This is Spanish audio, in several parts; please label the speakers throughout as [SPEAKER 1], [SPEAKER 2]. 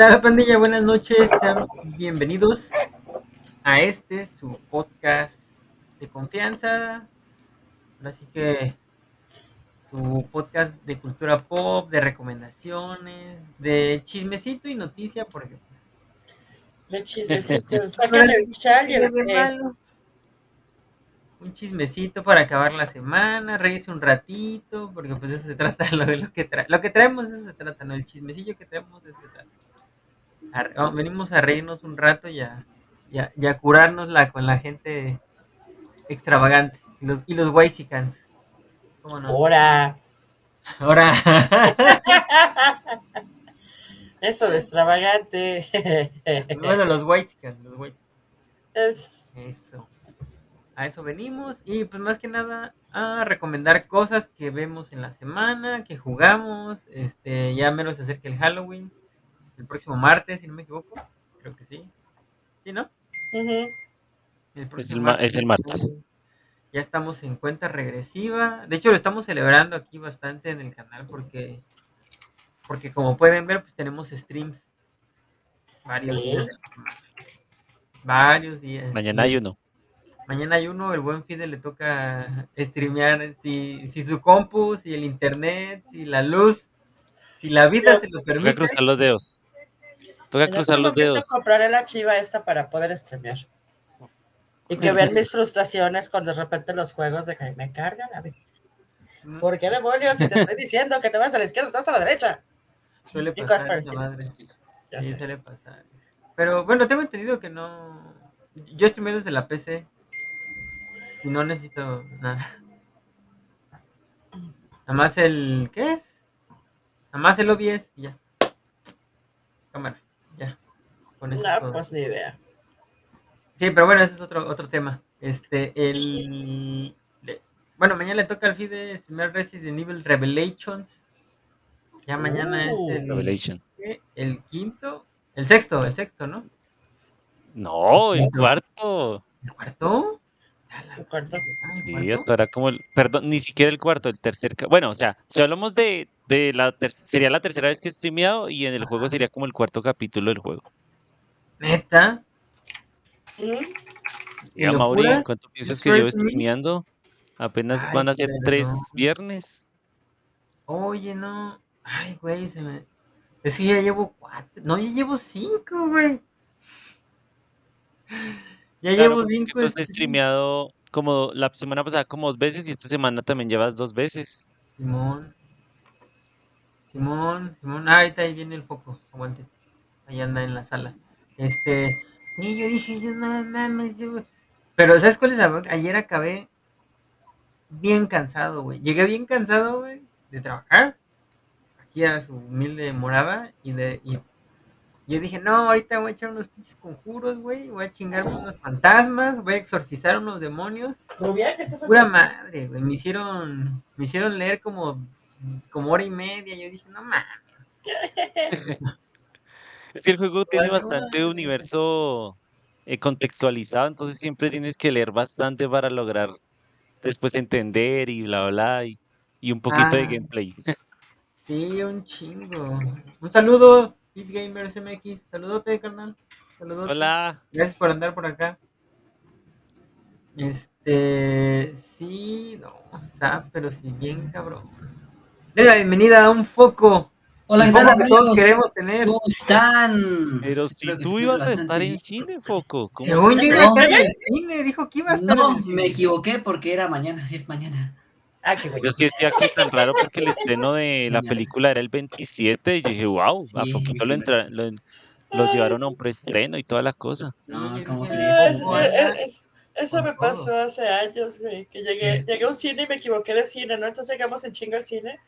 [SPEAKER 1] ¿Qué tal, pandilla? Buenas noches, sean bienvenidos a este, su podcast de confianza. Así que su podcast de cultura pop, de recomendaciones, de chismecito y noticia, porque pues,
[SPEAKER 2] De chismecito, el chal y el.
[SPEAKER 1] Un chismecito para acabar la semana, reírse un ratito, porque pues eso se trata lo de lo que tra lo que traemos eso se trata, ¿no? El chismecillo que traemos de eso se trata. A oh, venimos a reírnos un rato y a, y a, y a curárnosla con la gente extravagante. Y los, y los Waisicans. ¿Cómo no?
[SPEAKER 2] Ahora,
[SPEAKER 1] Ahora.
[SPEAKER 2] eso de extravagante.
[SPEAKER 1] bueno, los Waisicans, los Waisicans.
[SPEAKER 2] Es,
[SPEAKER 1] Eso. A eso venimos. Y pues más que nada a recomendar cosas que vemos en la semana, que jugamos. Este, ya menos se acerca el Halloween. El próximo martes, si no me equivoco. Creo que sí. ¿Sí, no? El
[SPEAKER 3] Es el ma- es el martes.
[SPEAKER 1] Ya estamos en cuenta regresiva. De hecho, lo estamos celebrando aquí bastante en el canal porque, porque como pueden ver, pues tenemos streams varios
[SPEAKER 2] ¿Sí?
[SPEAKER 1] días de la semana. Varios días.
[SPEAKER 3] Mañana hay uno.
[SPEAKER 1] Mañana hay uno, el buen Fide le toca streamear si, si su compu, si el internet, si la luz, si la vida se lo permite.
[SPEAKER 3] cruzar los dedos. Toca cruzar los dedos.
[SPEAKER 2] compraré la chiva esta para poder streamear. Y que vean mis frustraciones con de repente los juegos de que me cargan a ver.
[SPEAKER 1] ¿no?
[SPEAKER 2] ¿Por qué demonios? Si te estoy diciendo que te vas a la izquierda, te vas a la derecha.
[SPEAKER 1] Suele
[SPEAKER 2] y
[SPEAKER 1] pasar esa
[SPEAKER 2] parecidas.
[SPEAKER 1] madre.
[SPEAKER 2] Ya
[SPEAKER 1] Sí,
[SPEAKER 2] sé.
[SPEAKER 1] suele pasar. Pero bueno, tengo entendido que no. Yo streameo desde la PC. Y no necesito nada. Nada más el. ¿Qué es? Nada más el OBS y ya. Cámara. Con eso es
[SPEAKER 2] No,
[SPEAKER 1] todo.
[SPEAKER 2] pues ni idea.
[SPEAKER 1] Sí, pero bueno, ese es otro, otro tema. Este, el. Bueno, mañana le toca al FIDE streamear Resident Evil Revelations. Ya mañana
[SPEAKER 2] Uh,
[SPEAKER 1] es el.
[SPEAKER 3] Revelation.
[SPEAKER 1] El quinto. El sexto, el sexto, ¿no?
[SPEAKER 3] No, el cuarto.
[SPEAKER 1] ¿El cuarto?
[SPEAKER 2] El cuarto.
[SPEAKER 1] madre, ¿ah, el
[SPEAKER 3] Sí, hasta ahora como el. Perdón, ni siquiera el cuarto, el tercer. Bueno, o sea, si hablamos de, de la. ter- Sería la tercera vez que he streameado y en el juego sería como el cuarto capítulo del juego.
[SPEAKER 1] ¿Neta? ¿Y
[SPEAKER 3] Ya, Mauri? ¿cuánto piensas
[SPEAKER 1] ¿Es
[SPEAKER 3] que llevo streameando? Apenas
[SPEAKER 1] Ay,
[SPEAKER 3] van a ser tres viernes.
[SPEAKER 1] Oye, no. Ay, güey, se me. Es que ya llevo cuatro. No, ya llevo cinco, güey. Ya
[SPEAKER 3] Claro,
[SPEAKER 1] llevo cinco.
[SPEAKER 3] tú has
[SPEAKER 1] streams.
[SPEAKER 3] streameado como la semana pasada como dos veces y esta semana también llevas dos veces.
[SPEAKER 1] Simón. Simón, Simón. Ah, ahorita ahí viene el foco. Aguante. Ahí anda en la sala. Este. Y yo dije, yo no mames. yo- Pero, ¿sabes cuál es la? Ayer acabé bien cansado, güey. Llegué bien cansado, güey, de trabajar. Aquí a su humilde morada. Y de. Y yo dije, no, ahorita voy a echar unos pinches conjuros, güey. Voy a chingar unos fantasmas. Voy a exorcizar unos demonios.
[SPEAKER 2] Rubia, ¿qué estás
[SPEAKER 1] Pura madre, güey. Me hicieron, me hicieron leer como, como hora y media. Yo dije, no mames.
[SPEAKER 3] Es que el juego tiene bastante universo eh, contextualizado, entonces siempre tienes que leer bastante para lograr después entender y bla bla y, y un poquito de
[SPEAKER 1] Ah.
[SPEAKER 3] gameplay.
[SPEAKER 1] Sí, un chingo. Un saludo, Beat Gamers MX. Saludote, carnal. Saludote.
[SPEAKER 3] Hola.
[SPEAKER 1] Gracias por andar por acá. Este, sí, no, está, pero sí, bien cabrón. Den la bienvenida a un foco.
[SPEAKER 4] Hola, ¿qué tal,
[SPEAKER 1] todos queremos tener.
[SPEAKER 4] ¿Cómo están?
[SPEAKER 3] Pero si tú ibas a estar en cine, Foco. ¿cómo
[SPEAKER 1] Según
[SPEAKER 3] se
[SPEAKER 1] yo iba a estar en cine, dijo que iba a estar
[SPEAKER 4] No,
[SPEAKER 1] en cine.
[SPEAKER 4] me equivoqué porque era mañana, es mañana.
[SPEAKER 2] Ah, qué güey.
[SPEAKER 3] Yo sí decía que tan raro porque el estreno de la película era el 27 y yo dije, wow, a
[SPEAKER 4] Sí,
[SPEAKER 3] poquito lo, entra- lo, lo llevaron a un preestreno y toda la cosa.
[SPEAKER 4] No, ¿cómo crees?
[SPEAKER 2] Eso me pasó hace años, güey, que llegué, llegué a un cine y me equivoqué de cine, ¿no? Entonces llegamos en chinga al cine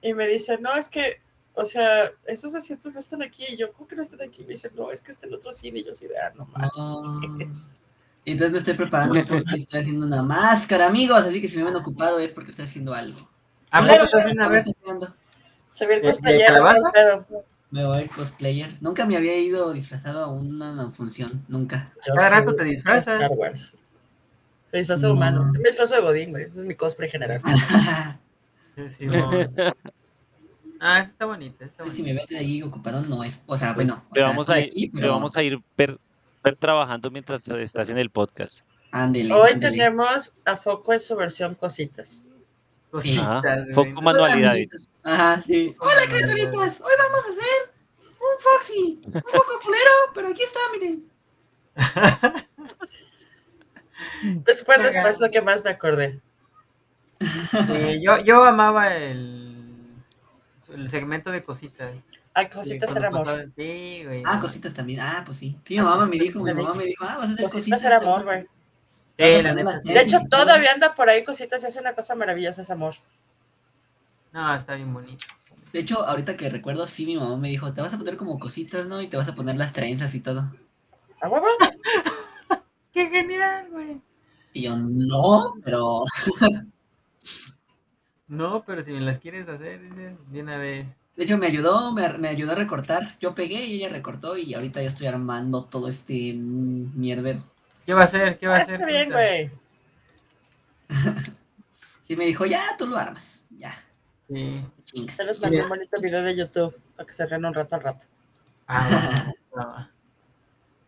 [SPEAKER 2] y me dicen, no, es que, o sea, esos asientos no están aquí. Y yo, ¿cómo que no están aquí? Me dicen, no, es que está en otro cine. Y yo así de, ah, no mames.
[SPEAKER 4] Y Entonces me estoy preparando porque estoy haciendo una máscara, amigos. Así que si me ven ocupado es porque estoy haciendo algo.
[SPEAKER 1] ¿A poco
[SPEAKER 4] Claro,
[SPEAKER 1] estás.
[SPEAKER 2] Se ve el. ¿no? Pedo.
[SPEAKER 4] Me voy cosplayer. Nunca me había ido disfrazado a una función. Nunca.
[SPEAKER 2] Yo
[SPEAKER 1] Cada rato te disfrazas.
[SPEAKER 2] Star Wars. De
[SPEAKER 4] No.
[SPEAKER 2] humano. Yo me disfrazo de Godín, güey. Ese es mi cosplay general.
[SPEAKER 1] Sí, Simón. Ah, está bonita, está
[SPEAKER 4] Si me ven de ahí ocupado, no es. O sea,
[SPEAKER 3] Pues,
[SPEAKER 4] bueno. o
[SPEAKER 3] te
[SPEAKER 4] sea,
[SPEAKER 3] vamos a ir,
[SPEAKER 4] aquí, pero
[SPEAKER 3] vamos a ir per- per trabajando mientras estás en el podcast.
[SPEAKER 4] Ándele.
[SPEAKER 2] Hoy tenemos a Foco en su versión cositas.
[SPEAKER 1] Cositas,
[SPEAKER 3] Ajá, foco manualidades.
[SPEAKER 4] Ajá, sí. Hola, criaturitas. Hoy vamos a hacer un Foxy. Un poco culero, pero aquí está, miren.
[SPEAKER 2] Después, después lo que más me acordé.
[SPEAKER 1] Sí, yo, yo amaba el, el segmento de cositas. Sí,
[SPEAKER 2] cositas
[SPEAKER 1] cuando
[SPEAKER 2] era amor.
[SPEAKER 1] pasaban- Sí, güey.
[SPEAKER 4] Ah, cositas también. Ah, pues sí. Sí, mi mamá me dijo, mi mamá me dijo, ah, vas a hacer
[SPEAKER 2] Cositas
[SPEAKER 4] cositas.
[SPEAKER 2] era amor, güey.
[SPEAKER 1] Sí, la neta, sí.
[SPEAKER 2] De hecho, todavía anda por ahí cositas y hace una cosa maravillosa, ese amor.
[SPEAKER 1] No, está bien bonito.
[SPEAKER 4] De hecho, ahorita que recuerdo, sí, mi mamá me dijo, te vas a poner como cositas, ¿no? Y te vas a poner las trenzas y todo.
[SPEAKER 2] ¿A huevo?
[SPEAKER 1] ¡Qué genial, güey!
[SPEAKER 4] Y yo, no, pero
[SPEAKER 1] No, pero si me las quieres hacer, dices, de una vez.
[SPEAKER 4] de hecho me ayudó, me, me ayudó a recortar. Yo pegué y ella recortó y ahorita ya estoy armando todo este mierdero.
[SPEAKER 1] ¿Qué va a hacer? ¿Qué va a
[SPEAKER 2] Ah,
[SPEAKER 1] hacer?
[SPEAKER 2] está bien, güey.
[SPEAKER 4] Y me dijo, ya, tú lo armas, ya,
[SPEAKER 1] Sí.
[SPEAKER 4] chingas.
[SPEAKER 2] Se les mandé un bonito video de YouTube para que se rían un rato al rato.
[SPEAKER 1] Ah, va.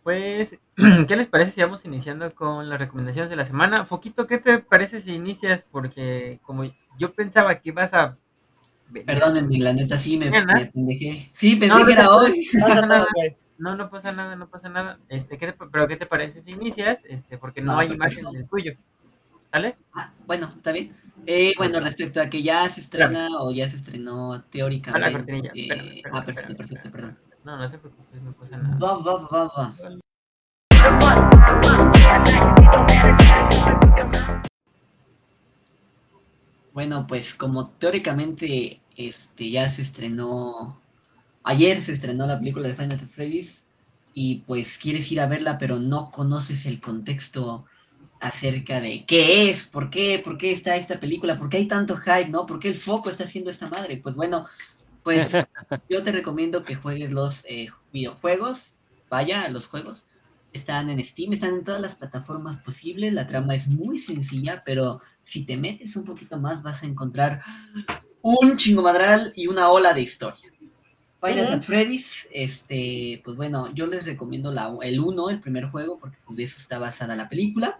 [SPEAKER 1] Pues, ¿qué les parece si vamos iniciando con las recomendaciones de la semana? Foquito, ¿qué te parece si inicias? Porque como yo pensaba que ibas a...
[SPEAKER 4] Perdónenme, la neta sí me, me pendejé. Sí, pensé
[SPEAKER 1] No,
[SPEAKER 4] que era hoy.
[SPEAKER 1] No, no pasa nada, no pasa nada. Este, ¿qué te- pero ¿qué te parece si inicias? Este, porque no,
[SPEAKER 4] No,
[SPEAKER 1] hay
[SPEAKER 4] perfecto.
[SPEAKER 1] imagen del tuyo. ¿Sale?
[SPEAKER 4] Ah, bueno, está bien. Eh, bueno, respecto a que ya se estrena o ya se estrenó teóricamente.
[SPEAKER 1] cortinilla,
[SPEAKER 4] eh, ah, perfecto, perfecto, perdón.
[SPEAKER 1] No, no te preocupes, no pasa nada.
[SPEAKER 4] Va, va, va, va. Bueno, pues como teóricamente este ya se estrenó ayer se estrenó la película de Final Fantasy Freddy's y pues quieres ir a verla pero no conoces el contexto acerca de qué es, por qué, por qué está esta película, por qué hay tanto hype, ¿no? ¿Por qué el foco está haciendo esta madre? Pues bueno, pues yo te recomiendo que juegues los eh, videojuegos, vaya a los juegos, están en Steam, están en todas las plataformas posibles, la trama es muy sencilla, pero si te metes un poquito más vas a encontrar un chingomadral y una ola de historia.
[SPEAKER 2] Ujú.
[SPEAKER 4] Fantasy Freddy's, este, pues bueno, yo les recomiendo la, el 1, el primer juego, porque de eso está basada la película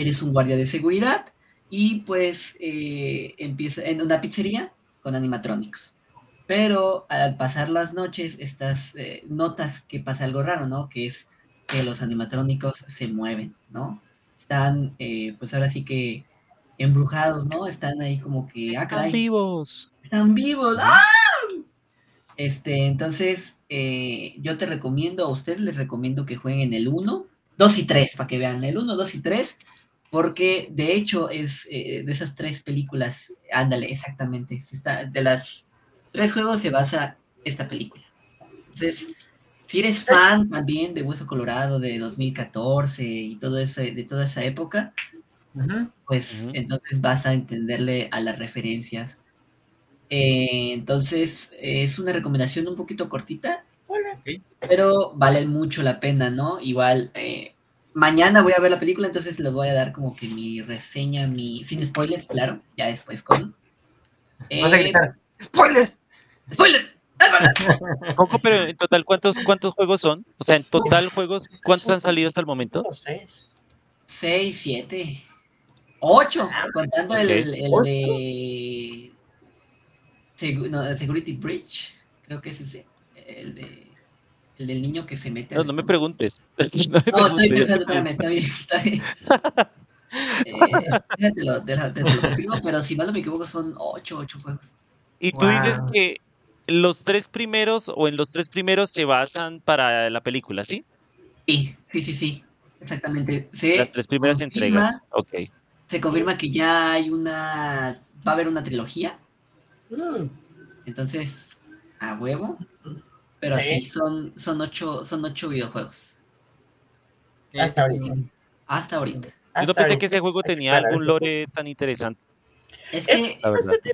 [SPEAKER 4] eres un guardia de seguridad y pues eh, empieza en una pizzería con animatronics. Pero al pasar las noches, estas eh, notas que pasa algo raro, ¿no? Que es que los animatrónicos se mueven, ¿no? Están, eh, pues ahora sí que embrujados, ¿no? Están ahí como que, ah,
[SPEAKER 3] Están
[SPEAKER 4] caray,
[SPEAKER 3] vivos.
[SPEAKER 4] están vivos. ¡Ah! Este, entonces, eh, yo te recomiendo, a ustedes les recomiendo que jueguen el 1, 2 y 3, para que vean el 1, 2 y 3, porque de hecho es eh, de esas tres películas, ándale, exactamente, está, de las tres juegos se basa esta película. Entonces, si eres fan también de Hueso Colorado de 2014 y todo ese, de toda esa época, pues entonces vas a entenderle a las referencias. Eh, entonces, eh, es una recomendación un poquito cortita,
[SPEAKER 2] Hola.
[SPEAKER 4] pero vale mucho la pena, ¿no? Igual, eh, mañana voy a ver la película, entonces les voy a dar como que mi reseña, mi sin spoilers, claro, ya después con...
[SPEAKER 1] Vas a
[SPEAKER 4] Eh,
[SPEAKER 1] gritar. ¡Spoilers!
[SPEAKER 4] ¡Spoiler!
[SPEAKER 3] Coco, pero en total, ¿cuántos, ¿cuántos juegos son? O sea, en total juegos, ¿cuántos han salido hasta el momento?
[SPEAKER 2] Como seis.
[SPEAKER 4] 6, 7, 8, contando el, el
[SPEAKER 1] Ocho.
[SPEAKER 4] de Segu- no, Security Breach, creo que es ese, el, de, el del niño que se mete
[SPEAKER 3] No, no me preguntes. No me
[SPEAKER 4] No, estoy pensando,
[SPEAKER 3] te
[SPEAKER 4] espérame, está bien, está bien. Eh, déjate lo, déjate- te lo confirmo, pero si mal no me equivoco son 8, 8 juegos.
[SPEAKER 3] Y tú dices que los tres primeros o en los tres primeros se basan para la película, ¿sí?
[SPEAKER 4] Sí, sí, sí, sí, exactamente. Se
[SPEAKER 3] Las tres primeras
[SPEAKER 4] confirma-
[SPEAKER 3] entregas. Ok.
[SPEAKER 4] Se confirma que ya hay una, va a haber una trilogía,
[SPEAKER 2] Mm.
[SPEAKER 4] entonces, a huevo. Pero
[SPEAKER 2] Sí.
[SPEAKER 4] sí, son, son, ocho, son ocho videojuegos,
[SPEAKER 2] Hasta ahorita.
[SPEAKER 4] hasta ahorita.
[SPEAKER 3] Yo no pensé
[SPEAKER 2] ahorita.
[SPEAKER 3] que ese juego tenía algún lore tan interesante.
[SPEAKER 4] Es que,
[SPEAKER 2] Es bastante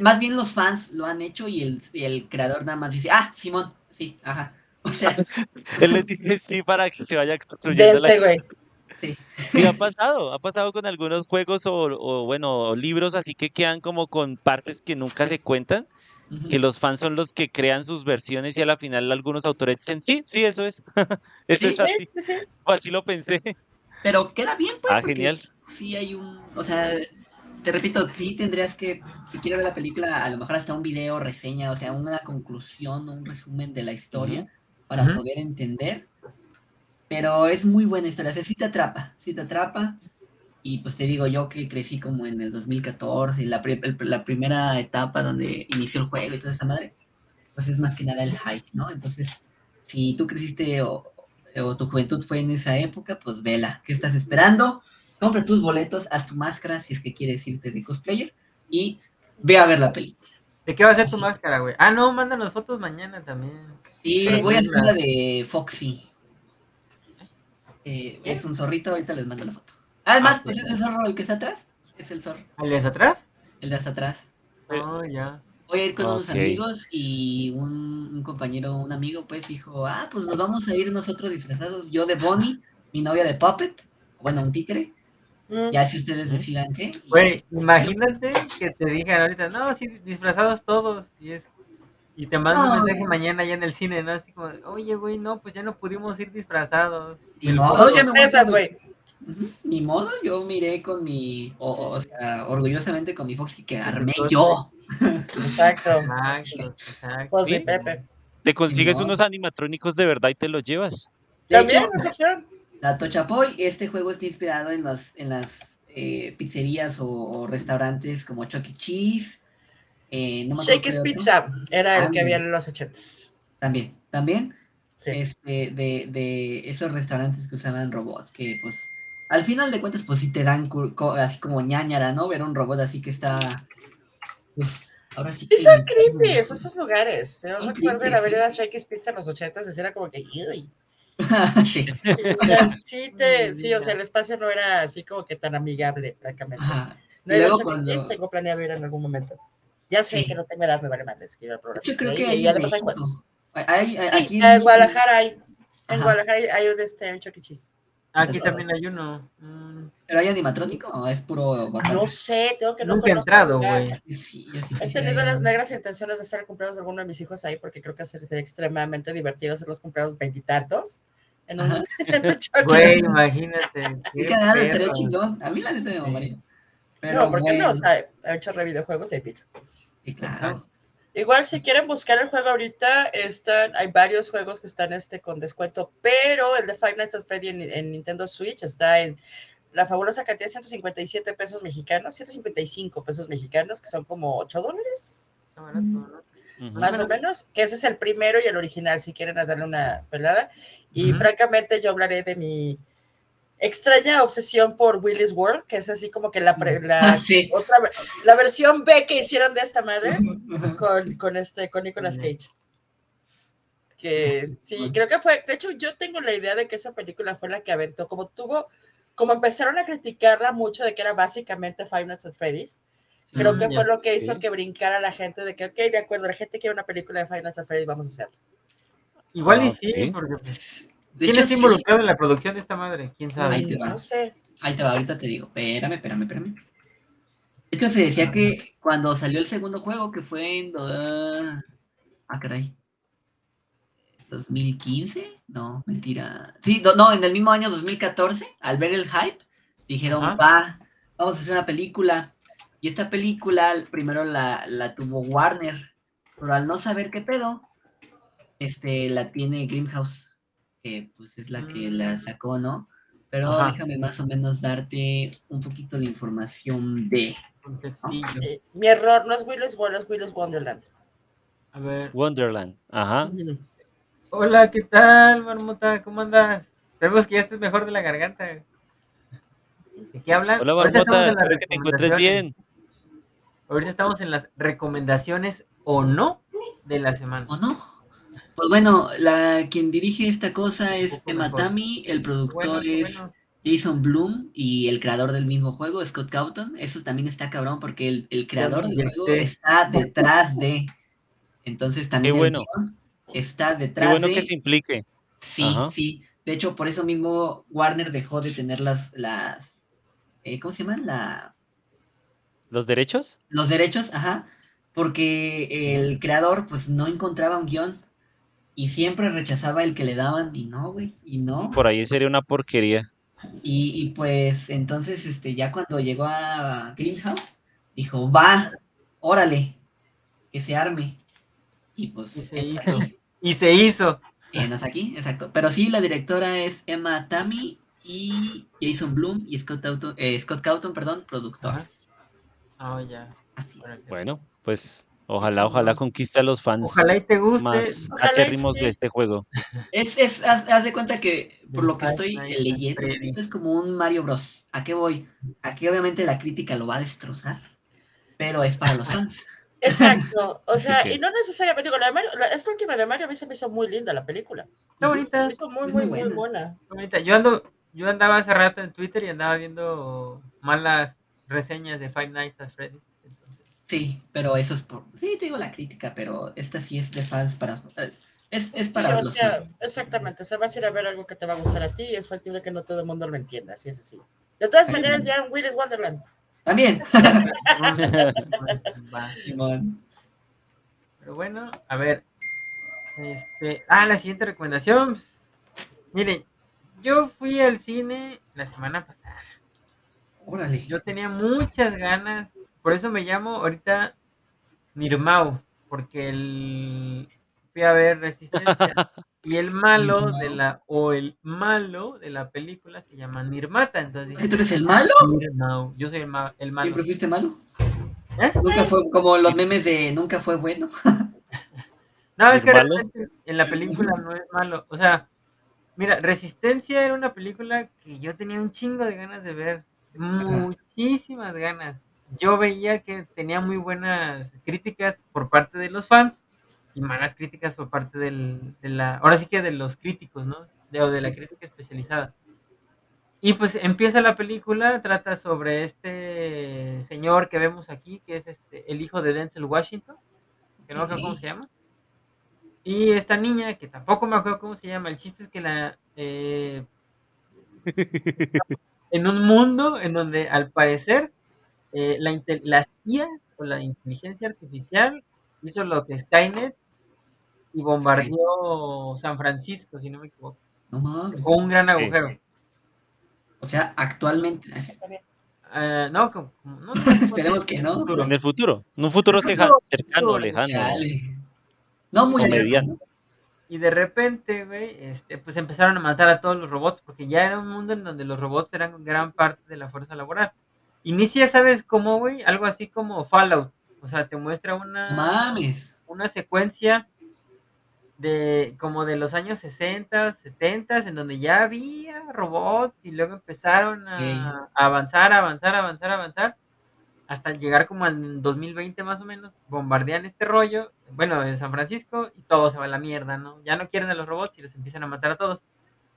[SPEAKER 4] más bien los fans lo han hecho y el, y el creador nada más dice, ah, Simón, sí, ajá. O sea,
[SPEAKER 3] Él les dice sí para que se vaya construyendo
[SPEAKER 2] dense,
[SPEAKER 3] la...
[SPEAKER 2] güey.
[SPEAKER 4] Sí.
[SPEAKER 3] Sí, ha pasado, ha pasado con algunos juegos o, o, bueno, libros así que quedan como con partes que nunca se cuentan, que los fans son los que crean sus versiones y a la final algunos autores dicen, sí, sí, eso es. eso es
[SPEAKER 2] Sí,
[SPEAKER 3] así,
[SPEAKER 2] sí, sí.
[SPEAKER 3] o así lo pensé.
[SPEAKER 4] Pero queda bien, pues.
[SPEAKER 3] Ah,
[SPEAKER 4] porque
[SPEAKER 3] genial.
[SPEAKER 4] Sí hay un. O sea, te repito, sí tendrías que. Si quieres ver la película, a lo mejor hasta un video, reseña, o sea, una conclusión, un resumen de la historia para
[SPEAKER 1] Ujú.
[SPEAKER 4] poder entender. Pero es muy buena historia. O sea, sí te atrapa, sí te atrapa. Y pues te digo yo que crecí como en el 2014, y la, pri- la primera etapa donde inició el juego y toda esa madre, pues es más que nada el hype, ¿no? Entonces, si tú creciste o, o tu juventud fue en esa época, pues vela. ¿Qué estás esperando? Compra tus boletos, haz tu máscara si es que quieres irte de cosplayer y ve a ver la película.
[SPEAKER 1] ¿De qué va a ser tu máscara, güey? Ah, no, mándanos fotos mañana también.
[SPEAKER 4] Y
[SPEAKER 2] Sí,
[SPEAKER 4] voy a hacer la de Foxy. Eh, es un zorrito, ahorita les mando la foto. Además,
[SPEAKER 1] Ah,
[SPEAKER 4] pues
[SPEAKER 1] sí.
[SPEAKER 4] es el zorro el que está atrás. Es el zorro,
[SPEAKER 1] ¿Alias atrás?
[SPEAKER 4] el de atrás.
[SPEAKER 1] Oh, ya.
[SPEAKER 4] Voy a ir con unos amigos y un, un compañero, un amigo, pues dijo, ah, pues nos vamos a ir nosotros disfrazados. Yo de Bonnie, mi novia de Puppet, bueno, un títere. Ya si ustedes decidan qué.
[SPEAKER 1] Güey, imagínate que te digan ahorita, no, sí, disfrazados todos. Y es y te mando un mensaje mañana ya en el cine, ¿no? Así como, oye, güey, no, pues ya no pudimos ir disfrazados.
[SPEAKER 4] Ni modo, voy
[SPEAKER 2] Sorpresas,
[SPEAKER 4] con-
[SPEAKER 2] güey.
[SPEAKER 4] Ni modo, yo miré con mi, o, o sea, orgullosamente con mi Foxy que armé yo.
[SPEAKER 2] Exacto.
[SPEAKER 1] Exacto, exacto.
[SPEAKER 2] Pues de
[SPEAKER 3] Sí.
[SPEAKER 2] Pepe.
[SPEAKER 3] Te consigues unos animatrónicos de verdad y te los llevas.
[SPEAKER 2] También es opción.
[SPEAKER 4] Dato Chapoy, este juego está inspirado en las, en las eh, pizzerías o, o restaurantes como Chuck E. Cheese. eh, no
[SPEAKER 2] Shakey's. Pizza era el que
[SPEAKER 4] Ándale.
[SPEAKER 2] había en los ochentas.
[SPEAKER 4] También, también.
[SPEAKER 2] Sí.
[SPEAKER 4] este, de, de esos restaurantes que usaban robots, que pues al final de cuentas pues sí te dan así como ñañara, ¿no? Ver un robot así que está... pues, ahora sí
[SPEAKER 2] Sí,
[SPEAKER 4] que-
[SPEAKER 2] son creepy esos lugares. Yo recuerdo
[SPEAKER 4] creepy,
[SPEAKER 2] en haber
[SPEAKER 4] sí.
[SPEAKER 2] Shakey's Pizza en los ochentas, era como que, "Uy".
[SPEAKER 4] sí,
[SPEAKER 2] O sea, sí, te, sí, o sea, el espacio no era así como que tan amigable, francamente.
[SPEAKER 4] ajá.
[SPEAKER 2] No
[SPEAKER 4] Y
[SPEAKER 2] he ido a
[SPEAKER 4] luego
[SPEAKER 2] Chuck E.
[SPEAKER 4] cuando-
[SPEAKER 2] Cheese, tengo planeado ir en algún momento. Ya sé
[SPEAKER 4] Sí.
[SPEAKER 2] que no tengo edad, me vale madres, quiero ir al programa.
[SPEAKER 4] Yo creo
[SPEAKER 2] Sí,
[SPEAKER 4] que
[SPEAKER 2] y
[SPEAKER 4] hay en
[SPEAKER 2] además hay juegos.
[SPEAKER 4] Hay, hay-
[SPEAKER 2] Sí,
[SPEAKER 4] aquí
[SPEAKER 2] en
[SPEAKER 4] México-
[SPEAKER 2] Guadalajara hay. En
[SPEAKER 4] Ajá.
[SPEAKER 2] Guadalajara hay- hay un, este, un Chuck E.
[SPEAKER 1] Aquí
[SPEAKER 4] Entonces-
[SPEAKER 1] también hay uno. Mm,
[SPEAKER 4] ¿Pero hay animatrónico o es puro botana?
[SPEAKER 2] No sé, tengo que no
[SPEAKER 1] Nunca he entrado, güey.
[SPEAKER 4] Sí, yo sí
[SPEAKER 2] He tenido las negras intenciones de hacer el cumpleaños de alguno de mis hijos ahí porque creo que sería extremadamente divertido hacer los cumpleaños veintitantos en un.
[SPEAKER 1] Güey, imagínate.
[SPEAKER 4] Qué cagada, estaría chingón. A mí la neta me mamaría. Pero
[SPEAKER 2] no, ¿por qué no? O sea, hay muchos re videojuegos y hay pizza.
[SPEAKER 4] sí, claro.
[SPEAKER 2] Igual si quieren buscar el juego ahorita, están, hay varios juegos que están este con descuento, pero el de Five Nights at Freddy en, en Nintendo Switch está en la fabulosa cantidad de 157 pesos mexicanos, 155 pesos mexicanos, que son como 8 dólares,
[SPEAKER 1] ¿no?
[SPEAKER 3] Ujú.
[SPEAKER 2] más o menos, que ese es el primero y el original, si quieren darle una pelada. Y
[SPEAKER 1] Ujú.
[SPEAKER 2] francamente yo hablaré de mi extraña obsesión por Willy's World, que es así como que la, pre- la,
[SPEAKER 4] Ah, sí.
[SPEAKER 2] otra, la versión B que hicieron de esta madre con, con este, con Nicolas. Cage. Que sí, creo que fue, de hecho, yo tengo la idea de que esa película fue la que aventó, como tuvo, como empezaron a criticarla mucho de que era básicamente Five Nights at Freddy's, creo
[SPEAKER 1] Mm,
[SPEAKER 2] que
[SPEAKER 1] ya.
[SPEAKER 2] fue lo que hizo
[SPEAKER 4] Sí.
[SPEAKER 2] que brincara la gente de que, ok, de acuerdo, la gente quiere una película de Five Nights at Freddy's, vamos a hacerla.
[SPEAKER 1] Igual y
[SPEAKER 3] Ah,
[SPEAKER 1] sí, porque pues,
[SPEAKER 4] De
[SPEAKER 1] ¿quién
[SPEAKER 4] hecho,
[SPEAKER 1] está
[SPEAKER 4] sí.
[SPEAKER 1] involucrado en la producción de esta madre? ¿Quién sabe?
[SPEAKER 4] Ahí te va.
[SPEAKER 2] No sé.
[SPEAKER 4] Ahí te va, ahorita te digo. Espérame, espérame, espérame. De hecho, se decía que cuando salió el segundo juego, que fue en. Ah, caray. ¿2015? No, mentira. Sí, no, en el mismo año 2014, al ver el hype, dijeron,
[SPEAKER 1] Ajá.
[SPEAKER 4] va, vamos a hacer una película. Y esta película primero la, la tuvo Warner, pero al no saber qué pedo, este, la tiene Greenhouse, que pues es la que la
[SPEAKER 1] Mm.
[SPEAKER 4] sacó, ¿no? Pero
[SPEAKER 1] Ajá.
[SPEAKER 4] déjame más o menos darte un poquito de información de...
[SPEAKER 2] Sí, Mi error no es Willis es Willis Wonderland.
[SPEAKER 1] A ver.
[SPEAKER 3] Wonderland. Ajá.
[SPEAKER 1] Hola, ¿qué tal, marmota? ¿Cómo andas? Esperemos que ya estés mejor de la garganta. ¿De qué hablan?
[SPEAKER 3] Hola,
[SPEAKER 1] las
[SPEAKER 3] Espero que te encuentres bien.
[SPEAKER 1] Ahorita estamos en las recomendaciones o no de la semana.
[SPEAKER 4] ¿O no? Pues bueno, la, quien dirige esta cosa es. Tammy, el productor
[SPEAKER 1] Bueno, qué
[SPEAKER 4] es
[SPEAKER 1] bueno.
[SPEAKER 4] Jason Bloom y el creador del mismo juego, Scott Cawthon. Eso también está cabrón porque el, el creador del juego está detrás de. Entonces también
[SPEAKER 3] Qué bueno.
[SPEAKER 4] está
[SPEAKER 3] Qué
[SPEAKER 4] detrás
[SPEAKER 3] bueno
[SPEAKER 4] de.
[SPEAKER 3] que se implique.
[SPEAKER 4] Sí,
[SPEAKER 3] Ajá.
[SPEAKER 4] sí. De hecho, por eso mismo Warner dejó de tener las, las eh, ¿cómo se llaman? La,
[SPEAKER 3] ¿Los derechos?
[SPEAKER 4] los derechos, ajá, porque el creador pues no encontraba un guion y siempre rechazaba el que le daban y no, güey, y no.
[SPEAKER 3] Por ahí sería una porquería.
[SPEAKER 4] Y, y, pues entonces, este, ya cuando llegó a Greenhouse, dijo, va, órale, que se arme. Y pues...
[SPEAKER 1] Y se hizo. Y se hizo.
[SPEAKER 4] Eh, no es aquí, exacto. Pero sí, la directora es Emma Tammy y Jason Bloom y Scott, Auto, eh, Scott Cawthon, perdón, productores.
[SPEAKER 1] Oh, ya.
[SPEAKER 4] Así es.
[SPEAKER 3] Bueno, pues ojalá, ojalá conquiste a los fans
[SPEAKER 1] Ojalá y te guste.
[SPEAKER 3] más
[SPEAKER 2] Ojalá
[SPEAKER 3] acérrimos
[SPEAKER 2] sí.
[SPEAKER 3] de este juego.
[SPEAKER 4] Es, es, haz, haz de cuenta que por lo que estoy leyendo,
[SPEAKER 1] Freddy's.
[SPEAKER 4] es como un Mario Bros. ¿A qué voy? Aquí obviamente la crítica lo va a destrozar, pero es para los fans.
[SPEAKER 2] Exacto. O sea, y no necesariamente digo, la de Mario, la- esta última de Mario a mí se me hizo muy linda la película.
[SPEAKER 1] Está
[SPEAKER 2] Se
[SPEAKER 1] bonita.
[SPEAKER 2] me hizo muy, muy,
[SPEAKER 4] muy
[SPEAKER 2] muy
[SPEAKER 4] buena.
[SPEAKER 1] bonita. Yo ando, yo andaba hace rato en Twitter y andaba viendo malas reseñas de Five Nights at Freddy's.
[SPEAKER 4] Sí, pero eso es por... Sí, te digo la crítica, pero esta sí es de fans para... eh, Es, es
[SPEAKER 2] Sí,
[SPEAKER 4] para
[SPEAKER 2] o
[SPEAKER 4] los
[SPEAKER 2] sea,
[SPEAKER 4] fans.
[SPEAKER 2] exactamente. O sea, vas a ir a ver algo que te va a gustar a ti y es factible que no todo el mundo lo entienda, así es así. De todas maneras, vean Willis Wonderland.
[SPEAKER 4] También.
[SPEAKER 1] Pero bueno, a ver. Este, ah, la siguiente recomendación. Miren, yo fui al cine la semana pasada.
[SPEAKER 4] Órale.
[SPEAKER 1] Yo tenía muchas ganas, por eso me llamo ahorita Nirmau, porque el fui a ver Resistencia y el malo de la o el malo de la película se llama Nirmata, entonces
[SPEAKER 4] ¿Que tú eres el malo?
[SPEAKER 1] Nirmau, yo soy el, ma- el malo.
[SPEAKER 4] ¿Siempre fuiste malo?
[SPEAKER 1] ¿Eh?
[SPEAKER 4] Nunca fue como los memes de nunca fue bueno.
[SPEAKER 1] No, es que realmente en la película no es malo. O sea, mira, Resistencia era una película que yo tenía un chingo de ganas de ver. Muchísimas ganas. Yo veía que tenía muy buenas críticas por parte de los fans y malas críticas por parte del, de la. Ahora sí que de los críticos, ¿no? De, o de la crítica especializada. Y pues empieza la película, trata sobre este señor que vemos aquí, que es este el hijo de Denzel Washington, que no me acuerdo cómo se llama. Y esta niña, que tampoco me acuerdo cómo se llama, el chiste es que la... eh, en un mundo en donde al parecer eh, la, la CIA o la inteligencia artificial hizo lo que Skynet y bombardeó San Francisco, si no me equivoco.
[SPEAKER 4] No mames.
[SPEAKER 1] O un gran agujero.
[SPEAKER 4] O sea, actualmente.
[SPEAKER 1] Ah, no, como- como- no, no,
[SPEAKER 4] Esperemos que no.
[SPEAKER 3] En el futuro, en un futuro
[SPEAKER 1] futuro,
[SPEAKER 3] cercano,
[SPEAKER 1] futuro,
[SPEAKER 3] lejano.
[SPEAKER 4] Chale. No muy
[SPEAKER 3] O
[SPEAKER 4] lejos,
[SPEAKER 3] mediano.
[SPEAKER 4] ¿no?
[SPEAKER 1] Y de repente, güey, este, pues empezaron a matar a todos los robots, porque ya era un mundo en donde los robots eran gran parte de la fuerza laboral. Inicia, ¿sabes cómo, güey? Algo así como Fallout. O sea, te muestra una,
[SPEAKER 4] mames.
[SPEAKER 1] una secuencia de como de los años 60, 70, en donde ya había robots y luego empezaron a, a avanzar, avanzar, avanzar, avanzar, hasta llegar como al 2020 más o menos, bombardean este rollo, bueno, en San Francisco y todo se va a la mierda, ¿no? Ya no quieren a los robots y los empiezan a matar a todos.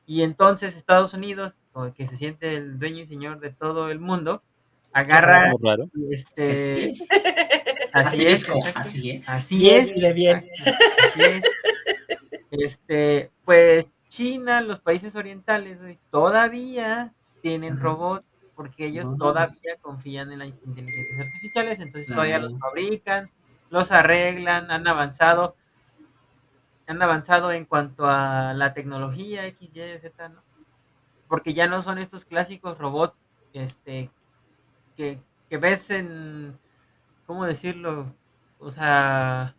[SPEAKER 1] Y entonces Estados Unidos, que se siente el dueño y señor de todo el mundo, agarra
[SPEAKER 3] raro.
[SPEAKER 1] este...
[SPEAKER 4] Así
[SPEAKER 1] Así
[SPEAKER 4] es,
[SPEAKER 1] es,
[SPEAKER 4] co-
[SPEAKER 1] exacto.
[SPEAKER 4] así es.
[SPEAKER 1] Así es.
[SPEAKER 2] bien.
[SPEAKER 1] así es. Este, pues China, los países orientales, güey, todavía tienen robots porque ellos
[SPEAKER 4] No.
[SPEAKER 1] todavía confían en las inteligencias artificiales, entonces todavía los fabrican, los arreglan, han avanzado, han avanzado en cuanto a la tecnología X, Y, Z, ¿no? Porque ya no son estos clásicos robots, este, que, que ves en, ¿cómo decirlo? O sea,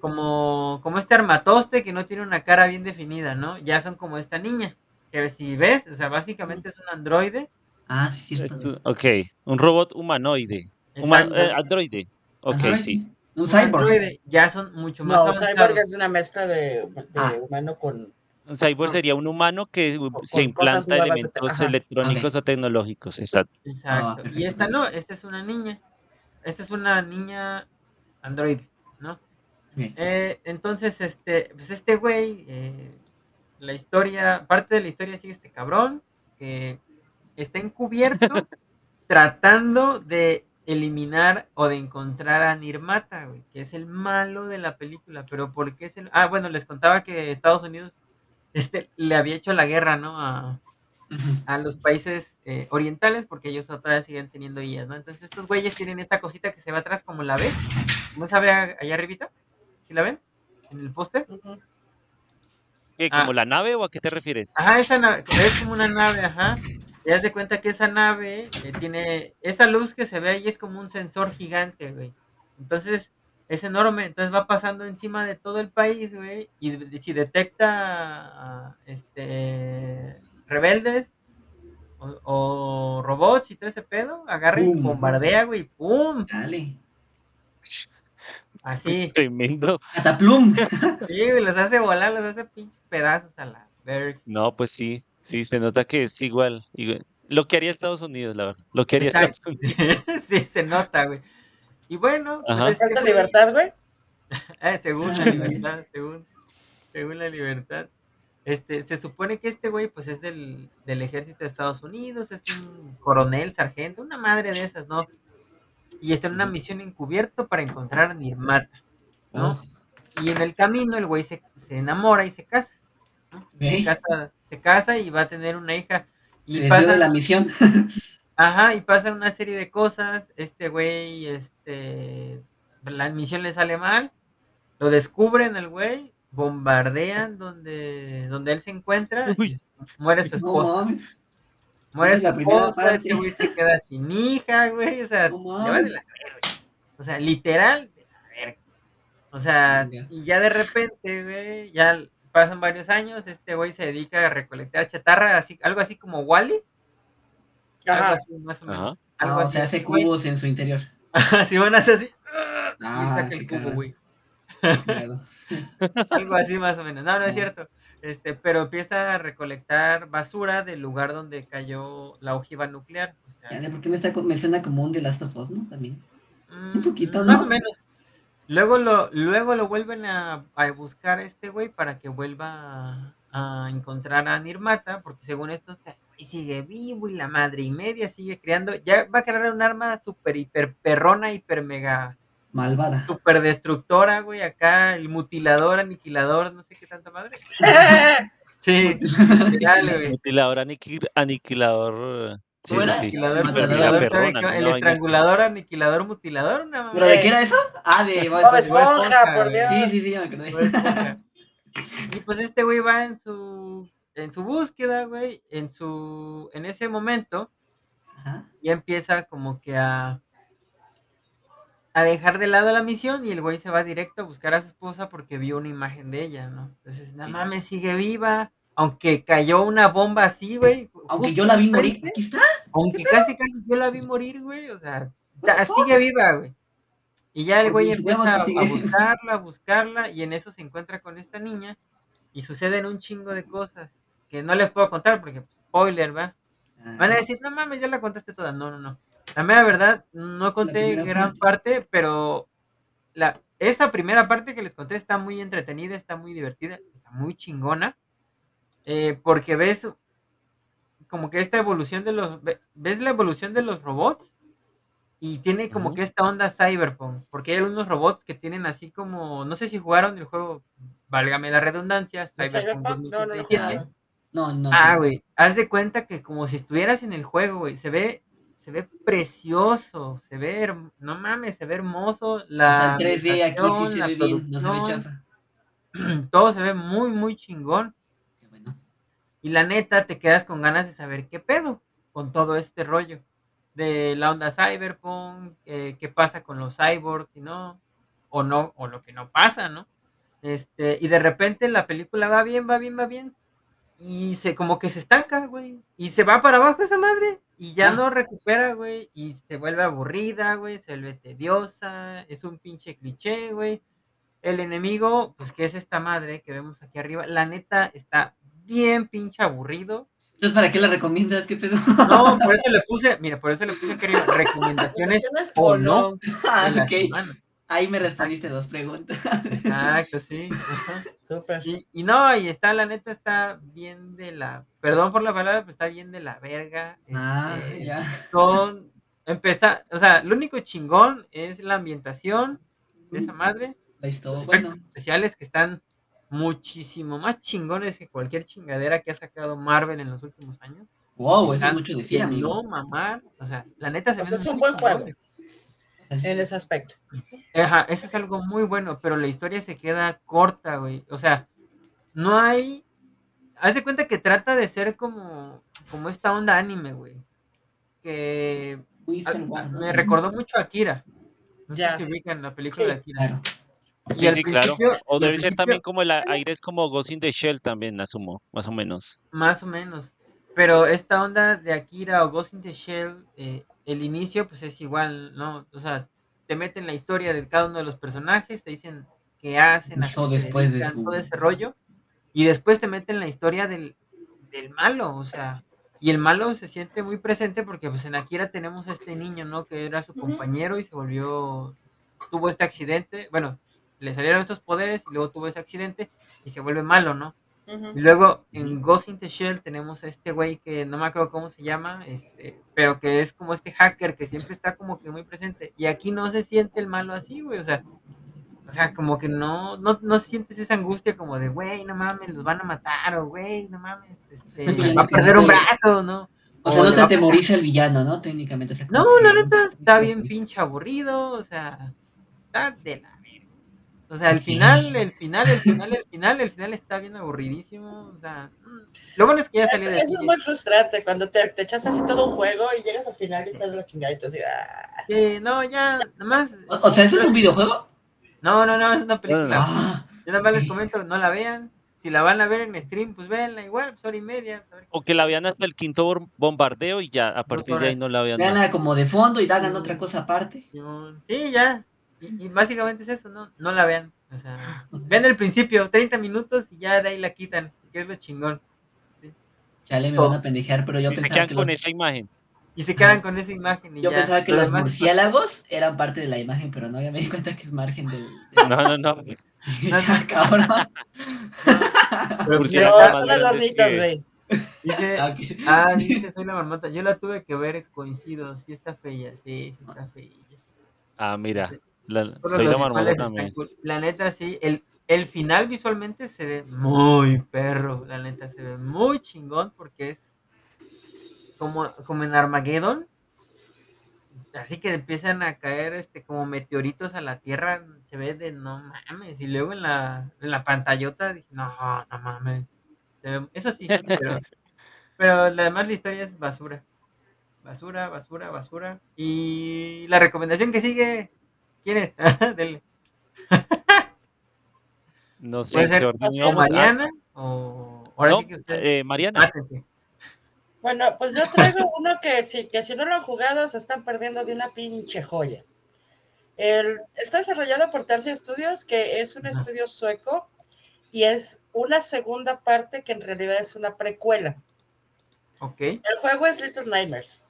[SPEAKER 1] como, como este armatoste que no tiene una cara bien definida, ¿no? Ya son como esta niña, que si ves, o sea, básicamente es un androide.
[SPEAKER 4] Ah, sí, cierto.
[SPEAKER 3] Ok, un robot humanoide. Huma- eh, androide. Ok,
[SPEAKER 4] Android,
[SPEAKER 3] sí.
[SPEAKER 4] Un cyborg.
[SPEAKER 1] ya son mucho más
[SPEAKER 2] No,
[SPEAKER 1] avanzados.
[SPEAKER 2] Cyborg es una mezcla de, de
[SPEAKER 4] Ah.
[SPEAKER 2] humano con.
[SPEAKER 3] Un cyborg sería un humano que uh, se implanta
[SPEAKER 2] te-
[SPEAKER 3] elementos electrónicos o tecnológicos. Exacto.
[SPEAKER 1] Exacto.
[SPEAKER 4] Ah,
[SPEAKER 1] y esta no, esta es una niña. Esta es una niña androide, ¿no? Eh, entonces, este, pues este güey, eh, la historia, parte de la historia sigue este cabrón que está encubierto tratando de eliminar o de encontrar a Nirmata, güey, que es el malo de la película. Pero ¿por qué es el...? Ah, bueno, les contaba que Estados Unidos este, le había hecho la guerra, ¿no? A, a los países eh, orientales porque ellos todavía siguen teniendo IAs, ¿no? Entonces estos güeyes tienen esta cosita que se va atrás como la ves, ¿no sabe allá arribita? ¿Sí la ven? En el póster.
[SPEAKER 3] ¿Qué,
[SPEAKER 1] Ah.
[SPEAKER 3] ¿Como la nave o a qué te refieres?
[SPEAKER 1] Ajá, esa nave, es como una nave, ajá. Y haz de cuenta que esa nave eh, tiene, esa luz que se ve ahí es como un sensor gigante, güey. Entonces, es enorme, entonces va pasando encima de todo el país, güey, y si detecta, este, rebeldes o, o robots y todo ese pedo, agarra y bombardea, güey, ¡pum!
[SPEAKER 4] Dale.
[SPEAKER 1] Así.
[SPEAKER 3] Tremendo.
[SPEAKER 4] Cataplum.
[SPEAKER 1] Sí, güey, los hace volar, los hace pinches pedazos a la verga.
[SPEAKER 3] No, pues sí, sí, se nota que es igual. igual. Lo que haría Estados Unidos, la verdad. Lo que haría
[SPEAKER 1] Exacto.
[SPEAKER 3] Estados Unidos.
[SPEAKER 1] sí, se nota, güey. Y bueno, pues
[SPEAKER 2] Falta libertad, güey.
[SPEAKER 1] Eh, según la libertad, según, según la libertad. Este, se supone que este güey, pues es del, del ejército de Estados Unidos, es un coronel, sargento, una madre de esas, ¿no? Y está en una misión encubierto para encontrar a Nirmata, ¿no? Y en el camino el güey se, se enamora y se casa, ¿no? Se casa, se casa y va a tener una hija. Y pasa,
[SPEAKER 4] la misión.
[SPEAKER 1] Ajá, y pasa una serie de cosas. Este güey, este, la misión le sale mal. Lo descubren el güey, bombardean donde, donde él se encuentra. y muere su esposa. muere
[SPEAKER 4] es
[SPEAKER 1] su
[SPEAKER 4] la primera
[SPEAKER 1] esposa, este güey se queda sin hija, güey. O sea,
[SPEAKER 4] No
[SPEAKER 1] se va de
[SPEAKER 4] mames.
[SPEAKER 1] la verga. O sea, literal, de la verga. O sea,
[SPEAKER 4] Venga.
[SPEAKER 1] y ya de repente, güey, ya pasan varios años, este güey se dedica a recolectar chatarra, así, algo así como Wally. Algo
[SPEAKER 2] Ajá.
[SPEAKER 1] así, más o menos.
[SPEAKER 3] Ajá.
[SPEAKER 1] Algo
[SPEAKER 4] Ah,
[SPEAKER 1] así,
[SPEAKER 4] sea, hace
[SPEAKER 1] güey.
[SPEAKER 4] cubos en su interior.
[SPEAKER 1] Así van a hacer así. y
[SPEAKER 4] Ah,
[SPEAKER 1] saca el cubo, güey. Algo así más o menos. No, no es
[SPEAKER 4] Ah.
[SPEAKER 1] cierto. Este, pero empieza a recolectar basura del lugar donde cayó la ojiva nuclear. O sea,
[SPEAKER 4] Chale, ¿por qué me, está, me suena como un The Last of Us, no? También.
[SPEAKER 1] mm,
[SPEAKER 4] poquito,
[SPEAKER 1] Más
[SPEAKER 4] ¿no?
[SPEAKER 1] o menos. Luego lo, luego lo vuelven a, a buscar a este güey para que vuelva a, a encontrar a Nirmata, porque según esto está- y sigue vivo y la madre y media sigue creando. Ya va a crear un arma super hiper perrona, hiper mega
[SPEAKER 4] Malvada.
[SPEAKER 1] super destructora, güey. Acá el mutilador, aniquilador, no sé qué tanta madre. Sí, literal, güey.
[SPEAKER 3] Mutilador, aniqui- aniquilador. Sí,
[SPEAKER 4] ¿Cómo
[SPEAKER 3] sí,
[SPEAKER 4] era?
[SPEAKER 3] sí.
[SPEAKER 1] Aniquilador, mutilador. El
[SPEAKER 3] así.
[SPEAKER 1] estrangulador, aniquilador, mutilador, una
[SPEAKER 4] ¿Pero de
[SPEAKER 1] mamá.
[SPEAKER 4] qué era eso? Ah, de Bob Esponja.
[SPEAKER 2] Por. Dios.
[SPEAKER 4] Sí, sí, sí, ya me acordé.
[SPEAKER 1] Y pues este güey va en su en su búsqueda, güey, en su en ese momento
[SPEAKER 4] Ajá.
[SPEAKER 1] ya empieza como que a a dejar de lado la misión y el güey se va directo a buscar a su esposa porque vio una imagen de ella, ¿no? Entonces, no mames, sigue viva, aunque cayó una bomba así, güey.
[SPEAKER 4] Aunque yo la vi morir. Aquí está.
[SPEAKER 1] Aunque casi, casi yo la vi morir, güey. O sea, sigue viva, güey. Y ya el güey empieza a, a buscarla, a buscarla, y en eso se encuentra con esta niña. Y suceden un chingo de cosas que no les puedo contar porque, pues, spoiler, ¿va? Van a decir, no mames, ya la contaste toda. No, no, no. La mera verdad, no conté gran parte, pero la, esa primera parte que les conté está muy entretenida, está muy divertida, está muy chingona. eh, porque ves como que esta evolución de los. ve- ¿Ves la evolución de los robots? Y tiene como que esta onda cyberpunk. Porque hay algunos robots que tienen así como. No sé si jugaron el juego, válgame la redundancia,
[SPEAKER 2] ¿De
[SPEAKER 1] Cyberpunk
[SPEAKER 2] Cyberpunk? No, no lo
[SPEAKER 1] 2077.
[SPEAKER 2] jugaron.
[SPEAKER 4] No, no.
[SPEAKER 1] Ah,
[SPEAKER 4] no.
[SPEAKER 1] güey, haz de cuenta que como si estuvieras en el juego, güey, se ve, se ve precioso, se ve, no mames, se ve hermoso,
[SPEAKER 4] O sea,
[SPEAKER 1] la
[SPEAKER 4] el 3D aquí sí se
[SPEAKER 1] la
[SPEAKER 4] ve bien, no se ve chafa.
[SPEAKER 1] todo se ve muy, muy chingón,
[SPEAKER 4] Qué bueno.
[SPEAKER 1] y la neta te quedas con ganas de saber qué pedo con todo este rollo de la onda cyberpunk, eh, qué pasa con los cyborgs y no, o no, o lo que no pasa, ¿no? Este, y de repente la película va bien, va bien, va bien, y se como que se estanca, güey, y se va para abajo esa madre, y ya
[SPEAKER 4] Ah.
[SPEAKER 1] no recupera, güey, y se vuelve aburrida, güey, se vuelve tediosa, es un pinche cliché, güey. El enemigo, pues que es esta madre que vemos aquí arriba, la neta está bien pinche aburrido.
[SPEAKER 4] Entonces, ¿para qué la recomiendas? ¿Qué pedo?
[SPEAKER 1] No, por eso le puse, mira, por eso le puse arriba, recomendaciones
[SPEAKER 2] ¿Recomendaciones
[SPEAKER 1] o no
[SPEAKER 4] Ah. Ahí me respondiste dos preguntas.
[SPEAKER 1] Exacto, sí.
[SPEAKER 2] Súper.
[SPEAKER 1] Y, y no, y está, la neta, está bien de la, perdón por la palabra, pero está bien de la verga.
[SPEAKER 4] Ah,
[SPEAKER 1] este,
[SPEAKER 4] ya.
[SPEAKER 1] son, empezar, o sea, lo único chingón es la ambientación de esa madre,
[SPEAKER 4] La
[SPEAKER 1] los
[SPEAKER 4] historia.
[SPEAKER 1] efectos
[SPEAKER 4] Bueno,
[SPEAKER 1] especiales que están muchísimo más chingones que cualquier chingadera que ha sacado Marvel en los últimos años.
[SPEAKER 4] Wow, eso es mucho decir,
[SPEAKER 1] de
[SPEAKER 4] amigo.
[SPEAKER 1] No mamar, o sea, la neta se
[SPEAKER 2] O sea, es un buen juego.
[SPEAKER 1] chingones.
[SPEAKER 2] En ese aspecto.
[SPEAKER 1] Ajá, eso es algo muy bueno, pero la historia se queda corta, güey. O sea, no hay. Haz de cuenta que trata de ser como, como esta onda anime, güey. Que me recordó mucho a Akira. No
[SPEAKER 2] Ya.
[SPEAKER 1] sé si ubican la película
[SPEAKER 2] Sí.
[SPEAKER 1] de Akira.
[SPEAKER 4] Claro.
[SPEAKER 3] Sí, sí, claro. O debe ser también como el aire es como Ghost in the Shell también, asumo, más o menos.
[SPEAKER 1] Más o menos. Pero esta onda de Akira o Ghost in the Shell, eh, el inicio pues es igual, ¿no? O sea, te meten la historia de cada uno de los personajes, te dicen qué hacen, a
[SPEAKER 4] después de su-
[SPEAKER 1] todo ese rollo, y después te meten la historia del, del malo, o sea, y el malo se siente muy presente porque pues en Akira tenemos a este niño, ¿no? Que era su compañero y se volvió, tuvo este accidente, bueno, le salieron estos poderes y luego tuvo ese accidente y se vuelve malo, ¿no? Y luego en Ghost in the Shell tenemos a este güey que no me acuerdo cómo se llama, este, pero que es como este hacker que siempre está como que muy presente. Y aquí no se siente el malo así, güey, o sea, o sea, como que no, no, no sientes esa angustia como de, güey, no mames, los van a matar, o güey, no mames, este, va a perder un brazo, ¿no?
[SPEAKER 4] O sea, no te atemoriza el villano, ¿no? Técnicamente. o sea,
[SPEAKER 1] No, la neta está bien pinche aburrido, o sea, está de la. O sea, el final, el final, el final, el final, el final está bien aburridísimo, o sea, mm, lo bueno es que ya
[SPEAKER 2] Eso,
[SPEAKER 1] salió de
[SPEAKER 2] eso es muy frustrante cuando te, te echas así todo un juego y llegas al final y estás de la chingada y tú así, ah.
[SPEAKER 1] Sí, no, ya, nada más,
[SPEAKER 4] O, o sea, ¿eso es un videojuego?
[SPEAKER 1] no, no, no, es una película.
[SPEAKER 4] Ah,
[SPEAKER 1] Yo nada más les comento, no la vean, si la van a ver en stream, pues véanla igual, pues hora y media.
[SPEAKER 3] O que la vean hasta el quinto bombardeo y ya, a partir de ahí no la vean
[SPEAKER 4] Veanla como de fondo y hagan
[SPEAKER 1] Sí.
[SPEAKER 4] otra cosa aparte.
[SPEAKER 1] Sí, ya, y, y básicamente es eso, ¿no? No la vean, o sea, vean el principio, 30 minutos y ya de ahí la quitan, que es lo chingón.
[SPEAKER 4] Chale, me
[SPEAKER 1] Oh.
[SPEAKER 4] van a pendejear, pero yo
[SPEAKER 3] Y se
[SPEAKER 4] pensaba
[SPEAKER 3] quedan
[SPEAKER 4] que
[SPEAKER 3] con
[SPEAKER 4] los,
[SPEAKER 3] esa imagen.
[SPEAKER 1] Y se quedan con esa imagen y
[SPEAKER 4] yo
[SPEAKER 1] ya.
[SPEAKER 4] pensaba que
[SPEAKER 1] lo
[SPEAKER 4] los
[SPEAKER 1] demás-
[SPEAKER 4] murciélagos eran parte de la imagen, pero no, ya me di cuenta que es margen del...
[SPEAKER 3] No, no, no.
[SPEAKER 4] Ya, cabrón.
[SPEAKER 2] No, son adornitos,
[SPEAKER 3] que-
[SPEAKER 2] güey.
[SPEAKER 1] Dice,
[SPEAKER 4] Ah, ok.
[SPEAKER 1] ah, dice, soy la marmota. Yo la tuve que ver, coincido. Sí está fea, sí, sí está fea.
[SPEAKER 3] Ah, mira, la- soy la marmota
[SPEAKER 1] visuales están
[SPEAKER 3] también.
[SPEAKER 1] cool. La neta, sí. El, el final visualmente se ve muy perro. La neta, se ve muy chingón porque es como, como en Armageddon. Así que empiezan a caer este como meteoritos a la Tierra. Se ve de no mames. Y luego en la, en la pantallota, dije, no, no mames. Eso sí, pero, pero la demás la historia es basura. Basura, basura, basura. Y la recomendación que sigue, ¿quién es? Denle.
[SPEAKER 3] No sé
[SPEAKER 1] Puede ser
[SPEAKER 2] o.
[SPEAKER 3] Ah,
[SPEAKER 1] Mariana o ahora
[SPEAKER 3] no,
[SPEAKER 1] sí que ustedes
[SPEAKER 3] eh, Mariana.
[SPEAKER 1] mátense.
[SPEAKER 2] Bueno, pues yo traigo uno que si, que si no lo han jugado se están perdiendo de una pinche joya. El, está desarrollado por Tarsia Studios, que es un estudio sueco y es una segunda parte que en realidad es una precuela.
[SPEAKER 1] Ok.
[SPEAKER 2] El juego es Little Nightmares.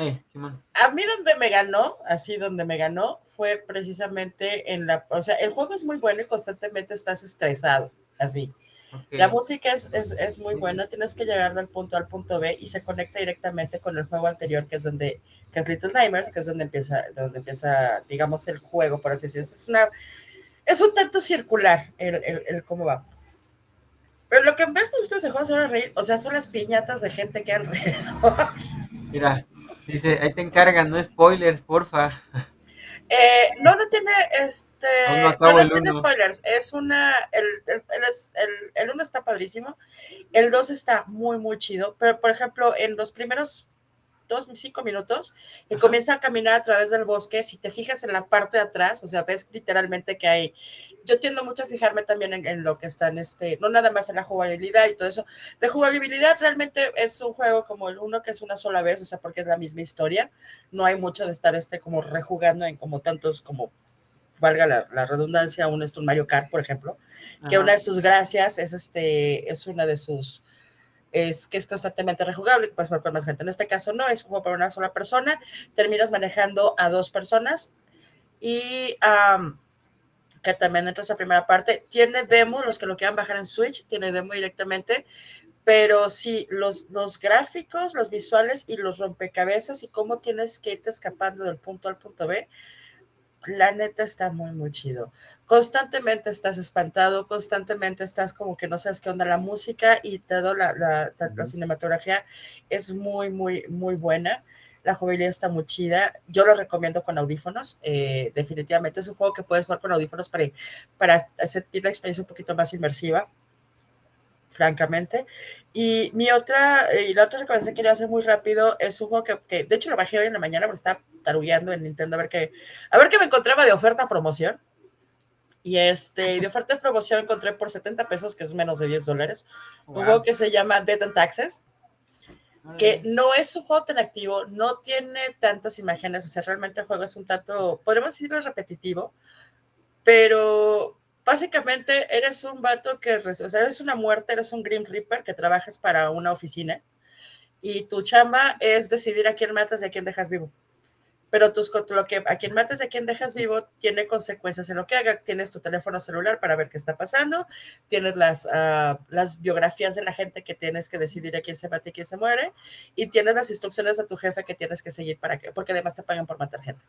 [SPEAKER 1] Ay, Simón.
[SPEAKER 2] A mí donde me ganó, así donde me ganó, fue precisamente en la, o sea, el juego es muy bueno y constantemente estás estresado, así.
[SPEAKER 1] ok.
[SPEAKER 2] La música es, es, es muy buena, tienes que llegar del punto A al punto B y se conecta directamente con el juego anterior, que es donde, que es Little Nightmares, que es donde empieza, donde empieza, digamos, el juego, por así decirlo. Es una, es un tanto circular el, el, el cómo va. Pero lo que más me gusta de ese juego es reír, o sea, son las piñatas de gente que alrededor.
[SPEAKER 1] Mira, dice, ahí te encargan, no spoilers, porfa.
[SPEAKER 2] Eh, no, no tiene este.
[SPEAKER 1] No
[SPEAKER 2] no, tiene spoilers. Es una. El, el, el, el, uno está padrísimo. El 2 está muy, muy chido. Pero, por ejemplo, en los primeros dos, cinco minutos, que comienza a caminar a través del bosque, si te fijas en la parte de atrás, o sea, ves literalmente que hay. Yo tiendo mucho a fijarme también en, en lo que está en este, no nada más en la jugabilidad y todo eso. De jugabilidad realmente es un juego como el uno que es una sola vez, o sea, porque es la misma historia. No hay mucho de estar este como rejugando en como tantos como valga la, la redundancia, un, esto, un Mario Kart, por ejemplo, que una de sus gracias es este, es una de sus, es que es constantemente rejugable, puedes jugar con más gente. En este caso no, es un juego para una sola persona, terminas manejando a dos personas y que también dentro de esa primera parte tiene demo, los que lo quieran bajar en Switch, tiene demo directamente, pero sí, los, los gráficos, los visuales y los rompecabezas y cómo tienes que irte escapando del punto al punto B, la neta está muy, muy chido. Constantemente estás espantado, constantemente estás como que no sabes qué onda la música y todo la, la, la cinematografía es muy, muy, muy buena. La jugabilidad está muy chida. Yo lo recomiendo con audífonos. Eh, definitivamente es un juego que puedes jugar con audífonos para, para sentir la experiencia un poquito más inmersiva francamente. Y mi otra, y la otra recomendación que quería hacer muy rápido es un juego que, que, de hecho lo bajé hoy en la mañana porque estaba tarullando en Nintendo a ver qué, a ver qué me encontraba de oferta promoción. Y este, de oferta de promoción encontré por 70 pesos, que es menos de 10 dólares, wow. un juego que se llama Dead and Taxes, que no es un juego tan activo, no tiene tantas imágenes, o sea, realmente el juego es un tanto, podemos decirlo repetitivo, pero básicamente eres un vato que, o sea, eres una muerte, eres un Grim Reaper que trabajas para una oficina y tu chamba es decidir a quién matas y a quién dejas vivo. Pero tus, lo que, a quien mates y a quien dejas vivo tiene consecuencias en lo que haga. Tienes tu teléfono celular para ver qué está pasando, tienes las, uh, las biografías de la gente que tienes que decidir a quién se mata y quién se muere, y tienes las instrucciones de tu jefe que tienes que seguir para que, porque además te pagan por matar gente.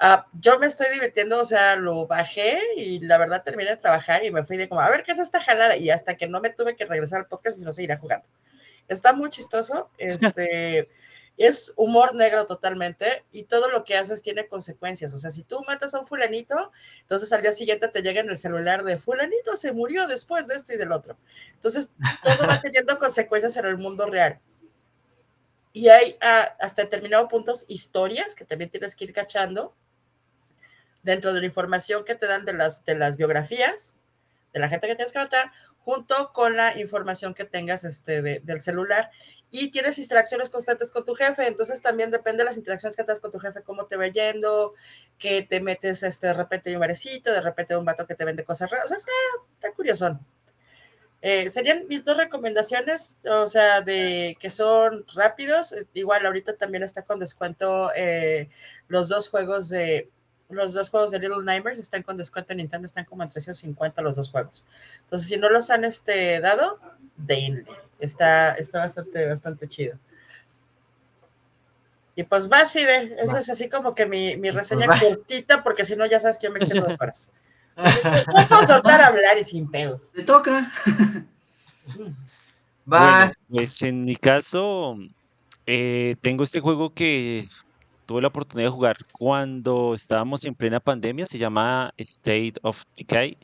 [SPEAKER 2] Uh, yo me estoy divirtiendo, o sea, lo bajé y la verdad terminé de trabajar y me fui de como, a ver qué es esta jalada, y hasta que no me tuve que regresar al podcast y no seguir jugando. Está muy chistoso, este... es humor negro totalmente y todo lo que haces tiene consecuencias. O sea, si tú matas a un fulanito, entonces al día siguiente te llega en el celular de fulanito se murió después de esto y del otro. Entonces, todo va teniendo consecuencias en el mundo real. Y hay ah, hasta determinado puntos historias que también tienes que ir cachando dentro de la información que te dan de las, de las biografías de la gente que tienes que matar, junto con la información que tengas este, de, del celular y tienes interacciones constantes con tu jefe, entonces también depende de las interacciones que tengas con tu jefe, cómo te va yendo, que te metes este, de repente un barecito, de repente un vato que te vende cosas raras, o sea, está, está curioso. Eh, serían mis dos recomendaciones, o sea, de que son rápidos, igual ahorita también está con descuento eh, los dos juegos de los dos juegos de Little Nightmares están con descuento en Nintendo, están como en 350 los dos juegos. Entonces, si no los han este, dado, denle. Está, está bastante, bastante chido. Y pues vas, Fide. Esa Va. es así como que mi, mi reseña pues cortita, porque si no ya sabes que yo me extiendo dos horas. No puedo soltar a hablar y sin pedos.
[SPEAKER 4] Te toca.
[SPEAKER 3] Vas. Bueno, pues en mi caso, eh, tengo este juego que tuve la oportunidad de jugar cuando estábamos en plena pandemia, se llama State of Decay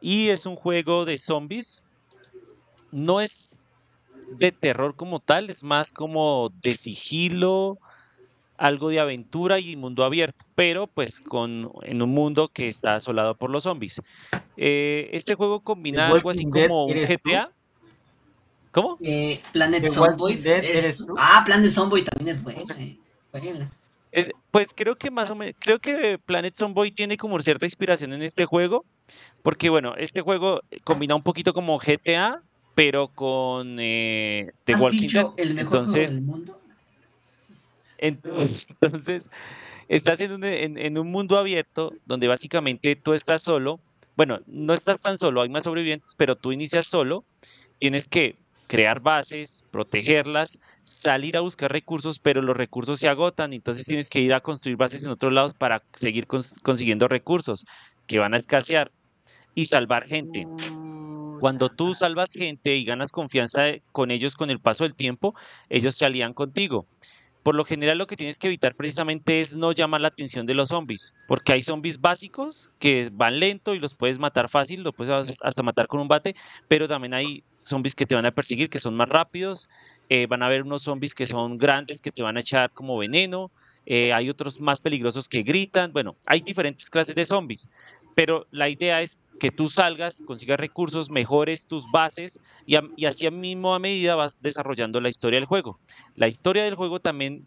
[SPEAKER 3] y es un juego de zombies. No es de terror como tal, es más como de sigilo, algo de aventura y mundo abierto, pero pues con en un mundo que está asolado por los zombies. Eh, este juego combina algo así como un GTA.
[SPEAKER 4] Tú? ¿Cómo? Eh, Planet Zomboid. Es... Ah, Planet Zomboid también es bueno. Eh.
[SPEAKER 3] Eh, pues creo que más o menos, creo que Planet Zomboid tiene como cierta inspiración en este juego, porque bueno, este juego combina un poquito como GTA, pero con eh, The Walking Dead.
[SPEAKER 4] El mejor
[SPEAKER 3] entonces,
[SPEAKER 4] juego del mundo?
[SPEAKER 3] Entonces, entonces estás en un, en, en un mundo abierto donde básicamente tú estás solo. Bueno, no estás tan solo, hay más sobrevivientes, pero tú inicias solo. Tienes que crear bases, protegerlas, salir a buscar recursos, pero los recursos se agotan, entonces tienes que ir a construir bases en otros lados para seguir cons consiguiendo recursos que van a escasear y salvar gente. Cuando tú salvas gente y ganas confianza con ellos con el paso del tiempo, ellos se alían contigo. Por lo general lo que tienes que evitar precisamente es no llamar la atención de los zombies, porque hay zombies básicos que van lento y los puedes matar fácil, los puedes hasta matar con un bate, pero también hay zombies que te van a perseguir, que son más rápidos, eh, van a haber unos zombies que son grandes, que te van a echar como veneno, eh, hay otros más peligrosos que gritan, bueno, hay diferentes clases de zombies, pero la idea es que tú salgas, consigas recursos, mejores tus bases y, así mismo a medida vas desarrollando la historia del juego. La historia del juego también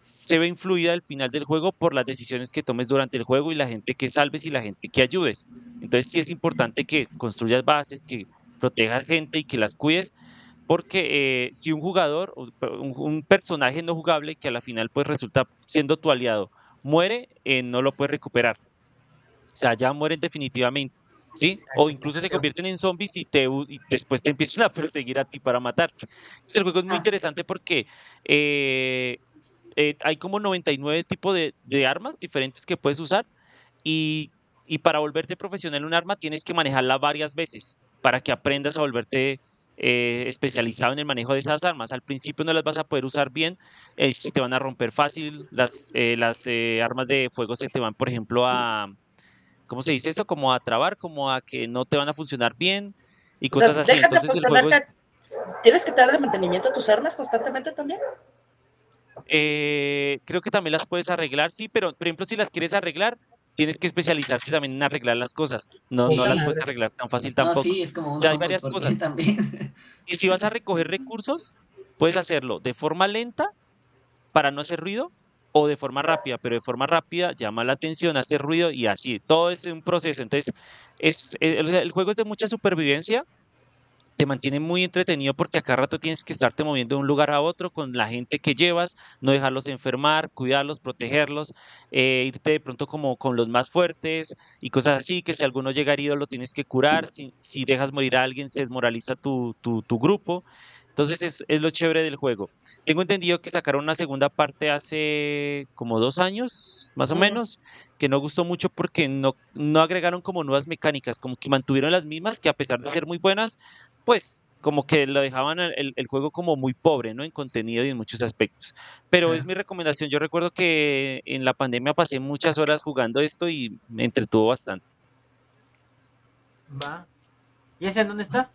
[SPEAKER 3] se ve influida al final del juego por las decisiones que tomes durante el juego y la gente que salves y la gente que ayudes. Entonces sí es importante que construyas bases, que protejas gente y que las cuides, porque eh, si un jugador, un, personaje no jugable que a la final pues resulta siendo tu aliado, muere, eh, no lo puedes recuperar. O sea, ya mueren definitivamente. ¿Sí? O incluso se convierten en zombies y, te, y después te empiezan a perseguir a ti para matar. Entonces, el juego es muy interesante porque eh, eh, hay como 99 tipos de, de, armas diferentes que puedes usar y, y para volverte profesional en un arma tienes que manejarla varias veces para que aprendas a volverte eh, especializado en el manejo de esas armas. Al principio no las vas a poder usar bien, eh, se te van a romper fácil, las, eh, las eh, armas de fuego se te van, por ejemplo, a, ¿cómo se dice eso? Como a trabar, como a que no te van a funcionar bien y
[SPEAKER 2] O sea,
[SPEAKER 3] cosas así.
[SPEAKER 2] dejan de
[SPEAKER 3] Entonces el
[SPEAKER 2] funcionar.
[SPEAKER 3] juego es-
[SPEAKER 2] ¿Tienes que darle mantenimiento a tus armas constantemente también?
[SPEAKER 3] Eh, creo que también las puedes arreglar, sí, pero por ejemplo, si las quieres arreglar, tienes que especializarte también en arreglar las cosas. No, no
[SPEAKER 4] Puta
[SPEAKER 3] las puedes arreglar tan fácil
[SPEAKER 4] No,
[SPEAKER 3] tampoco.
[SPEAKER 4] sí, es como un
[SPEAKER 3] O sea, hay varias cosas.
[SPEAKER 4] también.
[SPEAKER 3] Y si vas a recoger recursos, puedes hacerlo de forma lenta para no hacer ruido o de forma rápida, pero de forma rápida llama la atención, hace ruido y así. Todo es un proceso. Entonces, es, el, el juego es de mucha supervivencia. Te mantiene muy entretenido porque a cada rato tienes que estarte moviendo de un lugar a otro con la gente que llevas, no dejarlos enfermar, cuidarlos, protegerlos, eh, irte de pronto como con los más fuertes y cosas así, que si alguno llega herido lo tienes que curar, si, si dejas morir a alguien se desmoraliza tu, tu grupo. Entonces es, es lo chévere del juego. Tengo entendido que sacaron una segunda parte hace como dos años, más o menos, que no gustó mucho porque no, no agregaron como nuevas mecánicas, como que mantuvieron las mismas, que a pesar de ser muy buenas, pues como que lo dejaban el, juego como muy pobre, ¿no? En contenido y en muchos aspectos. Pero es mi recomendación. Yo recuerdo que en la pandemia pasé muchas horas jugando esto y me entretuvo bastante.
[SPEAKER 1] Va. ¿Y ese en dónde está?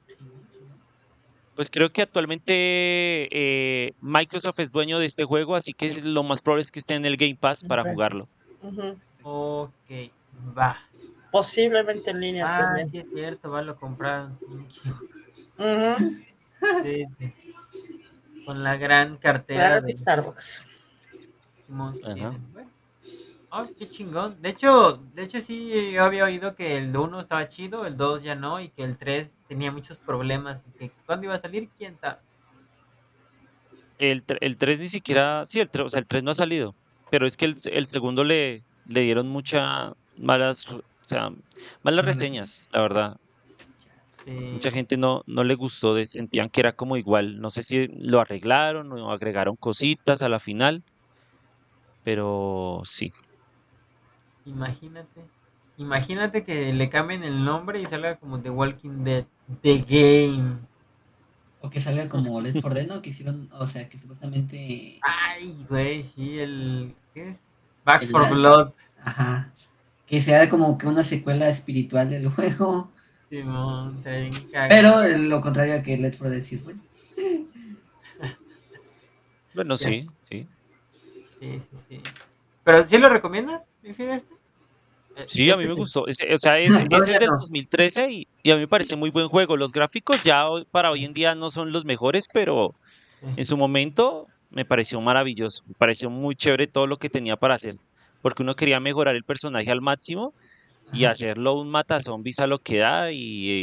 [SPEAKER 3] Pues creo que actualmente eh, Microsoft es dueño de este juego, así que lo más probable es que esté en el Game Pass para jugarlo.
[SPEAKER 2] Ujú.
[SPEAKER 1] Ok, va.
[SPEAKER 2] Posiblemente en línea
[SPEAKER 1] Ah,
[SPEAKER 2] también.
[SPEAKER 1] sí es cierto, va, lo compraron. Sí, sí. Con la gran cartera
[SPEAKER 2] Claro,
[SPEAKER 1] de
[SPEAKER 2] sí, Starbucks.
[SPEAKER 1] Oh, qué chingón. De hecho, de hecho sí, yo había oído que el 1 estaba chido, el 2 ya no, y que el 3 tenía muchos problemas. Cuándo iba a salir, quién sabe.
[SPEAKER 3] El, el 3 ni siquiera, sí, el 3, o sea, el 3 no ha salido, pero es que el, el segundo le, le dieron muchas malas, o sea, malas reseñas, la verdad.
[SPEAKER 1] Sí.
[SPEAKER 3] Mucha gente no, no le gustó, de- sentían que era como igual. No sé si lo arreglaron o agregaron cositas a la final, pero sí.
[SPEAKER 1] Imagínate. Imagínate que le cambien el nombre y salga como The Walking Dead. The Game.
[SPEAKER 4] O que salga como Left 4 Dead, ¿no? Que hicieron, o sea, que supuestamente.
[SPEAKER 1] Ay, güey, sí, el. ¿Qué es? Back
[SPEAKER 4] El
[SPEAKER 1] for
[SPEAKER 4] la-
[SPEAKER 1] Blood.
[SPEAKER 4] Ajá. Que sea como que una secuela espiritual del juego.
[SPEAKER 1] Bien cagado.
[SPEAKER 4] Pero lo contrario a que Left 4 Dead sí es bueno.
[SPEAKER 3] Bueno, sí, sí.
[SPEAKER 1] Sí, sí, sí. ¿Pero sí lo recomiendas, mi este? Eh,
[SPEAKER 3] Sí, a mí me gustó. Ese- o sea, ese, ese
[SPEAKER 1] ya
[SPEAKER 3] es del
[SPEAKER 1] no.
[SPEAKER 3] 2013 y, y a mí me parece muy buen juego. Los gráficos ya para hoy en día no son los mejores, pero en su momento me pareció maravilloso. Me pareció muy chévere todo lo que tenía para hacer. Porque uno quería mejorar el personaje al máximo y hacerlo un matazombies a lo que da y,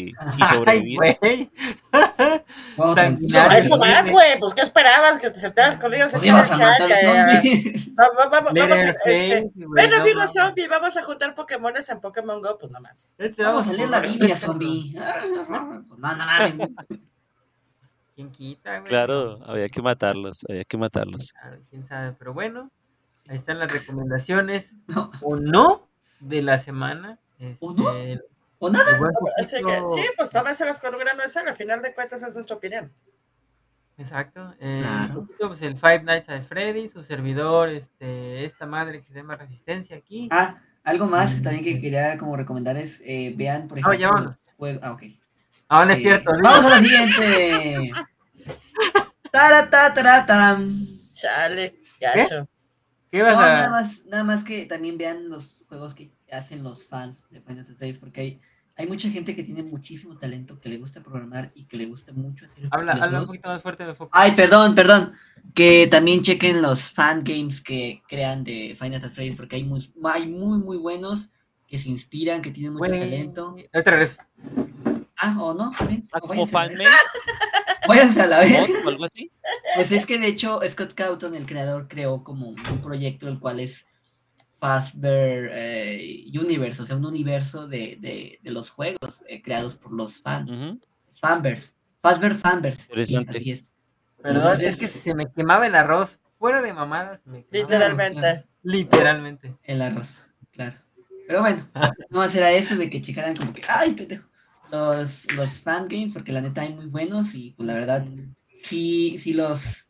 [SPEAKER 3] y
[SPEAKER 1] Ay,
[SPEAKER 3] sobrevivir.
[SPEAKER 1] güey.
[SPEAKER 4] Juego
[SPEAKER 1] Sanguinario.
[SPEAKER 2] A
[SPEAKER 4] tranquilo,
[SPEAKER 2] eso vas,
[SPEAKER 1] Horrible.
[SPEAKER 2] güey. Pues, ¿qué esperabas? Que te sentaras con ellos a
[SPEAKER 4] Pues
[SPEAKER 2] echar
[SPEAKER 4] a
[SPEAKER 2] chat.
[SPEAKER 4] matar
[SPEAKER 2] ya, ya.
[SPEAKER 4] zombies.
[SPEAKER 2] Va- va- va- Vamos a,
[SPEAKER 1] Letterface,
[SPEAKER 2] este,
[SPEAKER 1] güey,
[SPEAKER 2] Ven,
[SPEAKER 1] no
[SPEAKER 2] amigo zombie, vamos a juntar Pokémones en Pokémon Go. Pues no mames.
[SPEAKER 1] Este
[SPEAKER 4] Vamos a leer la Biblia, zombie. No, no mames.
[SPEAKER 1] ¿Quién quita, güey?
[SPEAKER 3] Claro, había que matarlos, había que matarlos.
[SPEAKER 1] Claro, quién sabe, pero bueno, ahí están las recomendaciones
[SPEAKER 4] No.
[SPEAKER 1] o no de la semana.
[SPEAKER 4] ¿O no?
[SPEAKER 1] Este,
[SPEAKER 4] ¿O nada?
[SPEAKER 1] poquito-
[SPEAKER 2] sí, pues tómenselas con un grano de sal. Al final de cuentas, es nuestra opinión.
[SPEAKER 1] Exacto. eh,
[SPEAKER 4] Claro.
[SPEAKER 1] poquito, pues, el Five Nights at Freddy, su servidor, este, esta madre que se llama Resistencia aquí.
[SPEAKER 4] Ah, algo más
[SPEAKER 1] Mm.
[SPEAKER 4] también que quería como recomendar es eh, vean, por
[SPEAKER 1] Ah,
[SPEAKER 4] ejemplo,
[SPEAKER 1] ya vámonos.
[SPEAKER 4] los juegos. Ah, ok.
[SPEAKER 1] Ah, no es
[SPEAKER 4] Eh,
[SPEAKER 1] cierto. ¿no?
[SPEAKER 4] Vamos a la siguiente. Taratataratán.
[SPEAKER 2] Chale, gacho.
[SPEAKER 1] ¿Qué
[SPEAKER 4] No,
[SPEAKER 1] vas
[SPEAKER 4] nada
[SPEAKER 1] a...?
[SPEAKER 4] más, nada más que también vean los juegos que hacen los fans de Final Fantasy porque hay, hay mucha gente que tiene muchísimo talento, que le gusta programar y que le gusta mucho hacer
[SPEAKER 1] Habla, habla un poquito más fuerte de foco.
[SPEAKER 4] Ay, perdón, perdón. Que también chequen los fan games que crean de Final Fantasy porque hay muy, hay muy, muy buenos que se inspiran, que tienen mucho
[SPEAKER 1] Güey,
[SPEAKER 4] talento.
[SPEAKER 1] ahorita regreso.
[SPEAKER 4] Ah, o no.
[SPEAKER 3] Ah,
[SPEAKER 4] o
[SPEAKER 3] como fanmade
[SPEAKER 4] Váyanse a la vez.
[SPEAKER 3] o algo así.
[SPEAKER 4] Pues es que de hecho Scott Cawthon, el creador, creó como un proyecto el cual es Fazbear eh, Universe, o sea, un universo de, de, de los juegos eh, creados por los fans.
[SPEAKER 3] Ujú.
[SPEAKER 4] Fanverse. Fazbear Fanverse. Sí, así es.
[SPEAKER 1] Perdón,
[SPEAKER 4] Entonces-
[SPEAKER 1] es que se me quemaba el arroz. Fuera de mamadas, me quemaba.
[SPEAKER 2] Literalmente.
[SPEAKER 1] Literalmente.
[SPEAKER 4] El arroz, claro. Pero bueno, no era eso de que checaran como que, ay, pendejo, los, los fangames, porque la neta hay muy buenos y pues la verdad, sí, sí los,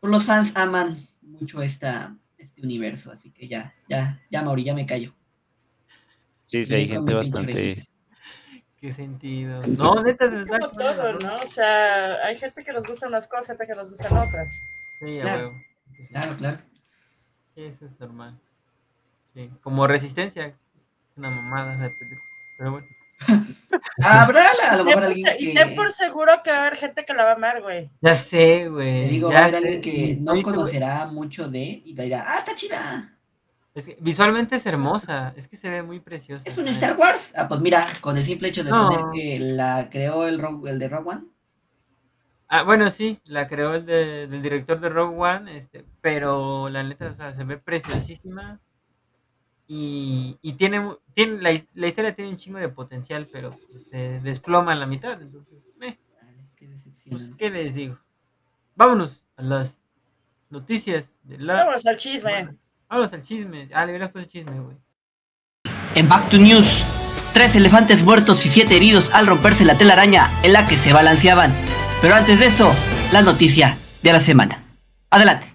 [SPEAKER 4] pues, los fans aman mucho esta, este universo, así que ya, ya, ya, Mauri, ya me callo.
[SPEAKER 3] Sí, sí, hay gente bastante.
[SPEAKER 1] Qué sentido. No, neta,
[SPEAKER 2] Es
[SPEAKER 1] está
[SPEAKER 2] como todo,
[SPEAKER 1] la
[SPEAKER 2] ¿no? O sea, hay gente que nos gustan unas cosas, gente que nos gustan otras.
[SPEAKER 1] Sí, a
[SPEAKER 4] Claro.
[SPEAKER 1] huevo.
[SPEAKER 4] Claro, claro.
[SPEAKER 1] Eso es normal. Sí. Como resistencia. Es una mamada de película. Pero bueno.
[SPEAKER 4] Habrá a lo
[SPEAKER 2] Y ten
[SPEAKER 4] mejor
[SPEAKER 2] por
[SPEAKER 4] alguien
[SPEAKER 2] se- Y ten
[SPEAKER 4] que,
[SPEAKER 2] por seguro que va a haber gente que la va a amar, güey.
[SPEAKER 1] Ya sé, güey.
[SPEAKER 4] te digo, va a haber alguien que no
[SPEAKER 1] estoy seguro-
[SPEAKER 4] conocerá mucho de y te dirá, ah, está chida.
[SPEAKER 1] Es que visualmente es hermosa. Es que se ve muy preciosa.
[SPEAKER 4] ¿Es un Star. Wars? Ah, pues mira, con el simple hecho de
[SPEAKER 1] No.
[SPEAKER 4] poner que la creó el, de Rogue One.
[SPEAKER 1] Ah, bueno, sí, la creó el de- del director de Rogue One, este, pero la neta, o sea, se ve preciosísima. Y, y tiene, mu- tiene la, his- la historia tiene un chingo de potencial, pero pues, se desploma en la mitad. Entonces, eh,
[SPEAKER 4] qué
[SPEAKER 1] pues. ¿qué les digo? Vámonos a las noticias de la.
[SPEAKER 2] Vámonos al chisme.
[SPEAKER 1] Vámonos al chisme. Ah, le hubieras puesto chisme, güey.
[SPEAKER 4] En Back to News, tres elefantes muertos y siete heridos al romperse la telaraña en la que se balanceaban. Pero antes de eso, la noticia de la semana. Adelante.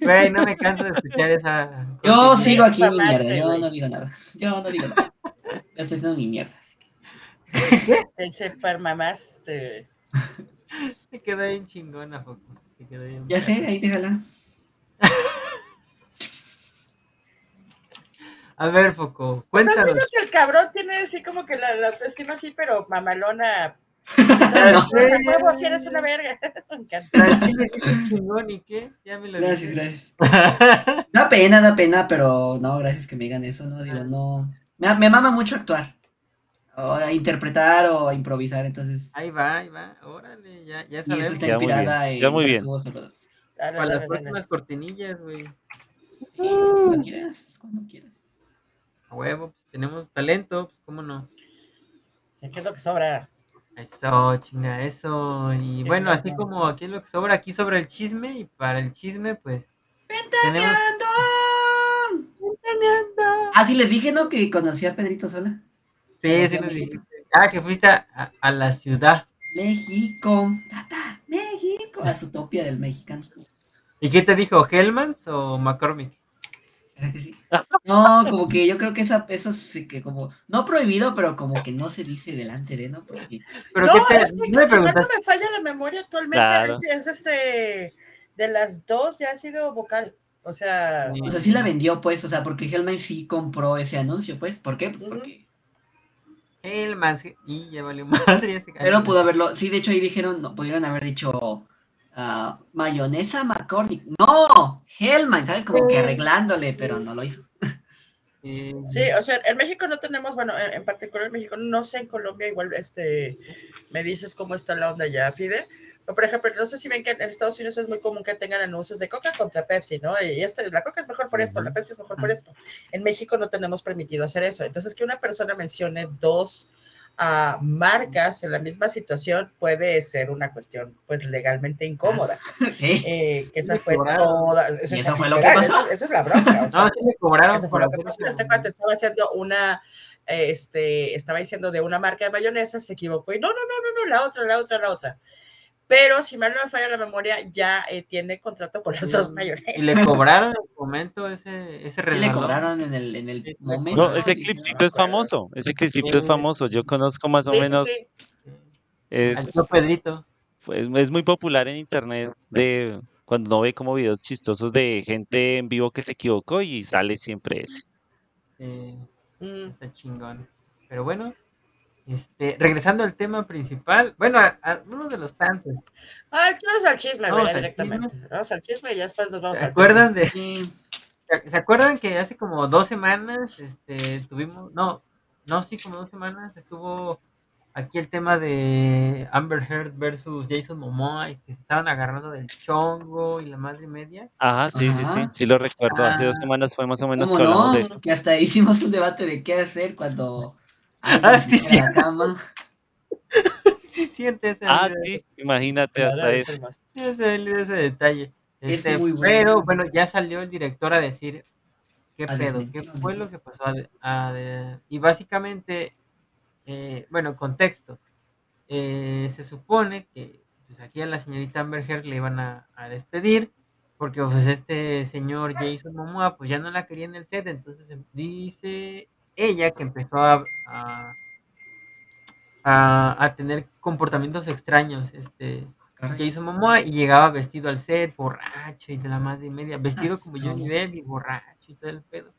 [SPEAKER 1] Güey, no me canso de escuchar esa.
[SPEAKER 4] Yo sigo aquí mi mierda, yo no digo nada. Yo no digo nada. Yo estoy haciendo mi mierda.
[SPEAKER 2] Te super mamaste.
[SPEAKER 1] Te quedó bien chingona, Foco. Te bien.
[SPEAKER 4] Ya sé, ahí déjala.
[SPEAKER 1] A ver, Foco,
[SPEAKER 2] ¿Estás
[SPEAKER 1] cuéntanos.
[SPEAKER 2] viendo que el cabrón tiene así como que la, la autoestima así, pero mamalona?
[SPEAKER 1] Ya
[SPEAKER 2] O sea,
[SPEAKER 1] sé.
[SPEAKER 2] huevo, si eres una verga. Me encanta.
[SPEAKER 1] Chingón y qué, ya me lo
[SPEAKER 4] Gracias, gracias. Da pena, da pena, pero no, gracias que me digan eso, no, digo, no. Me, me mama mucho actuar. O a interpretar o a improvisar, entonces.
[SPEAKER 1] Ahí va, ahí va, órale, ya, ya
[SPEAKER 4] Y eso está
[SPEAKER 3] muy bien,
[SPEAKER 4] inspirada en
[SPEAKER 3] muy bien.
[SPEAKER 4] Jacobo Salvador.
[SPEAKER 2] Dale,
[SPEAKER 1] Para las
[SPEAKER 2] dale, dale.
[SPEAKER 1] próximas cortinillas, güey.
[SPEAKER 4] Cuando quieras, cuando quieras.
[SPEAKER 1] A huevo, pues tenemos talento, pues cómo no.
[SPEAKER 2] ¿Qué es lo que sobra?
[SPEAKER 1] Eso, chinga, eso. Y
[SPEAKER 2] Qué
[SPEAKER 1] bueno, así como aquí es lo que sobra, aquí sobra el chisme. Y para el chisme, pues. Tenemos.
[SPEAKER 4] Ah, sí, les dije, ¿no? Que conocí a Pedrito Sola.
[SPEAKER 1] Sí, sí,
[SPEAKER 4] México.
[SPEAKER 1] dijiste. Ah, que fuiste a, a- a la ciudad.
[SPEAKER 4] México. Tata, México. A su topia del mexicano.
[SPEAKER 1] ¿Y qué te dijo? ¿Hellmans o McCormick?
[SPEAKER 4] ¿Verdad que sí? No, como que yo creo que esa, eso sí que como, no prohibido, pero como que no se dice delante de, ¿no? Porque
[SPEAKER 1] ¿Pero
[SPEAKER 2] no,
[SPEAKER 1] qué te
[SPEAKER 2] es que
[SPEAKER 1] no me
[SPEAKER 2] si mal no
[SPEAKER 1] preguntaste?
[SPEAKER 2] me falla la memoria actualmente,
[SPEAKER 3] Claro.
[SPEAKER 2] es, es este, de las dos ya ha sido vocal. O sea,
[SPEAKER 1] Sí.
[SPEAKER 4] O sea, sí la vendió, pues, o sea, porque Hellman sí compró ese anuncio, pues. ¿Por qué? Pues
[SPEAKER 2] Ujú.
[SPEAKER 4] porque.
[SPEAKER 1] Y ya valió madre ese
[SPEAKER 4] Pero pudo haberlo. Sí, de hecho ahí dijeron, no, pudieron haber dicho ah, mayonesa McCormick. ¡No! Hellman, ¿sabes? Como que arreglándole, pero no lo hizo.
[SPEAKER 1] Sí,
[SPEAKER 2] sí, o sea, en México no tenemos, bueno, en, particular en México, no sé en Colombia, igual este, me dices cómo está la onda ya, Fide. O, por ejemplo, no sé si ven que en Estados Unidos es muy común que tengan anuncios de Coca contra Pepsi, ¿no? Y este, la Coca es mejor por esto, la Pepsi es mejor por esto. En México no tenemos permitido hacer eso. Entonces, que una persona mencione dos ah, marcas en la misma situación puede ser una cuestión, pues, legalmente incómoda.
[SPEAKER 4] Sí.
[SPEAKER 2] Eh, que esa fue toda.
[SPEAKER 4] ¿Y
[SPEAKER 2] Eso,
[SPEAKER 4] eso
[SPEAKER 2] es
[SPEAKER 4] fue lo que pasó?
[SPEAKER 2] esa- esa es la bronca. o sea,
[SPEAKER 1] No, sí me cobraron.
[SPEAKER 2] eso fue lo que pasó. Este cuate estaba haciendo una, eh, este, estaba diciendo de una marca de mayonesa, se equivocó y no, no, no, no, no, la otra, la otra, la otra. Pero si mal no me falla la memoria, ya eh, tiene contrato por las dos mayonesas.
[SPEAKER 1] Y le cobraron en el momento ese, ese
[SPEAKER 4] Sí le cobraron en el, en el momento.
[SPEAKER 3] No, ese clipcito es famoso. Ese clipito es famoso. Yo conozco más o
[SPEAKER 2] Sí,
[SPEAKER 3] menos.
[SPEAKER 2] sí.
[SPEAKER 3] Es,
[SPEAKER 1] Pedrito.
[SPEAKER 3] pues, es muy popular en internet de cuando uno ve como videos chistosos de gente en vivo que se equivocó y sale siempre ese.
[SPEAKER 1] Sí,
[SPEAKER 2] Mm.
[SPEAKER 1] está chingón. Pero bueno, este, regresando al tema principal. Bueno, a, a uno de los tantos.
[SPEAKER 2] Ah, vamos al chisme,
[SPEAKER 1] Vamos
[SPEAKER 2] güey,
[SPEAKER 1] al
[SPEAKER 2] directamente. Vamos al chisme y ya después nos vamos
[SPEAKER 1] ¿Se
[SPEAKER 2] al
[SPEAKER 1] acuerdan de. ¿Se acuerdan que hace como dos semanas este, tuvimos, no, no, sí, como dos semanas estuvo aquí el tema de Amber Heard versus Jason Momoa y que se estaban agarrando del chongo y la madre media?
[SPEAKER 3] Ajá, sí, sí, sí. Sí lo recuerdo. Hace dos
[SPEAKER 4] Ah.
[SPEAKER 3] semanas fue más o menos
[SPEAKER 4] ¿Cómo
[SPEAKER 3] que
[SPEAKER 4] no?
[SPEAKER 3] de eso.
[SPEAKER 4] Que hasta hicimos un debate de qué hacer cuando
[SPEAKER 1] Ah, sí,
[SPEAKER 4] en la cama.
[SPEAKER 1] sí, cierto, ese,
[SPEAKER 3] Ah, sí, imagínate hasta eso.
[SPEAKER 1] Ese, ese detalle.
[SPEAKER 4] Es
[SPEAKER 1] Este,
[SPEAKER 4] muy bueno.
[SPEAKER 1] Pero bueno, ya salió el director a decir ¿Qué
[SPEAKER 4] A
[SPEAKER 1] pedo? ¿Qué fue lo que pasó? a- a- y básicamente, eh, bueno, contexto. Eh, se supone que pues, aquí a la señorita Amber Heard le iban a, a despedir porque pues este señor Jason Momoa pues ya no la quería en el set, entonces em- dice ella que empezó a, a, a- a tener comportamientos extraños, este
[SPEAKER 4] Caray.
[SPEAKER 1] Jason Momoa y llegaba vestido al set, borracho y de la madre y media, vestido como. Johnny Depp y borracho y todo el pedo.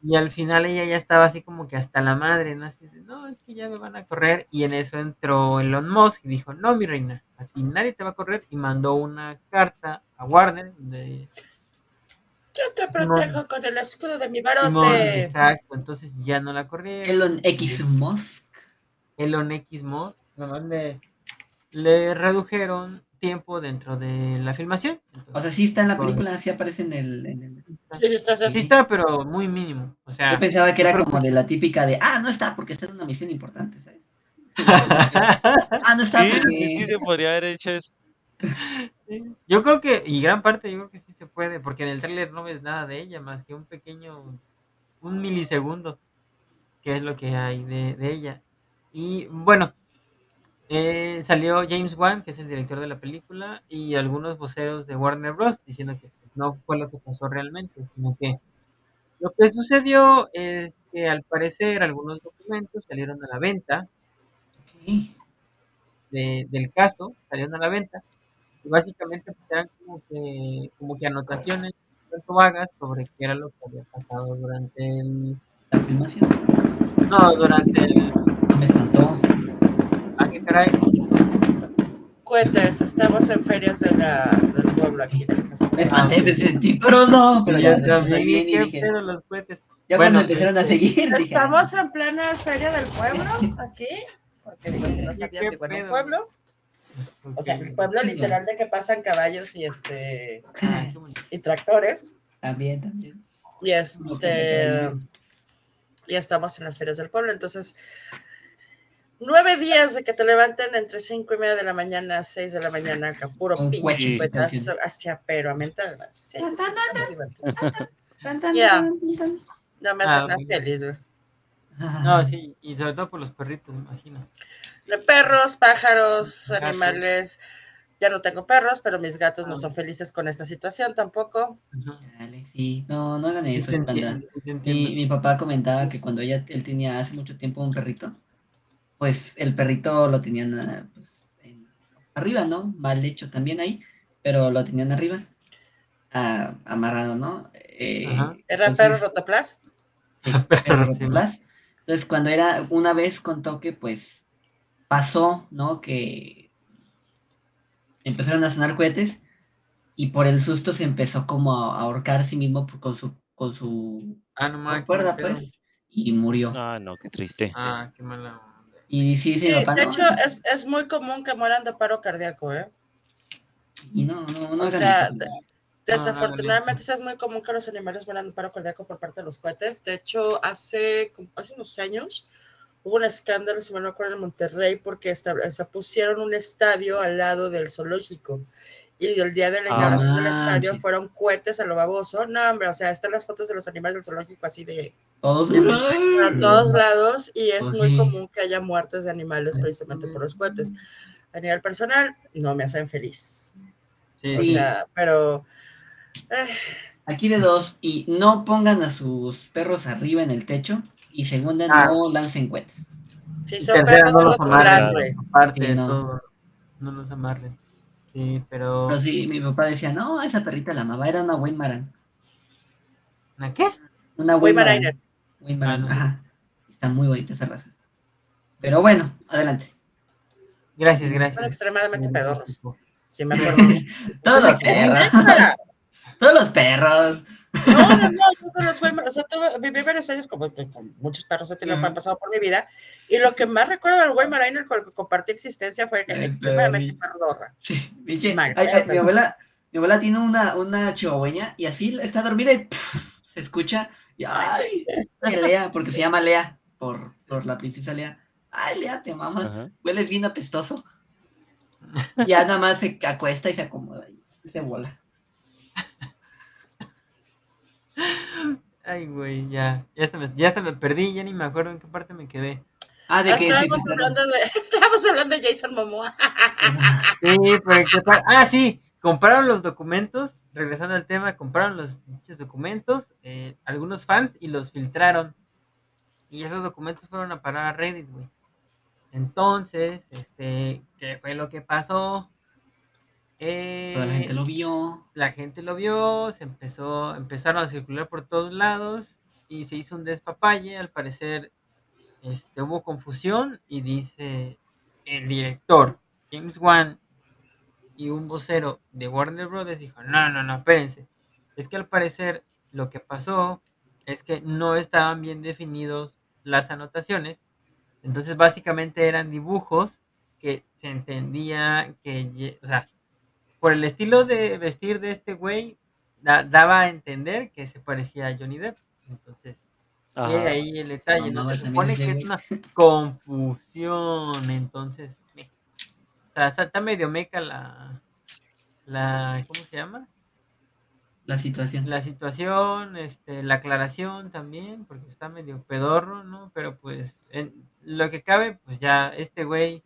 [SPEAKER 1] Y al final ella ya estaba así como que hasta la madre, ¿no? Así de, no, es que ya me van a correr. Y en eso entró Elon Musk y dijo, no, mi reina, a ti nadie te va a correr. Y mandó una carta a Warner donde
[SPEAKER 2] Yo te protejo con el escudo de mi barote.
[SPEAKER 1] exacto, entonces ya no la corrieron.
[SPEAKER 4] Elon X Musk.
[SPEAKER 1] Elon X Musk, nomás le, le redujeron tiempo dentro de la filmación.
[SPEAKER 4] O sea, sí está en la película, sí aparece en el. en el-
[SPEAKER 2] Sí, sí, estás
[SPEAKER 1] Sí está, pero muy mínimo. O sea,
[SPEAKER 4] Yo pensaba que era como de la típica de, ah, no está porque está en una misión importante, ¿sabes? Ah, no está
[SPEAKER 3] Sí,
[SPEAKER 4] porque.
[SPEAKER 3] sí, sí se podría haber hecho eso.
[SPEAKER 1] Yo creo que, y gran parte, yo creo que sí se puede, porque en el tráiler no ves nada de ella, más que un pequeño, un milisegundo, que es lo que hay de, de ella. Y bueno, eh, salió James Wan, que es el director de la película, y algunos voceros de Warner Bros. diciendo que no fue lo que pasó realmente, sino que lo que sucedió es que al parecer algunos documentos salieron a la venta de- del caso, salieron a la venta, y básicamente pues, eran como que, como que anotaciones tanto vagas sobre qué era lo que había pasado durante el,
[SPEAKER 4] La filmación.
[SPEAKER 1] no, durante el,
[SPEAKER 4] No me espantó.
[SPEAKER 1] ah, qué caray,
[SPEAKER 2] Cohetes, estamos en ferias de la, del pueblo aquí.
[SPEAKER 4] Me espanté,
[SPEAKER 1] Ah,
[SPEAKER 4] me sentí, pero no. Pero ya
[SPEAKER 1] yo
[SPEAKER 4] después
[SPEAKER 1] dije,
[SPEAKER 4] bien y
[SPEAKER 1] qué
[SPEAKER 4] dije.
[SPEAKER 1] pedo los cohetes,
[SPEAKER 4] Ya
[SPEAKER 1] Bueno,
[SPEAKER 4] cuando empezaron a seguir, dije.
[SPEAKER 2] Estamos en plena feria del pueblo aquí. Porque si no sabían,
[SPEAKER 1] ¿Qué
[SPEAKER 2] digo, en un O sea, el pueblo
[SPEAKER 4] Chido.
[SPEAKER 2] literal de que pasan caballos y este
[SPEAKER 1] Ah,
[SPEAKER 2] y tractores.
[SPEAKER 4] También, también.
[SPEAKER 2] Y este y estamos en las ferias del pueblo. Entonces, nueve días de que te levanten entre cinco y media de la mañana a seis de la mañana, puro pinche
[SPEAKER 4] canciones.
[SPEAKER 2] hacia pero a mentar. Sí, divertido.
[SPEAKER 4] Tan, tan,
[SPEAKER 2] Ya.
[SPEAKER 4] tan, tan, tan.
[SPEAKER 2] No me
[SPEAKER 1] No, sí, y sobre todo por los perritos, me imagino.
[SPEAKER 2] Perros, pájaros, animales. Ya no tengo perros, pero mis gatos no
[SPEAKER 1] Ah.
[SPEAKER 2] son felices con esta situación tampoco.
[SPEAKER 4] Chale, sí, no, no hagan
[SPEAKER 1] Sí
[SPEAKER 4] eso, banda.
[SPEAKER 1] entiendo, sí
[SPEAKER 4] Mi, papá comentaba que cuando ella, él tenía hace mucho tiempo un perrito, pues el perrito lo tenían ah, pues, en- arriba, ¿no? Mal hecho también ahí, pero lo tenían arriba, ah, amarrado, ¿no? Eh.
[SPEAKER 2] ¿Era
[SPEAKER 4] entonces-
[SPEAKER 2] perro rotoplas?
[SPEAKER 4] Sí,
[SPEAKER 1] Perro
[SPEAKER 4] perro
[SPEAKER 1] rotoplas.
[SPEAKER 4] Entonces, cuando era una vez contó que pues pasó, ¿no? Que empezaron a sonar cohetes y por el susto se empezó como a ahorcar a sí mismo con su con su
[SPEAKER 1] Ah, no
[SPEAKER 4] cuerda, pues, y murió.
[SPEAKER 3] Ah, no, qué triste.
[SPEAKER 1] Ah, qué mala onda.
[SPEAKER 4] Y sí, sí,
[SPEAKER 2] Sí,
[SPEAKER 4] mi papá,
[SPEAKER 2] de
[SPEAKER 4] no,
[SPEAKER 2] hecho, es, es muy común que mueran de paro cardíaco, ¿eh?
[SPEAKER 4] y no, no, no
[SPEAKER 2] o sea, de- Desafortunadamente, sí es muy común que los animales mueran de paro cardíaco por parte de los cohetes. De hecho, hace, hace unos años hubo un escándalo, si me no acuerdo, en Monterrey, porque se pusieron un estadio al lado del zoológico. Y el día de la
[SPEAKER 3] Ah,
[SPEAKER 2] inauguración del estadio
[SPEAKER 4] manches.
[SPEAKER 2] fueron cohetes a lo baboso. No, hombre, o sea, están las fotos de los animales del zoológico así de
[SPEAKER 4] Todos.
[SPEAKER 2] por todos lados y es
[SPEAKER 4] Pues
[SPEAKER 2] muy
[SPEAKER 4] sí.
[SPEAKER 2] común que haya muertes de animales precisamente por los cohetes. A nivel personal, no me hacen feliz.
[SPEAKER 1] Sí,
[SPEAKER 2] O
[SPEAKER 4] Sí.
[SPEAKER 2] sea, pero...
[SPEAKER 4] Aquí de dos, y no pongan a sus perros arriba en el techo, y segunda,
[SPEAKER 1] Ah.
[SPEAKER 4] no lancen cohetes.
[SPEAKER 2] si
[SPEAKER 1] Y
[SPEAKER 2] son
[SPEAKER 1] tercera,
[SPEAKER 2] perros,
[SPEAKER 1] no los amarren.
[SPEAKER 2] güey.
[SPEAKER 1] Aparte
[SPEAKER 4] Sí, no.
[SPEAKER 1] todo, no los amarren. Sí, pero.
[SPEAKER 4] Pero sí, mi papá decía, no, esa perrita la amaba, era una Weimaraner.
[SPEAKER 1] ¿Una qué?
[SPEAKER 4] Una.
[SPEAKER 2] Weimaraner.
[SPEAKER 4] Weimaraner,
[SPEAKER 1] Ah, no
[SPEAKER 4] ajá. Está muy bonita esa raza. Pero bueno, adelante.
[SPEAKER 1] Gracias, gracias.
[SPEAKER 2] Son extremadamente
[SPEAKER 1] Gracias,
[SPEAKER 2] pedorros. Sí, me acuerdo.
[SPEAKER 4] Perros. Todos los perros.
[SPEAKER 2] No, no, no, todos los Weimar- o sea, tuve- viví varios años como con muchos perros he tenido, han pasado por mi vida. Y lo que más recuerdo del Weimaraner con el que compartí existencia fue que
[SPEAKER 4] El
[SPEAKER 2] extremadamente pedorra.
[SPEAKER 4] Sí, pinche.
[SPEAKER 2] Mal,
[SPEAKER 4] ay, ay,
[SPEAKER 2] pero-
[SPEAKER 4] mi abuela, mi abuela tiene una, una chihuahueña y así está dormida y pff, se escucha y ay, ay, Lea, porque se llama Lea por, por la princesa Lea. Ay, Lea, te mamas,
[SPEAKER 3] Ajá.
[SPEAKER 4] hueles bien apestoso. Ya nada más se acuesta y se acomoda y se bola.
[SPEAKER 1] Ay, güey, ya. Ya hasta, me, ya hasta me perdí, ya ni me acuerdo en qué parte me quedé.
[SPEAKER 4] Ah, de que
[SPEAKER 2] Estábamos hablando, de, estábamos hablando de Jason Momoa.
[SPEAKER 1] Sí, pero ¿qué tal? Ah, sí, compraron los documentos, regresando al tema, compraron los pinches documentos, eh, algunos fans, y los filtraron. Y esos documentos fueron a parar a Reddit, güey. Entonces, este, ¿qué fue lo que pasó? Eh,
[SPEAKER 4] Toda la gente lo vio.
[SPEAKER 1] la gente lo vio, se empezó, empezaron a circular por todos lados y se hizo un despapalle, al parecer este, hubo confusión y dice el director James Wan y un vocero de Warner Brothers dijo, no, no, no, espérense, es que al parecer lo que pasó es que no estaban bien definidos las anotaciones, entonces básicamente eran dibujos que se entendía que, o sea, por el estilo de vestir de este güey, da- daba a entender que se parecía a Johnny Depp. Entonces, ahí el detalle, ¿no? Se supone que es una confusión, entonces, me- o sea, está- está medio meca la, la, ¿cómo se llama?
[SPEAKER 4] La situación.
[SPEAKER 1] La situación, este, la aclaración también, porque está medio pedorro, ¿no? Pero pues, en lo que cabe, pues ya este güey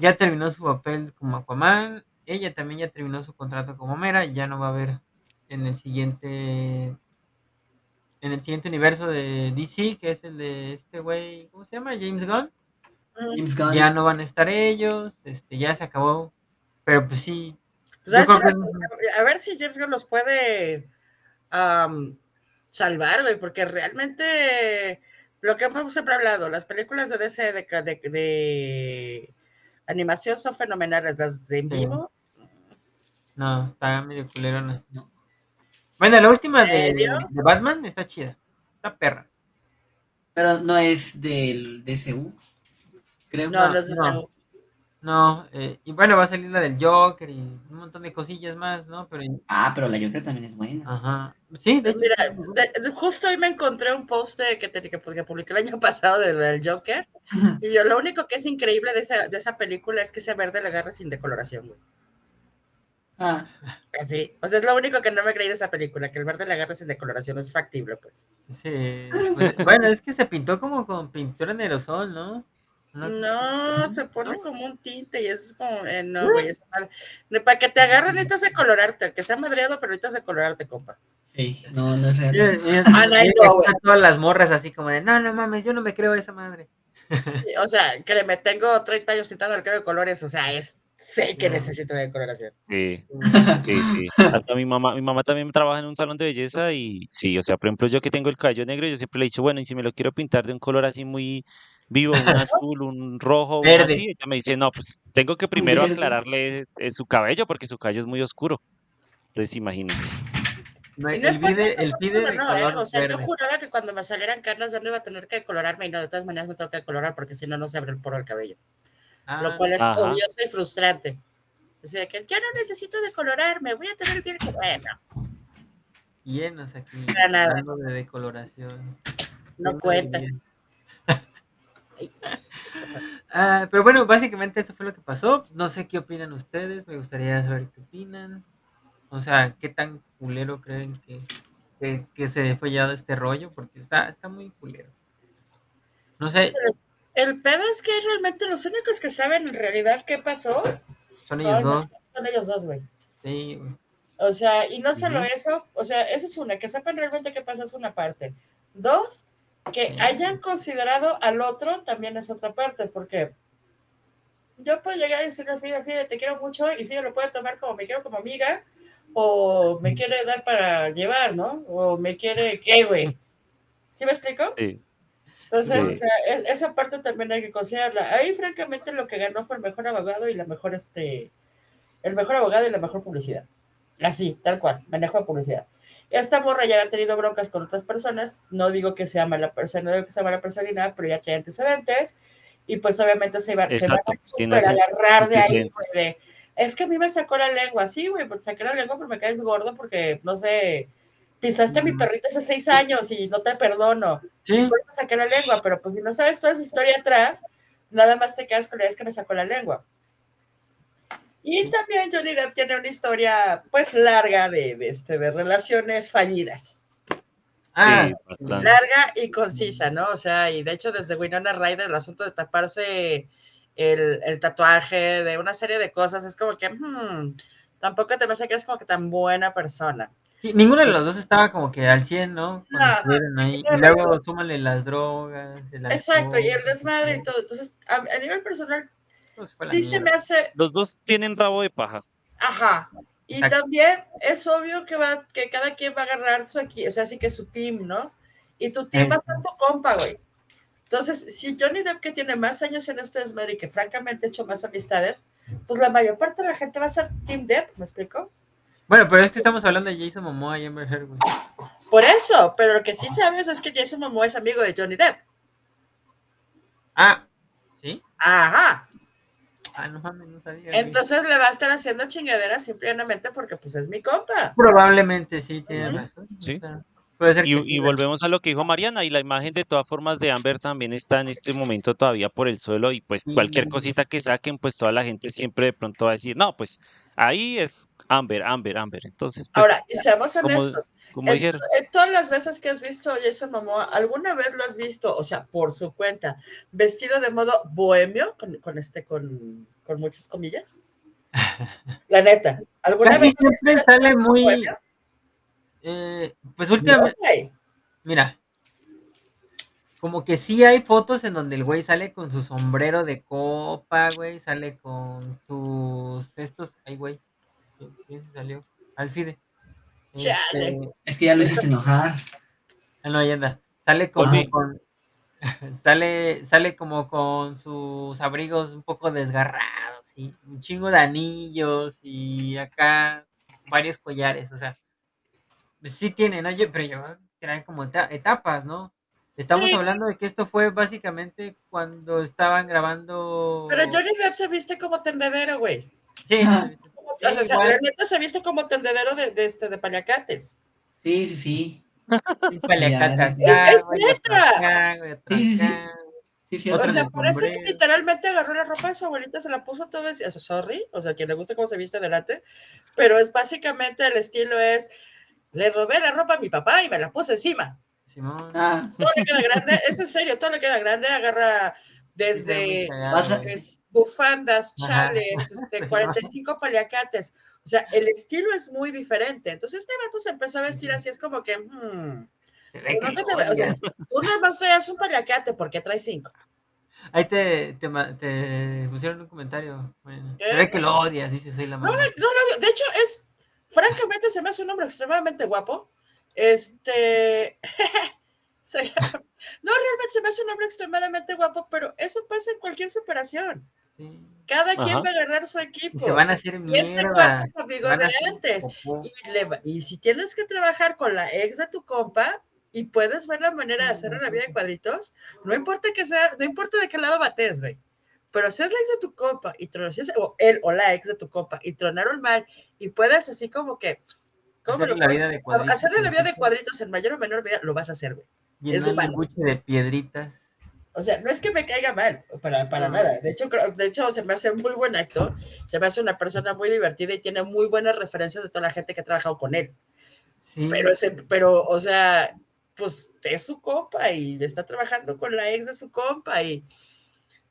[SPEAKER 1] ya terminó su papel como Aquaman, ella también ya terminó su contrato como Mera, y ya no va a haber en el siguiente en el siguiente universo de DC, que es el de este güey, ¿cómo se llama? James Gunn.
[SPEAKER 4] James Gunn.
[SPEAKER 1] Ya no van a estar ellos, este, ya se acabó. Pero pues sí.
[SPEAKER 2] Pues a, ver si
[SPEAKER 1] que-
[SPEAKER 2] los- a ver si James Gunn los puede am, salvar, güey, porque realmente lo que hemos siempre hablado, las películas de DC de, de- de animación son fenomenales, las de en
[SPEAKER 1] Sí.
[SPEAKER 2] vivo.
[SPEAKER 1] No, está medio culerona.
[SPEAKER 4] No.
[SPEAKER 1] Bueno, la última
[SPEAKER 2] ¿En
[SPEAKER 1] de, Batman está chida. Está perra.
[SPEAKER 4] Pero no es del DCU. Creo.
[SPEAKER 2] No,
[SPEAKER 1] No,
[SPEAKER 2] no es de
[SPEAKER 1] no. eh, y bueno, va a salir la del Joker y un montón de cosillas más, ¿no? Pero,
[SPEAKER 4] Ah, pero la Joker también es buena.
[SPEAKER 1] ajá. Sí, de hecho.
[SPEAKER 2] Mira, de- de- justo hoy me encontré un post de- que, te- que, que publiqué el año pasado del, del Joker. Y yo lo único que es increíble de esa, de esa película es que ese verde le agarra sin decoloración, güey.
[SPEAKER 4] Ah,
[SPEAKER 2] Así. O sea, es lo único que no me creí de esa película, que el verde le agarra sin decoloración. Es factible, pues.
[SPEAKER 1] Sí, pues, bueno, es que se pintó como con pintura en aerosol, ¿no? Una-
[SPEAKER 2] No, se pone
[SPEAKER 1] ¿No?
[SPEAKER 2] como un tinte y eso es como. eh, no, güey. esa madre- Para que te agarren, necesitas de colorarte. Que sea madreado, pero necesitas de colorarte, compa.
[SPEAKER 4] sí. No, no es real.
[SPEAKER 2] Ah, no, no,
[SPEAKER 1] todas las morras así como de, no, no mames, yo no me creo esa madre.
[SPEAKER 2] Sí, o sea, créeme, tengo 30 años pintando el cabello de colores. O sea, es, sé que
[SPEAKER 1] No.
[SPEAKER 2] necesito de coloración.
[SPEAKER 3] Sí, sí, sí. Hasta mi mamá, mi mamá también trabaja en un salón de belleza y sí, o sea, por ejemplo, yo que tengo el cabello negro, yo siempre le he dicho, bueno, y si me lo quiero pintar de un color así muy vivo, un azul, un rojo, un
[SPEAKER 1] Verde.
[SPEAKER 3] así, ella me dice, no, pues tengo que primero
[SPEAKER 4] Verde.
[SPEAKER 3] aclararle eh, su cabello porque su cabello es muy oscuro. Entonces, imagínense.
[SPEAKER 1] No,
[SPEAKER 2] Y no
[SPEAKER 1] el el pide de
[SPEAKER 2] no, ¿eh? O sea, yo juraba que cuando me salieran canas ya no iba a tener que colorarme y no, de todas maneras me tengo que colorar porque si no, no se abre el poro del cabello.
[SPEAKER 1] Ah,
[SPEAKER 2] lo cual es
[SPEAKER 3] Ajá.
[SPEAKER 2] odioso y frustrante. Así de que ya no necesito decolorarme, voy a tener bien que bueno,
[SPEAKER 1] llenos aquí,
[SPEAKER 2] Para nada.
[SPEAKER 1] hablando de decoloración.
[SPEAKER 2] no cuenta.
[SPEAKER 1] Ah, pero bueno, básicamente eso fue lo que pasó. No sé qué opinan ustedes, me gustaría saber qué opinan. O sea, qué tan culero creen que, que, que se fue ya de este rollo, porque está, está muy culero. No sé,
[SPEAKER 2] El pedo es que realmente los únicos que saben en realidad qué pasó
[SPEAKER 1] son ellos
[SPEAKER 2] son,
[SPEAKER 1] dos.
[SPEAKER 2] son ellos dos, güey.
[SPEAKER 1] Sí, güey.
[SPEAKER 2] O sea, y no solo eso, o sea, esa es una, que sepan realmente qué pasó es una parte. Dos, que
[SPEAKER 1] Sí.
[SPEAKER 2] hayan considerado al otro también es otra parte, porque yo puedo llegar y decirle a Fide, Fide, te quiero mucho, y Fide lo puede tomar como me quiero como amiga, o me quiere dar para llevar, ¿no? O me quiere, ¿qué, güey? ¿Sí me explico?
[SPEAKER 3] Sí.
[SPEAKER 2] Entonces,
[SPEAKER 3] Sí.
[SPEAKER 2] o sea, es- esa parte también hay que considerarla. Ahí, francamente, lo que ganó fue el mejor abogado y la mejor, este, el mejor abogado y la mejor publicidad. Así, tal cual, manejo de publicidad. Esta morra ya ha tenido broncas con otras personas, no digo que sea mala persona, no digo que sea mala persona ni nada, pero ya trae antecedentes, y pues obviamente se va, se va a agarrar de ahí, güey, de, es que a mí me sacó la lengua, sí, güey, pues saqué la lengua porque me caes gordo, porque, no sé, pisaste a mi
[SPEAKER 1] Ujú.
[SPEAKER 2] perrito hace seis años y no te perdono
[SPEAKER 1] Sí,
[SPEAKER 2] por eso saqué la lengua, pero pues si no sabes toda esa historia atrás, nada más te quedas con la idea es que me sacó la lengua. Y también Johnny Depp tiene una historia pues larga de, de, este, de relaciones fallidas.
[SPEAKER 1] Ah,
[SPEAKER 3] Sí, bastante.
[SPEAKER 2] larga y concisa, ¿no? O sea, y de hecho desde Winona Ryder el asunto de taparse el, el tatuaje, de una serie de cosas, es como que hmm, tampoco te me hace que eres como que tan buena persona.
[SPEAKER 1] Sí, ninguno de los dos estaba como que al 100, ¿no? Cuando
[SPEAKER 2] No,
[SPEAKER 1] ahí. Y luego súmale las drogas, el
[SPEAKER 2] Exacto, y el desmadre y todo. Entonces, a, a nivel personal,
[SPEAKER 1] pues
[SPEAKER 2] sí se me hace,
[SPEAKER 3] Los dos tienen rabo de paja.
[SPEAKER 2] ajá. Y
[SPEAKER 1] Exacto.
[SPEAKER 2] también es obvio que va, que cada quien va a agarrar su aquí, o sea, así que su team, ¿no? Y tu team
[SPEAKER 1] Sí.
[SPEAKER 2] va a ser tu compa, güey. Entonces, si Johnny Depp, que tiene más años en este desmadre y que francamente ha hecho más amistades, pues la mayor parte de la gente va a ser Team Depp, ¿me explico?
[SPEAKER 1] Bueno, pero es que estamos hablando de Jason Momoa y Amber Heard, güey.
[SPEAKER 2] Por eso, pero lo que sí sabes es que Jason Momoa es amigo de Johnny Depp.
[SPEAKER 1] Ah, ¿sí?
[SPEAKER 2] Ajá.
[SPEAKER 1] Ah, no mames, no sabía. güey.
[SPEAKER 2] Entonces le va a estar haciendo chingaderas simplemente porque pues es mi compa.
[SPEAKER 1] Probablemente sí, tiene razón.
[SPEAKER 3] Sí.
[SPEAKER 1] o sea, puede ser que
[SPEAKER 3] Y,
[SPEAKER 1] sí,
[SPEAKER 3] y
[SPEAKER 1] güey.
[SPEAKER 3] volvemos a lo que dijo Mariana, y la imagen de todas formas de Amber también está en este momento todavía por el suelo, y pues cualquier
[SPEAKER 1] Sí.
[SPEAKER 3] cosita que saquen, pues toda la gente siempre de pronto va a decir, no, pues ahí es Amber, Amber, Amber. Entonces, pues,
[SPEAKER 2] Ahora, y seamos
[SPEAKER 3] como-
[SPEAKER 2] honestos,
[SPEAKER 3] como
[SPEAKER 2] en,
[SPEAKER 3] dijeron,
[SPEAKER 2] en todas las veces que has visto a Jason Momoa, ¿alguna vez lo has visto, o sea, por su cuenta, vestido de modo bohemio, con, con este, con, con muchas comillas? La neta, ¿alguna
[SPEAKER 1] Casi
[SPEAKER 2] vez lo has
[SPEAKER 1] siempre
[SPEAKER 2] visto
[SPEAKER 1] sale muy. eh, pues últimamente, mira. Como que sí hay fotos en donde el güey sale con su sombrero de copa, güey. Sale con sus. Estos. Ay, güey. ¿Quién- ¿Quién se salió? Alfide.
[SPEAKER 2] Chale.
[SPEAKER 1] Este,
[SPEAKER 4] Es que ya lo hiciste enojar.
[SPEAKER 1] Ah, no, ahí anda. Sale como con. sale, sale como con sus abrigos un poco desgarrados y un chingo de anillos y acá varios collares, o sea. pues sí tiene, ¿no? Yo- pero yo eran como eta- etapas, ¿no? Estamos
[SPEAKER 2] Sí.
[SPEAKER 1] hablando de que esto fue básicamente cuando estaban grabando.
[SPEAKER 2] Pero Johnny Depp se viste como tendedero, güey.
[SPEAKER 1] Sí,
[SPEAKER 4] Ah.
[SPEAKER 2] O sea,
[SPEAKER 1] igual.
[SPEAKER 2] la neta se viste como tendedero de, de, este, de paliacates.
[SPEAKER 4] Sí, sí, sí.
[SPEAKER 1] paliacate
[SPEAKER 4] Es-
[SPEAKER 2] es neta.
[SPEAKER 4] sí, sí. Sí, sí.
[SPEAKER 2] O sea, parece que literalmente agarró la ropa de su abuelita, se la puso todo ese, eso, sorry, o sea, quien le gusta cómo se viste adelante, pero es básicamente el estilo es, le robé la ropa a mi papá y me la puse encima.
[SPEAKER 1] Simón.
[SPEAKER 4] Ah,
[SPEAKER 2] Todo le queda grande, es en serio, todo le queda grande, agarra desde bufandas, chales, este,
[SPEAKER 1] Pero-
[SPEAKER 2] 45 paliacates. O sea, el estilo es muy diferente. Entonces este vato se empezó a vestir así, es como que, hmm,
[SPEAKER 1] Se ve
[SPEAKER 2] ¿por
[SPEAKER 1] que
[SPEAKER 2] qué te
[SPEAKER 1] lo
[SPEAKER 2] ve- o sea,
[SPEAKER 1] odias.
[SPEAKER 2] tú nada más traías un paliacate porque traes cinco.
[SPEAKER 1] Ahí te, te, ma- te pusieron un comentario. Bueno, ve que lo odias, dice, soy la mamá.
[SPEAKER 2] no, no, no, de hecho es, francamente se me hace un hombre extremadamente guapo. Este, no, realmente se me hace un hombre extremadamente guapo, pero eso pasa en cualquier separación.
[SPEAKER 1] Sí.
[SPEAKER 2] Cada quien va a agarrar su
[SPEAKER 1] Y
[SPEAKER 2] equipo.
[SPEAKER 1] se van a hacer
[SPEAKER 2] Y este
[SPEAKER 1] mierda.
[SPEAKER 2] cuate es amigo de
[SPEAKER 1] hacer
[SPEAKER 2] antes. Y, le va- y si tienes que trabajar con la ex de tu compa y puedes ver la manera de hacerle la vida de cuadritos, no importa que sea, no importa de qué lado bates, güey. Pero si es la ex de tu compa y tron- si es- o él o la ex de tu compa y tronaron mal y puedes así como que ¿cómo
[SPEAKER 1] Hacerle
[SPEAKER 2] lo
[SPEAKER 1] la vida de cuadritos,
[SPEAKER 2] hacerle la vida de
[SPEAKER 1] ¿no?
[SPEAKER 2] cuadritos en mayor o menor medida, lo vas a hacer, güey. es
[SPEAKER 1] Llenarle
[SPEAKER 2] humano.
[SPEAKER 1] el buche de piedritas.
[SPEAKER 2] O sea, no es que me caiga mal, para, para
[SPEAKER 1] No.
[SPEAKER 2] nada. De hecho, creo- de hecho, se me hace muy buen actor, se me hace una persona muy divertida y tiene muy buenas referencias de toda la gente que ha trabajado con él.
[SPEAKER 1] Sí.
[SPEAKER 2] Pero, ese, pero, o sea, pues es su compa y está trabajando con la ex de su compa y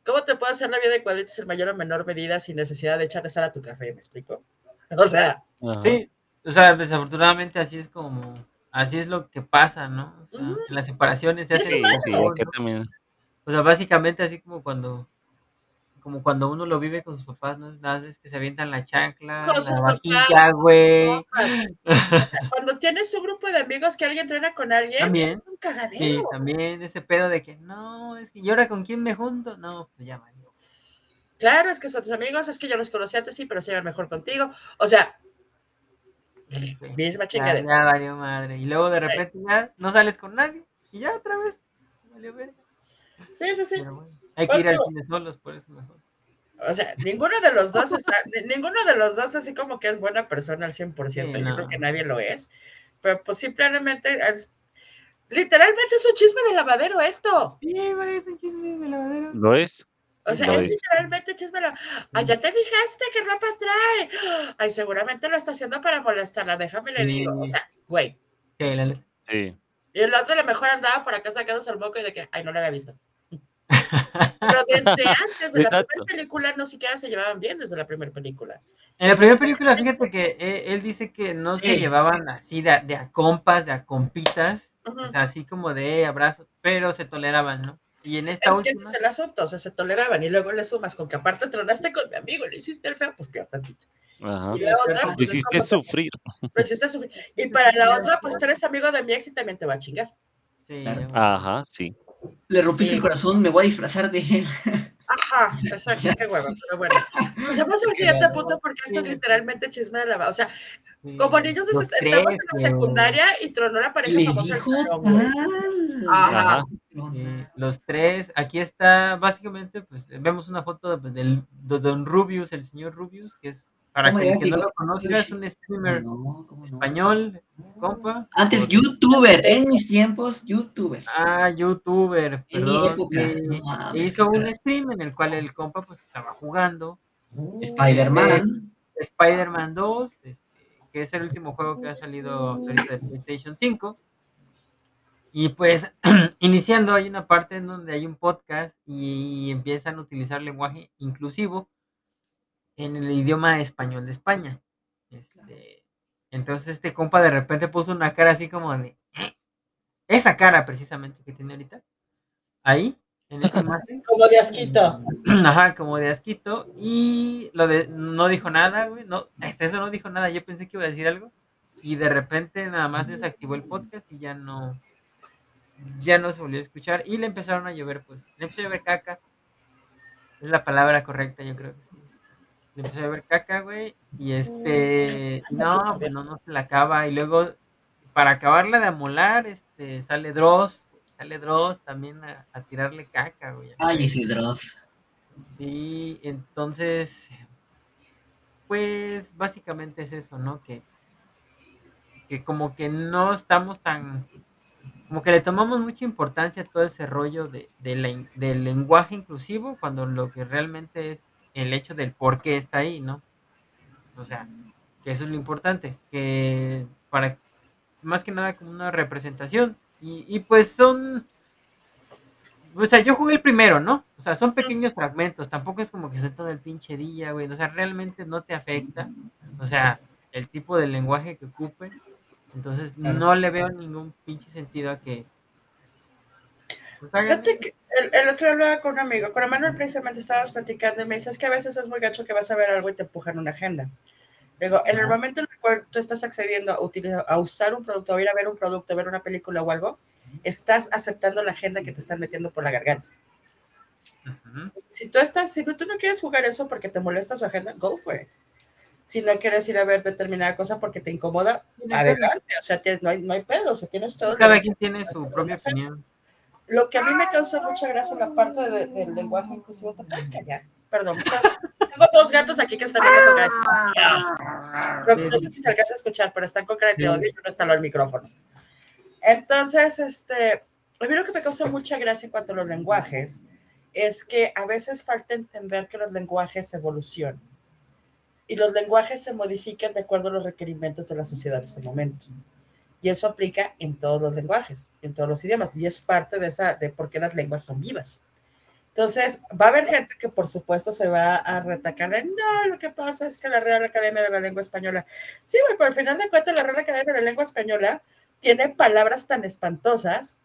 [SPEAKER 2] ¿cómo te puede hacer la vida de cuadritos en mayor o menor medida sin necesidad de echarle sal a tu café? ¿Me explico? O sea,
[SPEAKER 3] Ajá.
[SPEAKER 1] Sí, o sea, desafortunadamente así es como, así es lo que pasa, ¿no? O sea,
[SPEAKER 2] Ujú.
[SPEAKER 1] en las separaciones se
[SPEAKER 2] Es
[SPEAKER 1] hace
[SPEAKER 3] Sí, sí,
[SPEAKER 1] todo,
[SPEAKER 3] acá
[SPEAKER 1] ¿no?
[SPEAKER 3] también.
[SPEAKER 1] O sea, básicamente así como cuando, como cuando uno lo vive con sus papás, ¿no? Nada más es que se avientan la chancla,
[SPEAKER 2] Con
[SPEAKER 1] la
[SPEAKER 2] sus
[SPEAKER 1] vaquilla, güey.
[SPEAKER 2] O sea, cuando tienes un grupo de amigos que alguien entrena con alguien,
[SPEAKER 1] También.
[SPEAKER 2] es un cagadero.
[SPEAKER 1] Sí, también ese pedo de que, no, es que ¿y ahora con quién me junto? No, pues ya, valió.
[SPEAKER 2] Claro, es que son tus amigos, es que yo los conocí antes, sí, pero se llevan mejor contigo. O sea,
[SPEAKER 1] Sí,
[SPEAKER 2] misma
[SPEAKER 1] Ya,
[SPEAKER 2] chingadera.
[SPEAKER 1] ya valió madre. Y luego de repente ya no sales con nadie. Y ya otra vez. Valió verga.
[SPEAKER 2] Sí, sí, sí.
[SPEAKER 1] Bueno, hay que ir al cine solos, por eso mejor.
[SPEAKER 2] O sea, ninguno de los dos está, ni- ninguno de los dos así como que es buena persona al 100%.
[SPEAKER 1] Sí,
[SPEAKER 2] Yo
[SPEAKER 1] no.
[SPEAKER 2] creo que nadie lo es. Pero pues simplemente es, literalmente es un chisme de lavadero esto.
[SPEAKER 1] Sí, güey, es un chisme de lavadero.
[SPEAKER 3] ¿Lo es?
[SPEAKER 2] O sea,
[SPEAKER 3] Lo
[SPEAKER 2] es
[SPEAKER 3] es.
[SPEAKER 2] literalmente chisme de la... Ay, ya te fijaste qué ropa trae. Ay, seguramente lo está haciendo para molestarla, déjame le digo. O sea, güey,
[SPEAKER 1] Sí, la neta.
[SPEAKER 3] Sí.
[SPEAKER 2] Y el otro a lo mejor andaba por acá sacándose el moco y de que, ay, no lo había visto. Pero desde antes de la primera película no siquiera se llevaban bien desde la primera película.
[SPEAKER 1] En la primera película, fíjate que eh, él dice que no se
[SPEAKER 4] Sí.
[SPEAKER 1] llevaban así de, a- de a compas, de a compitas,
[SPEAKER 2] Ujú.
[SPEAKER 1] o sea, así como de abrazos, pero se toleraban, ¿no? Y en esta
[SPEAKER 2] Es que ese
[SPEAKER 1] última,
[SPEAKER 2] es el asunto, o sea, se toleraban y luego le sumas con que aparte tronaste con mi amigo le hiciste el feo, pues peor tantito.
[SPEAKER 3] Ajá.
[SPEAKER 2] Y la otra,
[SPEAKER 3] Lo
[SPEAKER 2] pues, es
[SPEAKER 3] hiciste
[SPEAKER 2] como-
[SPEAKER 3] sufrir.
[SPEAKER 2] lo hiciste sufrir. Y para la otra, pues tú eres amigo de mi ex y también te va a chingar.
[SPEAKER 1] sí,
[SPEAKER 4] Claro.
[SPEAKER 3] Ajá, sí.
[SPEAKER 4] Le rompiste
[SPEAKER 2] Sí.
[SPEAKER 4] el corazón, me voy a disfrazar de él.
[SPEAKER 2] Ajá, exacto, qué hueva, pero bueno. Pasamos al siguiente punto porque esto es literalmente chisme de la... O sea,
[SPEAKER 1] sí.
[SPEAKER 2] como niños estamos en la
[SPEAKER 1] tres,
[SPEAKER 2] secundaria y tronó la pareja
[SPEAKER 4] Le
[SPEAKER 2] famosa. Ajá.
[SPEAKER 1] Sí, los tres, aquí está, básicamente, pues vemos una foto de, pues, del de Don Rubius, el señor Rubius, que es, para que el que no lo conozca, es un streamer
[SPEAKER 4] No,
[SPEAKER 1] español, compa.
[SPEAKER 4] Antes youtuber, en mis tiempos, youtuber.
[SPEAKER 1] Ah, youtuber,
[SPEAKER 4] En mi época,
[SPEAKER 1] eh, hizo un stream en el cual el compa pues estaba jugando
[SPEAKER 4] Spider-Man.
[SPEAKER 1] Spider-Man 2, este, que es el último juego que ha salido ahorita de PlayStation 5. Y pues, iniciando, hay una parte en donde hay un podcast y empiezan a utilizar lenguaje inclusivo en el idioma español de España. Este, entonces, este compa de repente puso una cara así como de. "Eh". Esa cara precisamente que tiene ahorita. Ahí, en esa imagen.
[SPEAKER 2] Como de asquito.
[SPEAKER 1] Ajá, como de asquito. Y lo de no dijo nada, güey. No, hasta eso no dijo nada. Yo pensé que iba a decir algo. Y de repente nada más desactivó el podcast y ya no. Ya no se volvió a escuchar. Y le empezaron a llover, pues. Le empezó a llover caca. Es la palabra correcta, yo creo que sí. Le empezó a llover caca, güey. Y este. No, pues no, no se la acaba. Y luego, para acabarla de amolar, este, sale Dross. Sale Dross también a, a tirarle caca, güey.
[SPEAKER 4] Ay, ese Dross.
[SPEAKER 1] Sí, entonces, pues básicamente es eso, ¿no? Que, que como que no estamos tan, como que le tomamos mucha importancia a todo ese rollo de, de la in- del lenguaje inclusivo, cuando lo que realmente es el hecho del por qué está ahí, ¿no? O sea, que eso es lo importante, que para, más que nada como una representación, y, y pues son, o sea, yo jugué el primero, ¿no? O sea, son pequeños fragmentos, tampoco es como que sea todo el pinche día, güey. O sea, realmente no te afecta. O sea, el tipo de lenguaje que ocupen. Entonces, no le veo ningún pinche sentido a que. pues, hagan
[SPEAKER 2] Fíjate
[SPEAKER 1] eso.
[SPEAKER 2] Que el, el otro día hablaba con un amigo, con Emanuel precisamente estábamos platicando y me dice, es que a veces es muy gacho que vas a ver algo y te empujan una agenda. Digo, en el momento en el cual tú estás accediendo a, utilizar, a usar un producto, a ir a ver un producto, a ver una película o algo, estás aceptando la agenda que te están metiendo por la garganta.
[SPEAKER 1] Ujú.
[SPEAKER 2] Si tú estás, si tú no quieres jugar eso porque te molesta su agenda, go for it. Si no quieres ir a ver determinada cosa porque te incomoda, adelante. O sea, tienes- no, hay, no hay pedo, o sea, tienes todo.
[SPEAKER 1] Cada quien tiene su propia opinión.
[SPEAKER 2] Lo que a mí me causa mucha gracia la parte de- del lenguaje inclusivo, ¿te puedes callar? Perdón, tengo dos gatos aquí que están viendo de odio. No sé si se alcanza a escuchar, pero están de odio y uno está al micrófono. Entonces, este, a mí lo que me causa mucha gracia en cuanto a los lenguajes es que a veces falta entender que los lenguajes evolucionan y los lenguajes se modifican de acuerdo a los requerimientos de la sociedad en ese momento. Y eso aplica en todos los lenguajes, en todos los idiomas, y es parte de esa, de por qué las lenguas son vivas. Entonces, va a haber gente que por supuesto se va a retacar de, no, lo que pasa es que la Real Academia de la Lengua Española, sí, güey, pero al final de cuentas la Real Academia de la Lengua Española tiene palabras tan espantosas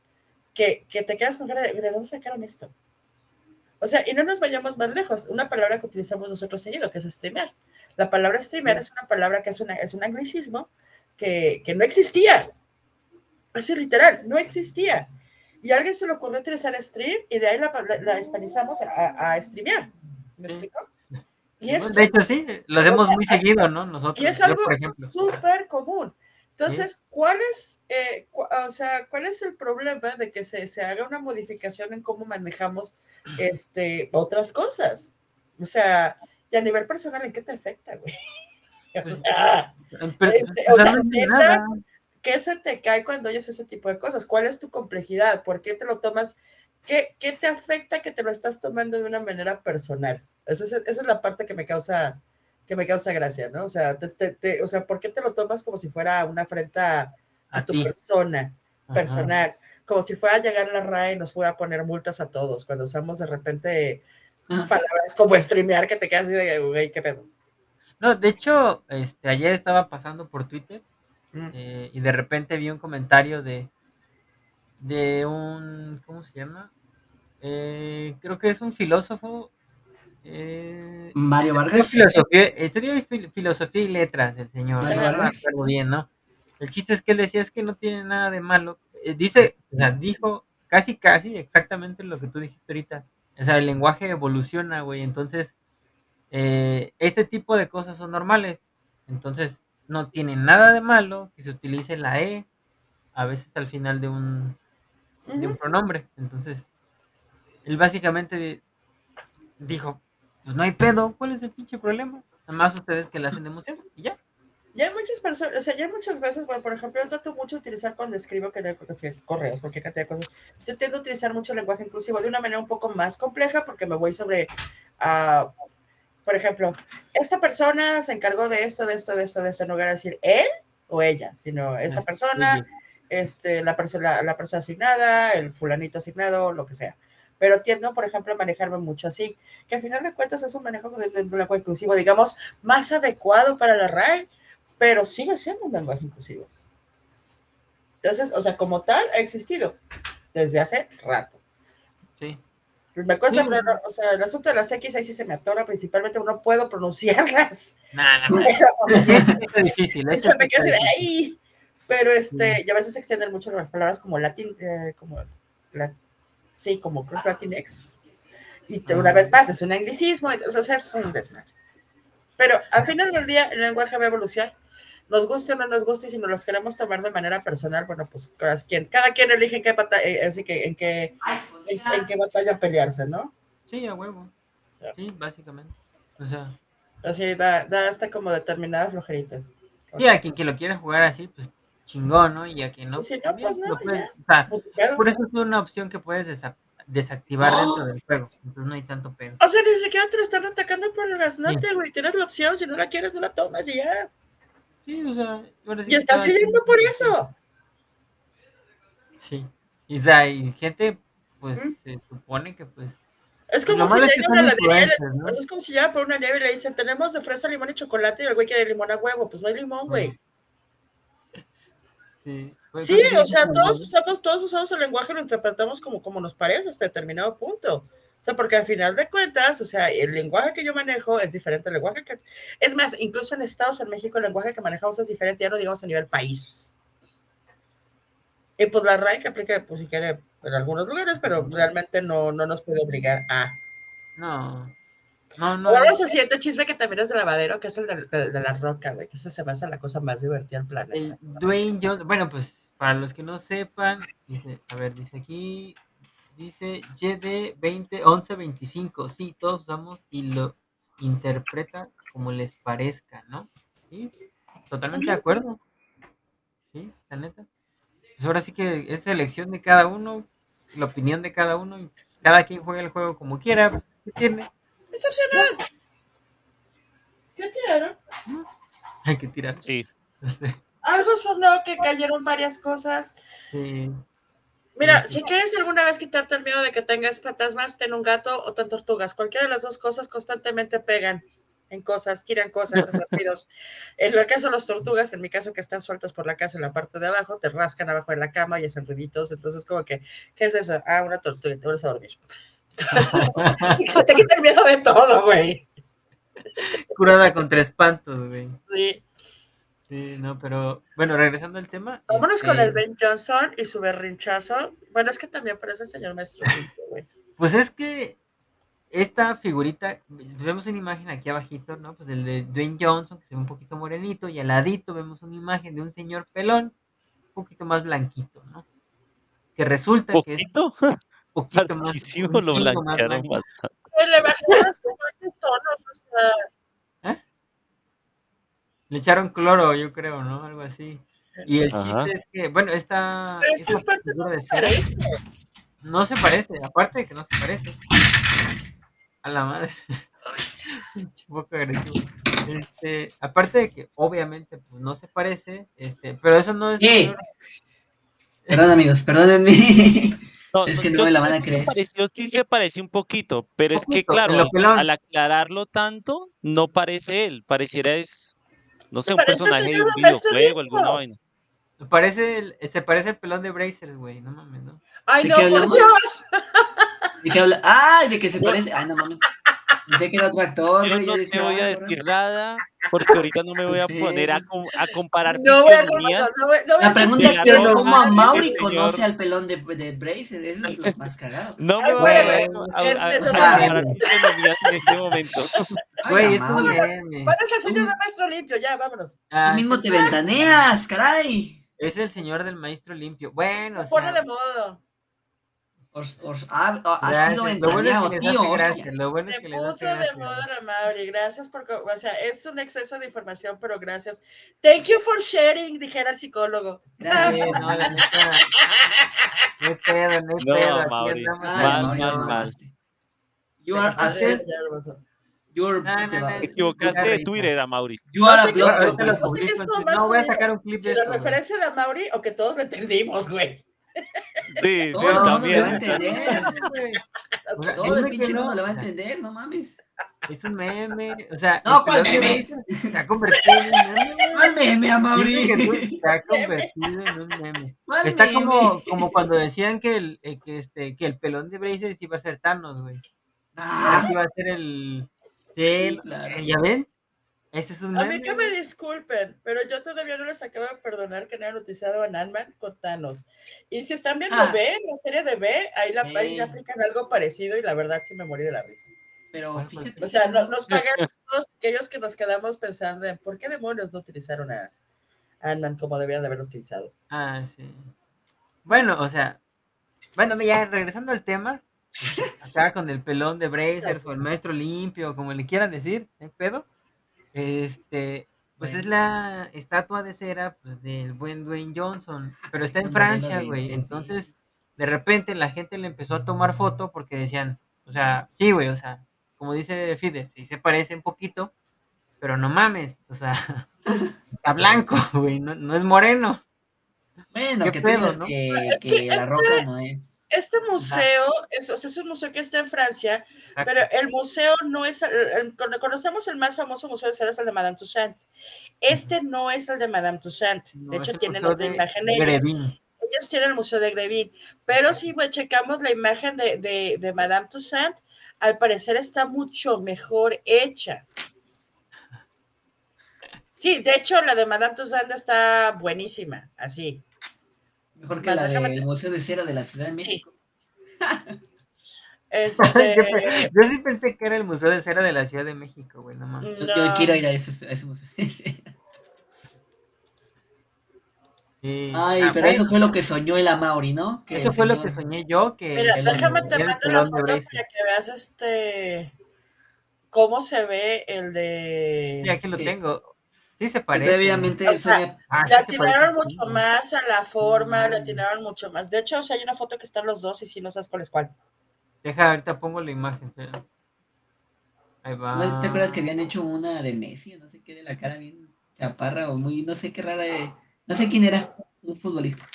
[SPEAKER 2] que, que te quedas con cara de, ¿de dónde sacaron esto? O sea, y no nos vayamos más lejos, una palabra que utilizamos nosotros seguido, que es streamear. La palabra streamer es una palabra que es, una, es un anglicismo que, que no existía. Así literal, no existía. Y a alguien se le ocurrió utilizar stream y de ahí la, la, la hispanizamos a, a streamear. ¿Me explico? Y eso,
[SPEAKER 1] De hecho, sí, lo hacemos
[SPEAKER 2] sea,
[SPEAKER 1] muy seguido, ¿no? Nosotros,
[SPEAKER 2] y es algo súper común. Entonces, ¿cuál es, eh, cu- o sea, ¿cuál es el problema de que se, se haga una modificación en cómo manejamos este, otras cosas? O sea, y a nivel personal, ¿en qué te afecta, güey? O
[SPEAKER 1] Pues,
[SPEAKER 2] sea, Este, o sea,
[SPEAKER 1] realmente
[SPEAKER 2] neta. ¿qué se te cae cuando oyes ese tipo de cosas? ¿Cuál es tu complejidad? ¿Por qué te lo tomas? ¿Qué, qué te afecta que te lo estás tomando de una manera personal? Esa es, esa es la parte que me causa que me causa gracia, ¿no? O sea, te- te- te- o sea, ¿por qué te lo tomas como si fuera una afrenta a,
[SPEAKER 1] A
[SPEAKER 2] tu
[SPEAKER 1] ti.
[SPEAKER 2] persona?
[SPEAKER 1] Ajá.
[SPEAKER 2] personal, como si fuera a llegar la RAE y nos fuera a poner multas a todos cuando usamos de repente palabras como streamear que te quedas así de, güey, qué pedo.
[SPEAKER 1] No, de hecho, este, ayer estaba pasando por Twitter
[SPEAKER 2] Mm.
[SPEAKER 1] eh, y de repente vi un comentario de, de un, ¿cómo se llama? Eh, creo que es un filósofo. eh,
[SPEAKER 4] Mario Vargas.
[SPEAKER 1] filosofía, estudió fil- filosofía y letras el señor,
[SPEAKER 4] Mario
[SPEAKER 1] no me
[SPEAKER 4] Vargas.
[SPEAKER 1] acuerdo bien, ¿no? El chiste es que él decía es que no tiene nada de malo. Eh, dice, o sea, dijo casi, casi exactamente lo que tú dijiste ahorita. O sea, el lenguaje evoluciona, güey. Entonces, eh, este tipo de cosas son normales. Entonces, no tiene nada de malo que se utilice la E a veces al final de un, de un pronombre. Entonces, él básicamente di- dijo, pues no hay pedo, ¿cuál es el pinche problema? Nada más ustedes que le hacen de emoción y ya.
[SPEAKER 2] Ya hay muchas personas, o sea, ya hay muchas veces, bueno, por ejemplo, yo trato mucho de utilizar cuando escribo que correos, cualquier cantidad de cosas. Yo tiendo a utilizar mucho el lenguaje inclusivo de una manera un poco más compleja porque me voy sobre, ah, por ejemplo, esta persona se encargó de esto, de esto, de esto, de esto, en lugar de decir él o ella, sino esta persona, este, la, persona, la persona asignada, el fulanito asignado, lo que sea. Pero tiendo, por ejemplo, a manejarme mucho así, que al final de cuentas es un manejo de, de un lenguaje inclusivo, digamos, más adecuado para la RAE, pero sigue siendo un lenguaje inclusivo. Entonces, o sea, como tal, ha existido desde hace rato.
[SPEAKER 1] Sí.
[SPEAKER 2] Me cuesta,
[SPEAKER 1] Sí.
[SPEAKER 2] pero no, o sea, el asunto de las X ahí sí se me atora, principalmente no puedo pronunciarlas.
[SPEAKER 1] Nada, nada.
[SPEAKER 2] Pero
[SPEAKER 1] Es difícil.
[SPEAKER 2] se
[SPEAKER 1] este
[SPEAKER 2] me
[SPEAKER 1] sí
[SPEAKER 2] queda así de
[SPEAKER 1] está difícil.
[SPEAKER 2] ahí. Pero este, y a veces se extienden mucho las palabras como latin, eh, como la- sí, como cross latinx. Y te- una
[SPEAKER 1] Ah.
[SPEAKER 2] vez más, es un anglicismo, entonces, o sea, es un desmadre. Pero al final del día, el lenguaje va a evolucionar. Nos guste o no nos guste, y si nos los queremos tomar de manera personal, bueno, pues cada quien, cada quien elige en qué, batalla, eh, así que en qué, en, en qué batalla pelearse, ¿no?
[SPEAKER 1] Sí, a huevo. Sí, básicamente. O sea,
[SPEAKER 2] Así da, da hasta como determinada flojerita.
[SPEAKER 1] sí, a quien que lo quiera jugar así, pues chingón, ¿no? Y a quien no,
[SPEAKER 2] si no, pues no,
[SPEAKER 1] lo puede-
[SPEAKER 2] ya.
[SPEAKER 1] o sea,
[SPEAKER 2] Pues,
[SPEAKER 1] por eso es una opción que puedes desa- desactivar dentro del juego. Entonces no hay tanto pedo.
[SPEAKER 2] O sea, ni siquiera te lo están atacando por el gaznate, güey. Tienes la opción, si no la quieres, no la tomas y ya.
[SPEAKER 1] Sí, o sea, sí
[SPEAKER 2] Y
[SPEAKER 1] quien-
[SPEAKER 2] chillando por eso.
[SPEAKER 1] Sí. Y, o sea, y gente, pues
[SPEAKER 2] ¿Mm?
[SPEAKER 1] se supone que pues
[SPEAKER 2] Es
[SPEAKER 1] Lo
[SPEAKER 2] como si llega una heladería
[SPEAKER 1] ¿no?
[SPEAKER 2] es como si llega por una nieve y le dicen, tenemos de fresa, limón y chocolate, y el güey quiere limón a huevo. Pues no hay limón, güey.
[SPEAKER 1] sí. Pues,
[SPEAKER 2] Sí,
[SPEAKER 1] pues,
[SPEAKER 2] o sea, todos usamos, todos usamos el lenguaje y lo interpretamos como, como nos parece hasta determinado punto. O sea, porque al final de cuentas, o sea, el lenguaje que yo manejo es diferente al lenguaje que... Es más, incluso en Estados, en México, el lenguaje que manejamos es diferente, ya no digamos a nivel país. Y pues la RAE que aplica, pues si quiere, en algunos lugares, pero realmente no, no nos puede obligar a...
[SPEAKER 1] No. No, no.
[SPEAKER 2] Ahora al siguiente chisme que también es de lavadero, que es el de, de- de la roca, güey, que esa se me hace la cosa más divertida del planeta.
[SPEAKER 1] El Dwayne Johnson, bueno, pues para los que no sepan, dice, a ver, dice aquí, dice YD 20 11 25, sí, todos usamos y lo interpreta como les parezca, ¿no? Sí, totalmente de acuerdo. Sí, la neta. Pues ahora sí que es elección de cada uno, la opinión de cada uno, y cada quien juega el juego como quiera, pues, ¿qué tiene?
[SPEAKER 2] ¡Es opcional! ¿Qué tiraron?
[SPEAKER 1] Hay que tirar.
[SPEAKER 3] Sí.
[SPEAKER 1] No sé,
[SPEAKER 2] Algo sonó que cayeron varias cosas.
[SPEAKER 1] sí.
[SPEAKER 2] Mira, si quieres alguna vez quitarte el miedo de que tengas fantasmas, ten un gato o ten tortugas. Cualquiera de las dos cosas constantemente pegan en cosas, tiran cosas, hacen ruidos. En el caso de las tortugas, en mi caso que están sueltas por la casa en la parte de abajo, te rascan abajo de la cama y hacen ruiditos. Entonces, como que, ¿qué es eso? Ah, una tortuga, te vuelves a dormir. y se te quita el miedo de todo, güey.
[SPEAKER 1] Curada contra espantos, güey.
[SPEAKER 2] Sí.
[SPEAKER 1] Sí, no, pero bueno, regresando al tema.
[SPEAKER 2] Vámonos con
[SPEAKER 1] este,
[SPEAKER 2] el Ben Johnson y su berrinchazo. Bueno, es que también parece el señor maestro.
[SPEAKER 1] Pues es que esta figurita, vemos una imagen aquí abajito, ¿no? Pues el de Dwayne Johnson, que se ve un poquito morenito, y al ladito vemos una imagen de un señor pelón, un poquito más blanquito, ¿no? Que resulta que es
[SPEAKER 3] Poquito,
[SPEAKER 1] un poquito más,
[SPEAKER 3] lo blanquearon bastante.
[SPEAKER 2] Le bajaron los diferentes tonos, o sea,
[SPEAKER 1] Le echaron cloro, yo creo, ¿no? Algo así. Y el
[SPEAKER 3] Ajá.
[SPEAKER 1] chiste es que, bueno, esta,
[SPEAKER 2] pero
[SPEAKER 1] esta figura
[SPEAKER 2] no
[SPEAKER 1] de
[SPEAKER 2] se
[SPEAKER 1] cera
[SPEAKER 2] parece.
[SPEAKER 1] no se parece, aparte de que no se parece. A la madre. Pinche poco agresivo. Este, aparte de que obviamente pues, no se parece, este, pero eso no es peor.
[SPEAKER 4] Perdón, amigos, perdónenme.
[SPEAKER 3] No,
[SPEAKER 4] Es que no me la van a creer.
[SPEAKER 3] pareció- sí se parece un poquito, pero es que claro, al aclararlo tanto, no parece él, pareciera es, no sé, un personaje de un videojuego, alguna vaina.
[SPEAKER 1] Parece el, se parece el pelón de Brazers, güey. No mames, ¿no?
[SPEAKER 2] Ay,
[SPEAKER 4] ¿De
[SPEAKER 2] no,
[SPEAKER 4] qué
[SPEAKER 2] por? Dios.
[SPEAKER 4] ¿De qué habla? ¡Ay! De que se
[SPEAKER 3] No.
[SPEAKER 4] parece. Ay, no mames. Pensé que era otro actor,
[SPEAKER 3] Yo
[SPEAKER 4] güey.
[SPEAKER 3] no
[SPEAKER 4] Yo
[SPEAKER 3] te voy a
[SPEAKER 4] "Ay,
[SPEAKER 3] decir
[SPEAKER 4] cabrón".
[SPEAKER 3] nada, porque ahorita no me voy a poner a, com- a comparar
[SPEAKER 2] No voy a
[SPEAKER 3] fisionomías.
[SPEAKER 2] no voy, no voy
[SPEAKER 4] La pregunta es que es cómo a
[SPEAKER 3] del
[SPEAKER 4] Mauri
[SPEAKER 3] señor.
[SPEAKER 4] conoce al pelón de, de Braces. Eso es lo más cagado.
[SPEAKER 3] No me voy a
[SPEAKER 2] este,
[SPEAKER 3] comparar fisionomías en este momento.
[SPEAKER 1] Güey, es.
[SPEAKER 2] ¿Cuál es el señor de Maestro Limpio? Ya, vámonos.
[SPEAKER 1] Ah,
[SPEAKER 4] Tú mismo
[SPEAKER 1] es
[SPEAKER 4] te ventaneas, caray.
[SPEAKER 1] Es el señor del maestro limpio. Bueno, o sea,
[SPEAKER 2] de modo.
[SPEAKER 4] Os, os ha, ha
[SPEAKER 1] gracias.
[SPEAKER 4] sido
[SPEAKER 1] Lo bueno es que
[SPEAKER 4] tío.
[SPEAKER 1] hace
[SPEAKER 4] hostia.
[SPEAKER 1] gracia. Lo bueno es que
[SPEAKER 2] puso de moda la Mauri. Gracias por. O sea, es un exceso de información, pero gracias. Thank you for sharing, dijera el psicólogo.
[SPEAKER 1] Sí,
[SPEAKER 4] Gracias.
[SPEAKER 1] no, neta. No hay pedo, no hay
[SPEAKER 3] No,
[SPEAKER 1] pedo.
[SPEAKER 3] Mauri. Mal,
[SPEAKER 4] Mauri,
[SPEAKER 3] mal, mal.
[SPEAKER 4] You are you're-
[SPEAKER 1] No, no, no,
[SPEAKER 3] Te equivocaste de Twitter, a Mauri.
[SPEAKER 4] You
[SPEAKER 2] No sé
[SPEAKER 1] lo
[SPEAKER 2] no sé es más
[SPEAKER 1] No, voy a sacar un clip
[SPEAKER 2] Si
[SPEAKER 1] de
[SPEAKER 2] la
[SPEAKER 1] esto. güey.
[SPEAKER 2] referencia de Mauri o que todos lo entendimos, güey.
[SPEAKER 3] Sí,
[SPEAKER 4] mundo
[SPEAKER 3] también.
[SPEAKER 4] le va a entender.
[SPEAKER 1] güey. O sea,
[SPEAKER 4] Todo el pinche
[SPEAKER 1] no.
[SPEAKER 4] mundo le va a
[SPEAKER 1] O sea,
[SPEAKER 4] entender, no mames.
[SPEAKER 1] Es un meme. O sea,
[SPEAKER 4] No, ¿cuál meme?
[SPEAKER 1] Se ha convertido en un meme.
[SPEAKER 4] ¿Cuál meme, a
[SPEAKER 1] Dime que tú
[SPEAKER 4] Mauri?
[SPEAKER 1] se ha convertido en un meme.
[SPEAKER 4] ¿Cuál
[SPEAKER 1] Está
[SPEAKER 4] meme?
[SPEAKER 1] como, como cuando decían que el, eh, que este, que el pelón de Brazers iba a ser Thanos, güey.
[SPEAKER 4] Ah,
[SPEAKER 1] Iba a ser el. Sí,
[SPEAKER 4] claro.
[SPEAKER 1] ¿Ya ven? Ese es un
[SPEAKER 2] A mí que me disculpen, pero yo todavía no les acabo de perdonar que no hayan utilizado a Ant-Man con Thanos. Y si están viendo
[SPEAKER 4] Ah.
[SPEAKER 2] B, la serie de B, ahí, la, ahí se
[SPEAKER 4] Sí.
[SPEAKER 2] aplican algo parecido y la verdad sí me morí de la risa.
[SPEAKER 4] Pero
[SPEAKER 1] Bueno,
[SPEAKER 4] fíjate.
[SPEAKER 2] O sea, no- nos pagan todos aquellos que nos quedamos pensando en por qué demonios no utilizaron a Ant-Man como debían de haberlo utilizado.
[SPEAKER 1] Ah, sí. Bueno, o sea. Bueno, ya regresando al tema. Acá con el pelón de Brazers o el maestro limpio, como le quieran decir, ¿no hay pedo? Este. Pues es la estatua de cera pues, del buen Dwayne Johnson. Pero está en Francia, güey. Entonces, de repente la gente le empezó a tomar foto porque decían, o sea, sí, güey, o sea, como dice Fide, sí se parece un poquito, pero no mames, o sea, está blanco, güey, no, no es moreno.
[SPEAKER 4] Bueno,
[SPEAKER 1] ¿Qué
[SPEAKER 4] que
[SPEAKER 1] pedo, no?
[SPEAKER 4] que,
[SPEAKER 2] Es
[SPEAKER 4] que
[SPEAKER 2] que
[SPEAKER 4] la
[SPEAKER 2] este-
[SPEAKER 4] roca no es.
[SPEAKER 2] Este museo, es, o sea, es un museo que está en Francia, pero el museo no es, el- el- cono- conocemos el más famoso museo de cera, es el de Madame Toussaint. Este no es el de Madame Toussaint,
[SPEAKER 1] No,
[SPEAKER 2] de hecho tienen otra imagen ellos. Ellos tienen el Museo de Grevin, pero si pues, checamos la imagen de, de, de Madame Toussaint, al parecer está mucho mejor hecha. Sí, de hecho la de Madame Toussaint está buenísima, así.
[SPEAKER 4] Mejor que la
[SPEAKER 2] déjame
[SPEAKER 4] del
[SPEAKER 2] te-
[SPEAKER 4] Museo de Cera de la Ciudad de
[SPEAKER 2] Sí.
[SPEAKER 4] México.
[SPEAKER 2] Este,
[SPEAKER 1] Yo sí pensé que era el Museo de Cera de la Ciudad de México, güey, no mames.
[SPEAKER 4] Yo,
[SPEAKER 2] no.
[SPEAKER 4] yo quiero ir a ese, a ese museo de.
[SPEAKER 1] Sí.
[SPEAKER 4] Ay,
[SPEAKER 1] Ah,
[SPEAKER 4] pero
[SPEAKER 1] bueno,
[SPEAKER 4] eso fue lo que soñó el Amauri, ¿no? Que
[SPEAKER 1] eso
[SPEAKER 4] el
[SPEAKER 1] fue lo que
[SPEAKER 4] señor-
[SPEAKER 1] soñé yo, que
[SPEAKER 2] Mira,
[SPEAKER 4] el
[SPEAKER 2] déjame te
[SPEAKER 1] el
[SPEAKER 2] mando la
[SPEAKER 1] de
[SPEAKER 2] foto para que veas este cómo se ve el de
[SPEAKER 1] Sí, aquí lo
[SPEAKER 4] que-
[SPEAKER 1] tengo. Sí se parece.
[SPEAKER 4] obviamente
[SPEAKER 2] O sea,
[SPEAKER 4] sueña-
[SPEAKER 1] Ah,
[SPEAKER 2] Le
[SPEAKER 1] sí un
[SPEAKER 2] mucho más a la forma, le
[SPEAKER 1] mames.
[SPEAKER 2] atinaron mucho más. De hecho, o sea, hay una foto que están los dos y si no sabes cuál es cuál.
[SPEAKER 1] Deja, ahorita pongo la imagen, espera. Ahí va.
[SPEAKER 4] ¿No te acuerdas que habían hecho una de Messi? No sé qué, de la cara bien chaparra o muy, no sé qué rara, de- no sé quién era, un futbolista.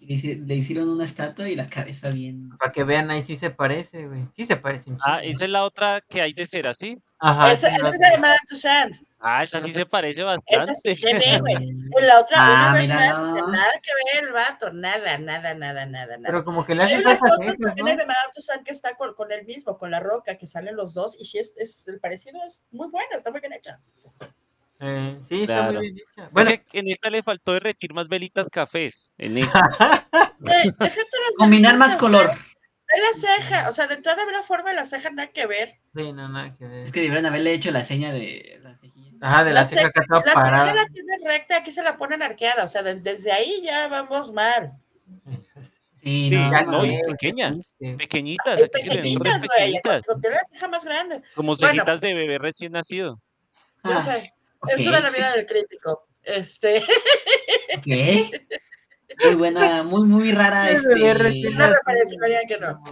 [SPEAKER 4] Le, hici- le hicieron una estatua y la cabeza bien.
[SPEAKER 1] Para que vean, ahí sí se parece, güey. Sí se parece un.
[SPEAKER 3] Ah, esa es la otra que hay de cera, ¿sí?
[SPEAKER 1] Ajá.
[SPEAKER 2] Esa, esa es la de Madame Toussaint.
[SPEAKER 3] Ah, esa sí se parece
[SPEAKER 2] Esa
[SPEAKER 3] bastante.
[SPEAKER 2] sí se ve, güey. En la otra,
[SPEAKER 4] Ah, no.
[SPEAKER 2] nada que ver el vato, nada, nada, nada, nada, nada.
[SPEAKER 1] Pero como que le hace
[SPEAKER 2] Hay una
[SPEAKER 1] falta
[SPEAKER 2] foto
[SPEAKER 1] cejas, ¿no?
[SPEAKER 2] también de Madame Toussaint que está con, con él mismo, con la roca, que salen los dos, y sí, es, es- el parecido es muy bueno, está muy bien hecha.
[SPEAKER 1] Eh, sí, está
[SPEAKER 3] Claro.
[SPEAKER 1] muy bien hecha.
[SPEAKER 3] Es
[SPEAKER 1] Bueno,
[SPEAKER 3] que en esta le faltó derretir más velitas cafés. En esta.
[SPEAKER 2] Eh, las
[SPEAKER 4] Combinar más color.
[SPEAKER 2] Ve la ceja, o sea, de entrada ve la forma de la ceja, nada que ver.
[SPEAKER 1] sí, no, nada que ver.
[SPEAKER 4] Es que deberían haberle hecho la seña de la cejilla.
[SPEAKER 1] Ajá, de la
[SPEAKER 2] La
[SPEAKER 1] ceja
[SPEAKER 2] ceja-
[SPEAKER 1] que estaba
[SPEAKER 2] La ceja
[SPEAKER 1] parada.
[SPEAKER 2] la tiene recta, aquí se la ponen arqueada, o sea, de- desde ahí ya vamos mal.
[SPEAKER 4] Sí,
[SPEAKER 3] Sí,
[SPEAKER 4] no,
[SPEAKER 1] ya
[SPEAKER 4] no,
[SPEAKER 3] no, y pequeñas.
[SPEAKER 1] sí.
[SPEAKER 3] Pequeñitas,
[SPEAKER 2] Y pequeñitas, güey, tiene la ceja más grande.
[SPEAKER 3] Como
[SPEAKER 2] Bueno.
[SPEAKER 3] cejitas de bebé recién nacido.
[SPEAKER 2] Yo
[SPEAKER 4] Ah,
[SPEAKER 2] sé, es una Navidad del crítico. Este,
[SPEAKER 4] ok. Muy buena, muy, muy rara. Este...
[SPEAKER 2] Una referencia, no digan que no.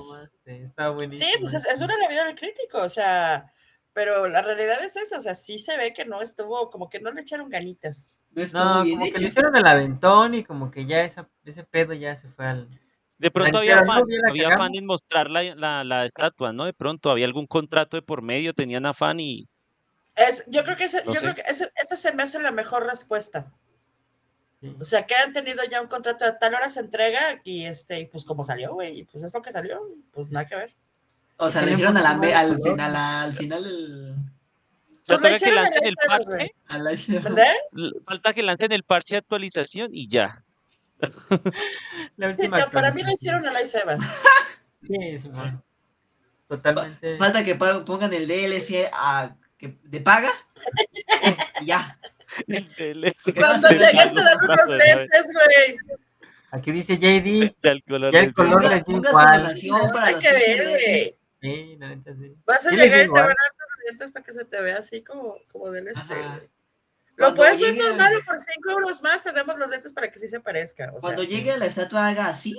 [SPEAKER 1] Está buenísimo.
[SPEAKER 2] sí, pues es, es una Navidad del crítico, o sea, pero la realidad es eso, o sea, sí se ve que no estuvo, como que no le echaron ganitas.
[SPEAKER 4] No como
[SPEAKER 1] que
[SPEAKER 4] hecho.
[SPEAKER 1] lo hicieron al aventón y como que ya esa, ese pedo ya se fue al...
[SPEAKER 3] De pronto había afán,
[SPEAKER 1] la
[SPEAKER 3] había afán
[SPEAKER 1] cagamos.
[SPEAKER 3] en mostrar la, la, la estatua, ¿no? De pronto había algún contrato de por medio, tenían afán y
[SPEAKER 2] Es, yo creo que, ese,
[SPEAKER 3] No
[SPEAKER 2] yo
[SPEAKER 3] sé.
[SPEAKER 2] creo que ese, esa se me hace la mejor respuesta. O sea, que han tenido ya un contrato de tal hora se entrega y este, y pues como salió, güey, y pues es lo que salió, pues nada que ver.
[SPEAKER 4] O sea, lo
[SPEAKER 1] Tiene
[SPEAKER 4] hicieron a la al final, al final el,
[SPEAKER 3] toca que lancen
[SPEAKER 2] la
[SPEAKER 3] el parche,
[SPEAKER 4] a
[SPEAKER 3] falta que lancen el parche de actualización y ya.
[SPEAKER 1] La
[SPEAKER 2] Sí, para mí lo hicieron a la Sebas.
[SPEAKER 1] Sí, Simón. Totalmente.
[SPEAKER 4] Falta que pongan el DLC a, que, de paga. y ya.
[SPEAKER 2] Cuando
[SPEAKER 4] Sí,
[SPEAKER 2] llegues
[SPEAKER 3] sí,
[SPEAKER 2] te dan
[SPEAKER 3] sí,
[SPEAKER 2] unos lentes, güey.
[SPEAKER 1] Aquí dice JD.
[SPEAKER 3] Ya el color
[SPEAKER 1] Ya el color les dio igual.
[SPEAKER 4] para
[SPEAKER 2] que ver.
[SPEAKER 1] Sí, la neta sí.
[SPEAKER 2] Vas a llegar y te
[SPEAKER 1] ¿eh?
[SPEAKER 2] van a dar unos lentes para que se te vea así como, como DLC,
[SPEAKER 4] Ajá.
[SPEAKER 2] güey. Lo puedes ver normal o por 5 euros más tenemos los lentes para que sí se parezca. O sea,
[SPEAKER 4] Cuando llegue la estatua haga así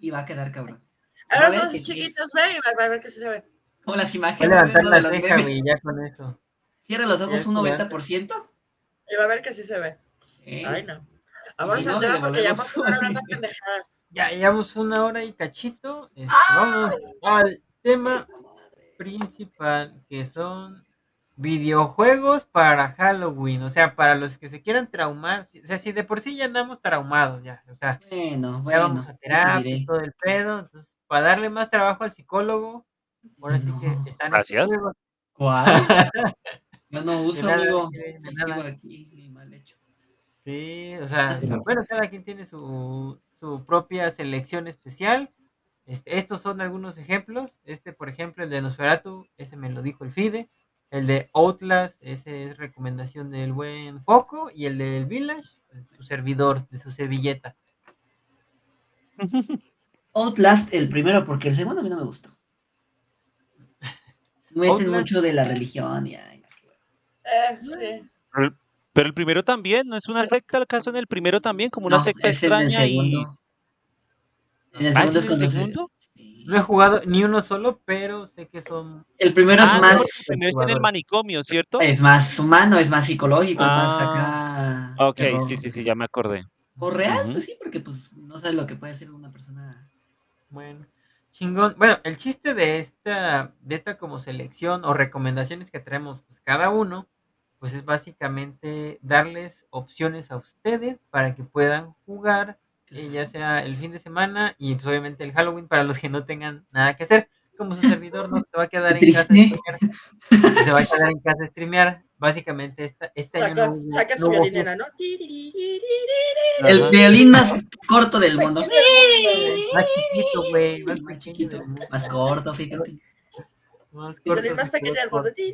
[SPEAKER 4] y va a quedar cabrón.
[SPEAKER 2] ahora
[SPEAKER 4] a
[SPEAKER 2] son así chiquitos, ve, y va, va a ver que sí se ve.
[SPEAKER 4] Como las
[SPEAKER 1] Voy a
[SPEAKER 4] imágenes
[SPEAKER 1] levantar
[SPEAKER 4] ¿no?
[SPEAKER 1] la
[SPEAKER 4] de los
[SPEAKER 1] ceja,
[SPEAKER 4] memes.
[SPEAKER 1] güey, ya con eso.
[SPEAKER 4] Cierra los ojos un
[SPEAKER 1] se levanta.
[SPEAKER 4] 90%.
[SPEAKER 2] Y va a ver que sí se ve.
[SPEAKER 4] ¿eh?
[SPEAKER 2] Ay, no.
[SPEAKER 4] Si
[SPEAKER 2] tema porque ya pendejadas.
[SPEAKER 1] Ya llevamos una hora y cachito. Este, Vamos al tema principal, que son videojuegos para Halloween. O sea, para los que se quieran traumar. O sea, si de por sí ya andamos traumados ya. O sea,
[SPEAKER 4] Bueno,
[SPEAKER 1] ya
[SPEAKER 4] bueno.
[SPEAKER 1] vamos a
[SPEAKER 4] ¿qué te
[SPEAKER 1] terapia todo el pedo. Entonces, para darle más trabajo al psicólogo, ahora sí que están
[SPEAKER 3] Gracias.
[SPEAKER 4] Yo no uso,
[SPEAKER 1] nada,
[SPEAKER 4] amigo.
[SPEAKER 1] nada.
[SPEAKER 4] aquí, mal hecho.
[SPEAKER 1] Sí, o sea, bueno, cada quien tiene su, su propia selección especial. Este, estos son algunos ejemplos. Este, por ejemplo, el de Nosferatu, ese me lo dijo el FIDE. El de Outlast, ese es recomendación del buen Foco. Y el del Village, pues, su servidor, de su servilleta.
[SPEAKER 4] Outlast, el primero, porque el segundo a mí no me gustó. Meten mucho de la religión y ay.
[SPEAKER 2] Eh, sí.
[SPEAKER 3] Pero- Pero el primero también, ¿no es una secta el caso en el primero también? Como una
[SPEAKER 4] No,
[SPEAKER 3] secta
[SPEAKER 4] es en el
[SPEAKER 3] extraña y...
[SPEAKER 4] segundo. En el
[SPEAKER 3] ¿Ah,
[SPEAKER 4] segundo
[SPEAKER 3] es
[SPEAKER 4] es
[SPEAKER 3] en el segundo?
[SPEAKER 4] sí.
[SPEAKER 1] No he jugado ni uno solo, pero sé que son.
[SPEAKER 4] El primero
[SPEAKER 3] Ah,
[SPEAKER 4] es
[SPEAKER 3] no,
[SPEAKER 4] más,
[SPEAKER 3] el primero está en el manicomio, ¿cierto?
[SPEAKER 4] es más humano, es más psicológico, es más
[SPEAKER 3] Ah,
[SPEAKER 4] acá.
[SPEAKER 3] Ok, sí, sí, sí, ya me acordé.
[SPEAKER 4] O real, pues sí, porque pues no sabes lo que puede hacer una persona.
[SPEAKER 1] Bueno, chingón. Bueno, el chiste de esta, de esta como selección o recomendaciones que traemos, pues cada uno, pues es básicamente darles opciones a ustedes para que puedan jugar, eh, ya sea el fin de semana y pues obviamente el Halloween para los que no tengan nada que hacer. Como su servidor no se va a quedar en casa streamear, se va a quedar en casa a streamear. Básicamente esta, este año
[SPEAKER 2] Saca,
[SPEAKER 1] no hubo-
[SPEAKER 2] saca su
[SPEAKER 1] no
[SPEAKER 2] violinera, ¿no?
[SPEAKER 4] El violín más corto del mundo.
[SPEAKER 1] Más chiquito, güey, más
[SPEAKER 4] chiquito, corto, fíjate.
[SPEAKER 1] más
[SPEAKER 2] El violín
[SPEAKER 1] corto
[SPEAKER 2] más pequeño del mundo.
[SPEAKER 1] Sí,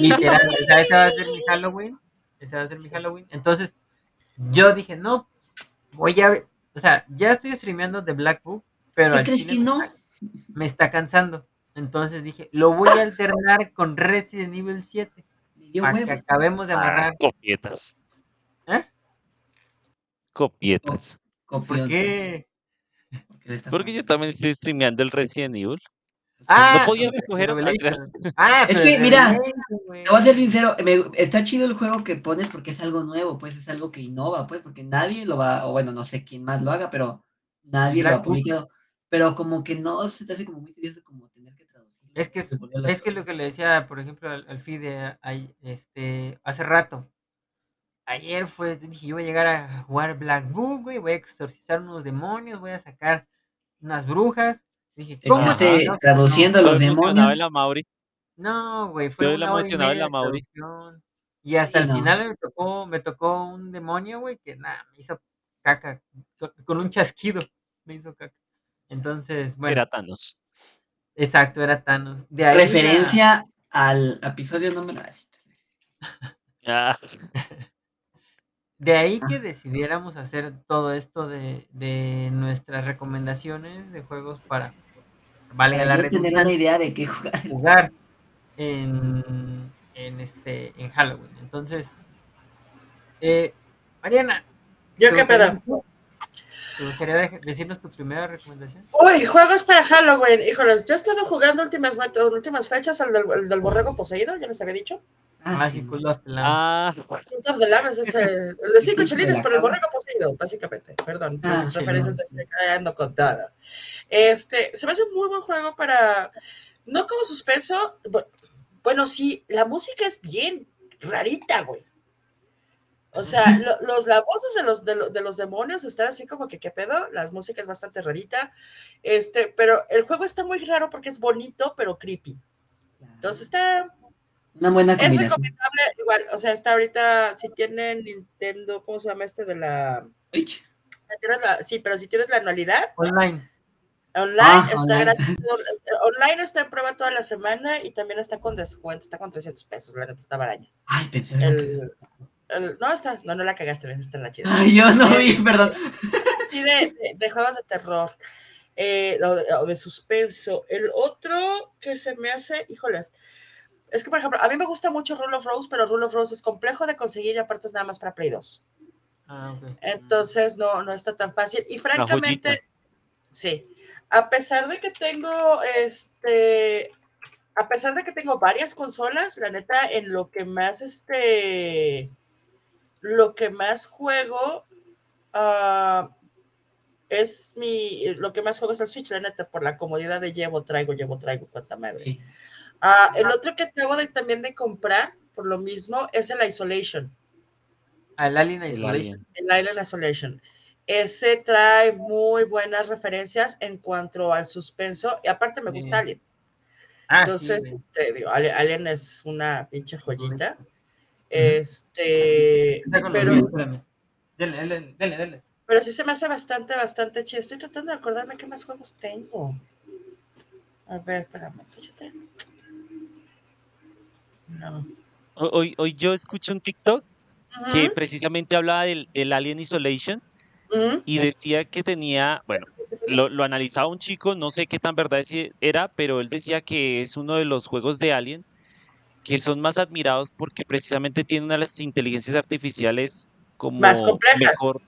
[SPEAKER 1] Literal, o sea, ese va a ser mi Halloween. Ese va a ser mi Halloween. Entonces, yo dije, no, voy a. O sea, ya estoy streameando de Black Book, pero
[SPEAKER 4] ¿Qué crees que no?
[SPEAKER 1] Me está cansando. Entonces dije, lo voy a alternar con Resident Evil 7
[SPEAKER 4] Me dio
[SPEAKER 1] para que acabemos de
[SPEAKER 3] Ah,
[SPEAKER 1] amarrar.
[SPEAKER 3] copietas.
[SPEAKER 1] ¿Eh?
[SPEAKER 3] Copietas.
[SPEAKER 1] ¿Por qué?
[SPEAKER 4] porque
[SPEAKER 3] yo también estoy streameando el Resident Evil.
[SPEAKER 1] Ah,
[SPEAKER 3] ¿No podías
[SPEAKER 1] el
[SPEAKER 3] escoger? Ah, gracias.
[SPEAKER 1] Ah,
[SPEAKER 4] Es que, mira. Te voy a ser sincero, me- está chido el juego que pones porque es algo nuevo, pues es algo que innova, pues porque nadie lo va, o bueno, no sé quién más lo haga, pero nadie lo ha
[SPEAKER 1] Book.
[SPEAKER 4] Pero como que no se te hace como muy tedioso como tener que traducir.
[SPEAKER 1] Es que, es, es que lo que le decía, por ejemplo, al, al FIDE ahí, este, hace rato. Ayer fue, dije, yo voy a llegar a jugar Black Book, güey, voy a exorcizar unos demonios, voy a sacar unas brujas. Dije,
[SPEAKER 4] Te
[SPEAKER 1] ¿cómo? que
[SPEAKER 4] traduciendo
[SPEAKER 3] Todo
[SPEAKER 4] los demonios.
[SPEAKER 3] en la Mauri.
[SPEAKER 1] No, güey, fue una
[SPEAKER 3] la la Mauri.
[SPEAKER 1] traducción. Y hasta
[SPEAKER 4] Sí,
[SPEAKER 1] el
[SPEAKER 4] no.
[SPEAKER 1] final me tocó, me tocó un demonio, güey, que nada, me hizo caca, con, con un chasquido, me hizo caca. Entonces, bueno,
[SPEAKER 3] Era Thanos.
[SPEAKER 1] exacto, era Thanos. De ahí a-
[SPEAKER 4] Referencia al episodio número.
[SPEAKER 3] Ah,
[SPEAKER 1] De ahí que
[SPEAKER 4] Ah.
[SPEAKER 1] decidiéramos hacer todo esto de, de nuestras recomendaciones de juegos para, valga
[SPEAKER 4] Para
[SPEAKER 1] la
[SPEAKER 4] tener una idea de qué jugar.
[SPEAKER 1] jugar en, en, este, en Halloween. Entonces, eh, Mariana,
[SPEAKER 2] ¿Yo
[SPEAKER 1] ¿te
[SPEAKER 2] qué pedo?
[SPEAKER 1] ¿Te gustaría decirnos tu primera recomendación?
[SPEAKER 2] Uy, juegos para Halloween. Híjoles, yo he estado jugando últimas, últimas fechas al del, el del borrego poseído, ya les había dicho.
[SPEAKER 1] Ah,
[SPEAKER 4] sí.
[SPEAKER 1] Cult of the Lamb.
[SPEAKER 3] Ah,
[SPEAKER 2] Cult of the Lamb es ese, el de cinco chelines por el borrego poseído, básicamente. Perdón,
[SPEAKER 4] Ah,
[SPEAKER 2] las
[SPEAKER 4] sí,
[SPEAKER 2] referencias
[SPEAKER 4] no,
[SPEAKER 2] estoy cagando con todo. Este, se me hace un muy buen juego para, no como suspenso, bu- bueno, sí, la música es bien rarita, güey. O sea, lo- los, las voces de los, de, los, de los demonios están así como que, ¿qué pedo? La música es bastante rarita. Este, pero el juego está muy raro porque es bonito, pero creepy. Entonces está,
[SPEAKER 4] Una buena
[SPEAKER 2] es recomendable, igual, o sea, está ahorita, si tienen Nintendo, ¿cómo se llama este de la...
[SPEAKER 4] Switch.
[SPEAKER 2] sí, pero si tienes la anualidad,
[SPEAKER 1] Online.
[SPEAKER 2] online
[SPEAKER 4] Ah,
[SPEAKER 2] está
[SPEAKER 4] online.
[SPEAKER 2] gratis, online está en prueba toda la semana y también está con descuento, está con 300 pesos, la neta está baraña.
[SPEAKER 4] Ay, pensé.
[SPEAKER 2] El, el- no, está, no, no la cagaste, ves, está en la chida.
[SPEAKER 4] Ay, yo no vi, perdón.
[SPEAKER 2] Sí, de, de- de juegos de terror, eh, o, de, o de suspenso. El otro que se me hace, híjoles, es que, por ejemplo, a mí me gusta mucho Rule of Rose, pero Rule of Rose es complejo de conseguir y aparte es nada más para Play 2.
[SPEAKER 1] Ah.
[SPEAKER 2] Entonces no, no está tan fácil. Y francamente, sí. A pesar de que tengo este. A pesar de que tengo varias consolas, la neta, en lo que más este. Lo que más juego. ah, es mi. Lo que más juego es el Switch, la neta, por la comodidad de llevo, traigo, llevo, traigo, cuánta madre.
[SPEAKER 4] Sí.
[SPEAKER 2] Ah, el otro que acabo de, también de comprar, por lo mismo, es el Isolation.
[SPEAKER 1] Alien
[SPEAKER 3] el
[SPEAKER 1] Isolation.
[SPEAKER 3] alien.
[SPEAKER 2] El Island Isolation. Ese trae muy buenas referencias en cuanto al suspenso. Y aparte me gusta
[SPEAKER 1] Sí.
[SPEAKER 2] Alien.
[SPEAKER 1] Ah,
[SPEAKER 2] Entonces,
[SPEAKER 1] sí,
[SPEAKER 2] este, digo, Alien, Alien es una pinche joyita. Este, pero,
[SPEAKER 1] míos, espérame. Dele, dele, dele, dele.
[SPEAKER 2] pero sí se me hace bastante, bastante chido. Estoy tratando de acordarme qué más juegos tengo. A ver, espérame, fíjate. No.
[SPEAKER 3] Ho- Hoy, hoy yo escuché un TikTok que precisamente hablaba del, del Alien Isolation y decía que tenía, bueno, lo, lo analizaba un chico, no sé qué tan verdad era, pero él decía que es uno de los juegos de Alien que son más admirados porque precisamente tienen una de las inteligencias artificiales como
[SPEAKER 2] Más complejas.
[SPEAKER 3] mejor,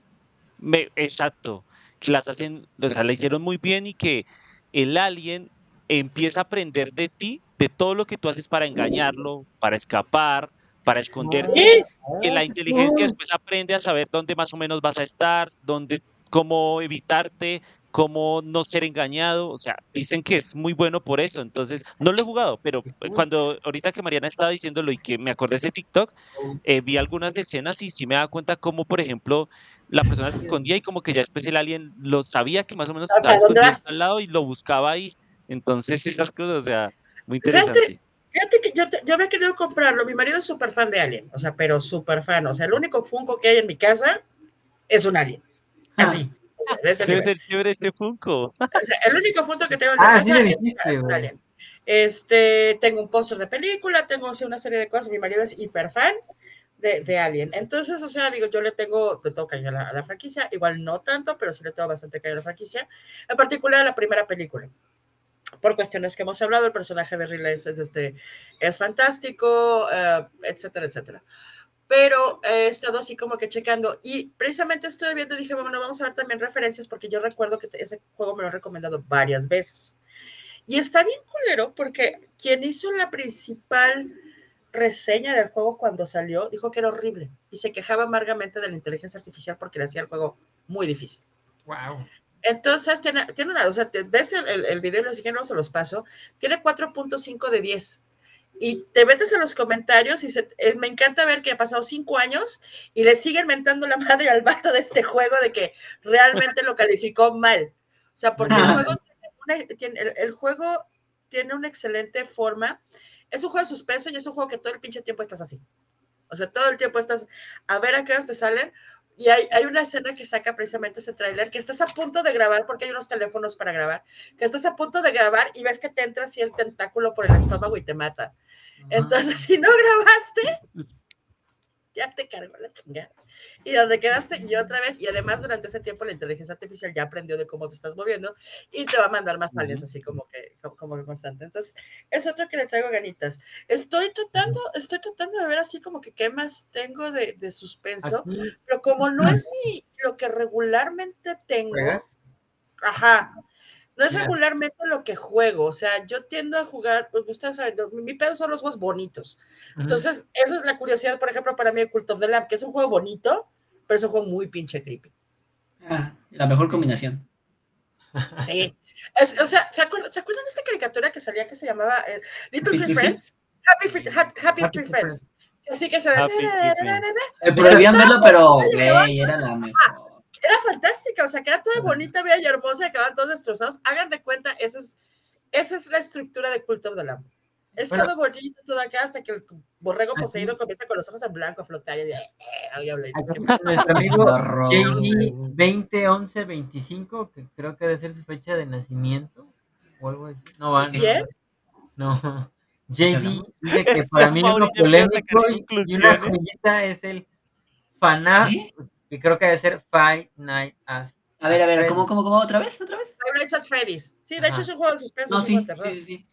[SPEAKER 3] me- exacto, que las hacen, o sea, la hicieron muy bien y que el alien empieza a aprender de ti, de todo lo que tú haces para engañarlo, para escapar, para esconderte,
[SPEAKER 2] Sí.
[SPEAKER 3] que la inteligencia después aprende a saber dónde más o menos vas a estar, dónde, cómo evitarte, cómo no ser engañado. O sea, dicen que es muy bueno por eso. Entonces, no lo he jugado, pero cuando ahorita que Mariana estaba diciéndolo y que me acordé de ese TikTok, eh, vi algunas escenas y sí me daba cuenta cómo, por ejemplo, la persona se escondía y como que ya después el alien lo sabía que más o menos
[SPEAKER 2] ¿Para
[SPEAKER 3] estaba escondido al lado y lo buscaba ahí. Entonces, esas cosas, o sea, muy
[SPEAKER 2] Fíjate,
[SPEAKER 3] interesante.
[SPEAKER 2] Fíjate que yo, te- yo había querido comprarlo. Mi marido es súper fan de Alien, o sea, pero súper fan. O sea, el único Funko que hay en mi casa es un Alien. Así. de ese
[SPEAKER 3] Debe ser chévere ese Funko.
[SPEAKER 2] O sea, el único Funko que tengo en
[SPEAKER 1] Ah, sí
[SPEAKER 2] es
[SPEAKER 1] dijiste.
[SPEAKER 2] Este, tengo un póster de película, tengo sí, una serie de cosas. Mi marido es hiper fan de, de Alien. Entonces, o sea, digo, yo le tengo, le tengo cariño a la, a la franquicia. Igual no tanto, pero sí le tengo bastante cariño a la franquicia. En particular a la primera película por cuestiones que hemos hablado, el personaje de Riley es, este, es fantástico, eh, etcétera, etcétera. Pero he estado así como que checando y precisamente estoy viendo y dije, bueno, vamos a ver también referencias porque yo recuerdo que ese juego me lo han recomendado varias veces. Y está bien culero porque quien hizo la principal reseña del juego cuando salió dijo que era horrible y se quejaba amargamente de la inteligencia artificial porque le hacía el juego muy difícil.
[SPEAKER 1] Wow.
[SPEAKER 2] Entonces, tiene, tiene una, o sea, te ves el, el, el video, les dije, no se los paso, tiene 4.5 de 10. Y te metes en los comentarios y se, eh, me encanta ver que ha pasado cinco años y le siguen mentando la madre al vato de este juego de que realmente lo calificó mal. O sea, porque el juego tiene, una, tiene el, el, juego tiene una excelente forma. Es un juego de suspenso y es un juego que todo el pinche tiempo estás así. O sea, todo el tiempo estás a ver a qué horas te salen. Y hay, hay, una escena que saca precisamente ese tráiler, que estás a punto de grabar, porque hay unos teléfonos para grabar, que estás a punto de grabar y ves que te entra así el tentáculo por el estómago y te mata. Entonces, si no grabaste, ya te cargó la chingada. Y donde quedaste, y otra vez, y además durante ese tiempo la inteligencia artificial ya aprendió de cómo te estás moviendo y te va a mandar más aliens así como que, como, que constante. Entonces, es otro que le traigo ganitas. Estoy tratando, estoy tratando de ver así como que qué más tengo de, de suspenso, pero como no es mi, lo que regularmente tengo, ajá, No es regularmente lo que juego, o sea, yo tiendo a jugar, pues ustedes saben, mi pedo son los juegos bonitos. Entonces, esa es la curiosidad, por ejemplo, para mí de Cult of the Lamb, que es un juego bonito, pero es un juego muy pinche creepy.
[SPEAKER 4] Ah, la mejor combinación.
[SPEAKER 2] Sí. Es- o sea, ¿se acuerdan, ¿se acuerdan de esta caricatura que salía que se llamaba eh, Little
[SPEAKER 4] Happy
[SPEAKER 2] Tree Friends? Happy, Free- Ha- Happy,
[SPEAKER 1] Happy
[SPEAKER 2] Tree
[SPEAKER 1] Tree
[SPEAKER 2] Friends. Así que se
[SPEAKER 3] Friends.
[SPEAKER 4] Eh, prohibían verlo, pero, güey, era la mejor.
[SPEAKER 2] Era fantástica, o sea, que era toda bonita, bella y hermosa y acababan todos destrozados. Hagan de cuenta, esa es, esa es la estructura de Cult of the Lamb. Es
[SPEAKER 1] Bueno.
[SPEAKER 2] todo bonito, todo acá, hasta que el borrego
[SPEAKER 1] Aquí-
[SPEAKER 2] poseído comienza con los ojos en blanco a flotar y de, eh,
[SPEAKER 1] nuestro amigo
[SPEAKER 4] horror,
[SPEAKER 1] JD
[SPEAKER 4] güey.
[SPEAKER 1] 201125, que creo que debe ser su fecha de nacimiento o algo así. No va. no.
[SPEAKER 2] ¿Quién?
[SPEAKER 1] No. JD
[SPEAKER 4] hablamos?
[SPEAKER 1] dice que para mí
[SPEAKER 3] empieza a
[SPEAKER 1] polémico y- una joyita es el FNAF,
[SPEAKER 4] ¿Eh?
[SPEAKER 1] Que creo que debe ser Five Nights at
[SPEAKER 4] A ver, a ver. ¿cómo, cómo, cómo? ¿Otra vez? ¿Otra vez?
[SPEAKER 2] Five Nights at Freddy's. Sí, de
[SPEAKER 1] Ajá.
[SPEAKER 2] hecho es un juego de suspenso,
[SPEAKER 4] No, sí, sí, sí, sí.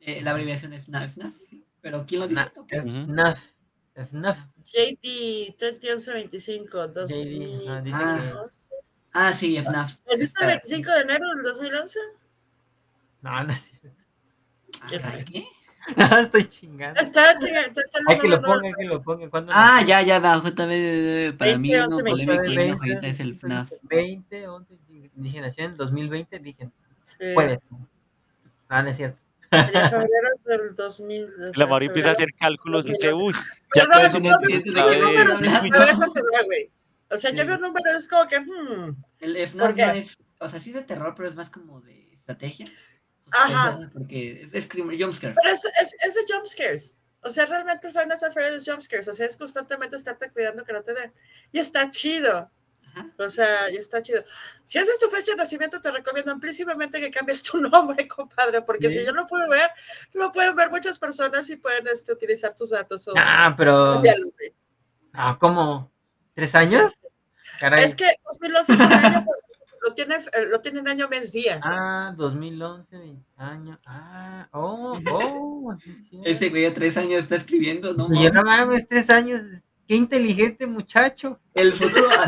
[SPEAKER 4] Eh, la abreviación es FNAF, FNAF, sí. Pero ¿quién lo dice?
[SPEAKER 1] Na-
[SPEAKER 4] Ok.
[SPEAKER 3] Ujú.
[SPEAKER 1] FNAF. FNAF.
[SPEAKER 2] JD 2011-25,
[SPEAKER 1] JD, ajá, dice
[SPEAKER 4] Ah.
[SPEAKER 1] que.
[SPEAKER 2] 2011.
[SPEAKER 4] Ah, sí, FNAF.
[SPEAKER 2] ¿Es este el 25 de enero del 2011?
[SPEAKER 1] No, no es cierto.
[SPEAKER 4] Ah,
[SPEAKER 2] ¿Qué.
[SPEAKER 1] No, estoy chingando.
[SPEAKER 2] Está, chinga, está, está-
[SPEAKER 1] Hay que
[SPEAKER 2] no,
[SPEAKER 1] lo
[SPEAKER 2] no, no,
[SPEAKER 1] ponga, hay que lo ponga. ¿Cuándo
[SPEAKER 4] Ah, ya, ya, va, para mí
[SPEAKER 2] 20,
[SPEAKER 4] uno
[SPEAKER 2] 11,
[SPEAKER 4] polémico y
[SPEAKER 1] 20,
[SPEAKER 4] una joyita es el FNAF.
[SPEAKER 1] 20, 11, dije, nació en 2020, dije,
[SPEAKER 2] Sí.
[SPEAKER 1] puede. No, no es cierto.
[SPEAKER 2] Febrero del 2000.
[SPEAKER 3] La Mauri empieza a hacer cálculos y dice,
[SPEAKER 2] 2012.
[SPEAKER 3] uy, ya
[SPEAKER 2] no,
[SPEAKER 3] eso
[SPEAKER 2] no, no, no,
[SPEAKER 4] de qué
[SPEAKER 2] no, se ve, güey. O sea, yo veo números, es como que, hmm,
[SPEAKER 4] El
[SPEAKER 2] ¿Por
[SPEAKER 4] FNAF no es, o sea, sí de terror, pero es más como de estrategia.
[SPEAKER 2] Ajá.
[SPEAKER 4] Porque es, es jumpscare.
[SPEAKER 2] pero es, es, es de jumpscares. O sea, realmente el Final Fantasy es jumpscares. O sea, es constantemente estarte cuidando que no te den. Y está chido.
[SPEAKER 4] Ajá.
[SPEAKER 2] O sea, y está chido. Si haces tu fecha de nacimiento, te recomiendo amplísimamente que cambies tu nombre, compadre, porque
[SPEAKER 1] Sí.
[SPEAKER 2] si yo lo puedo ver, lo pueden ver muchas personas y pueden este, utilizar tus datos. O,
[SPEAKER 1] Ah, pero. Ah, ¿cómo? ¿Tres años? Caray.
[SPEAKER 2] Es que 2011 es un año, lo tiene, eh, lo tiene en año, mes, día.
[SPEAKER 1] Ah, 2011, 20 años. Ah, oh, oh.
[SPEAKER 4] Ese güey a tres años está escribiendo, no
[SPEAKER 1] yo,
[SPEAKER 4] mames.
[SPEAKER 1] no mames, tres años. Qué inteligente muchacho.
[SPEAKER 4] El futuro. Ah,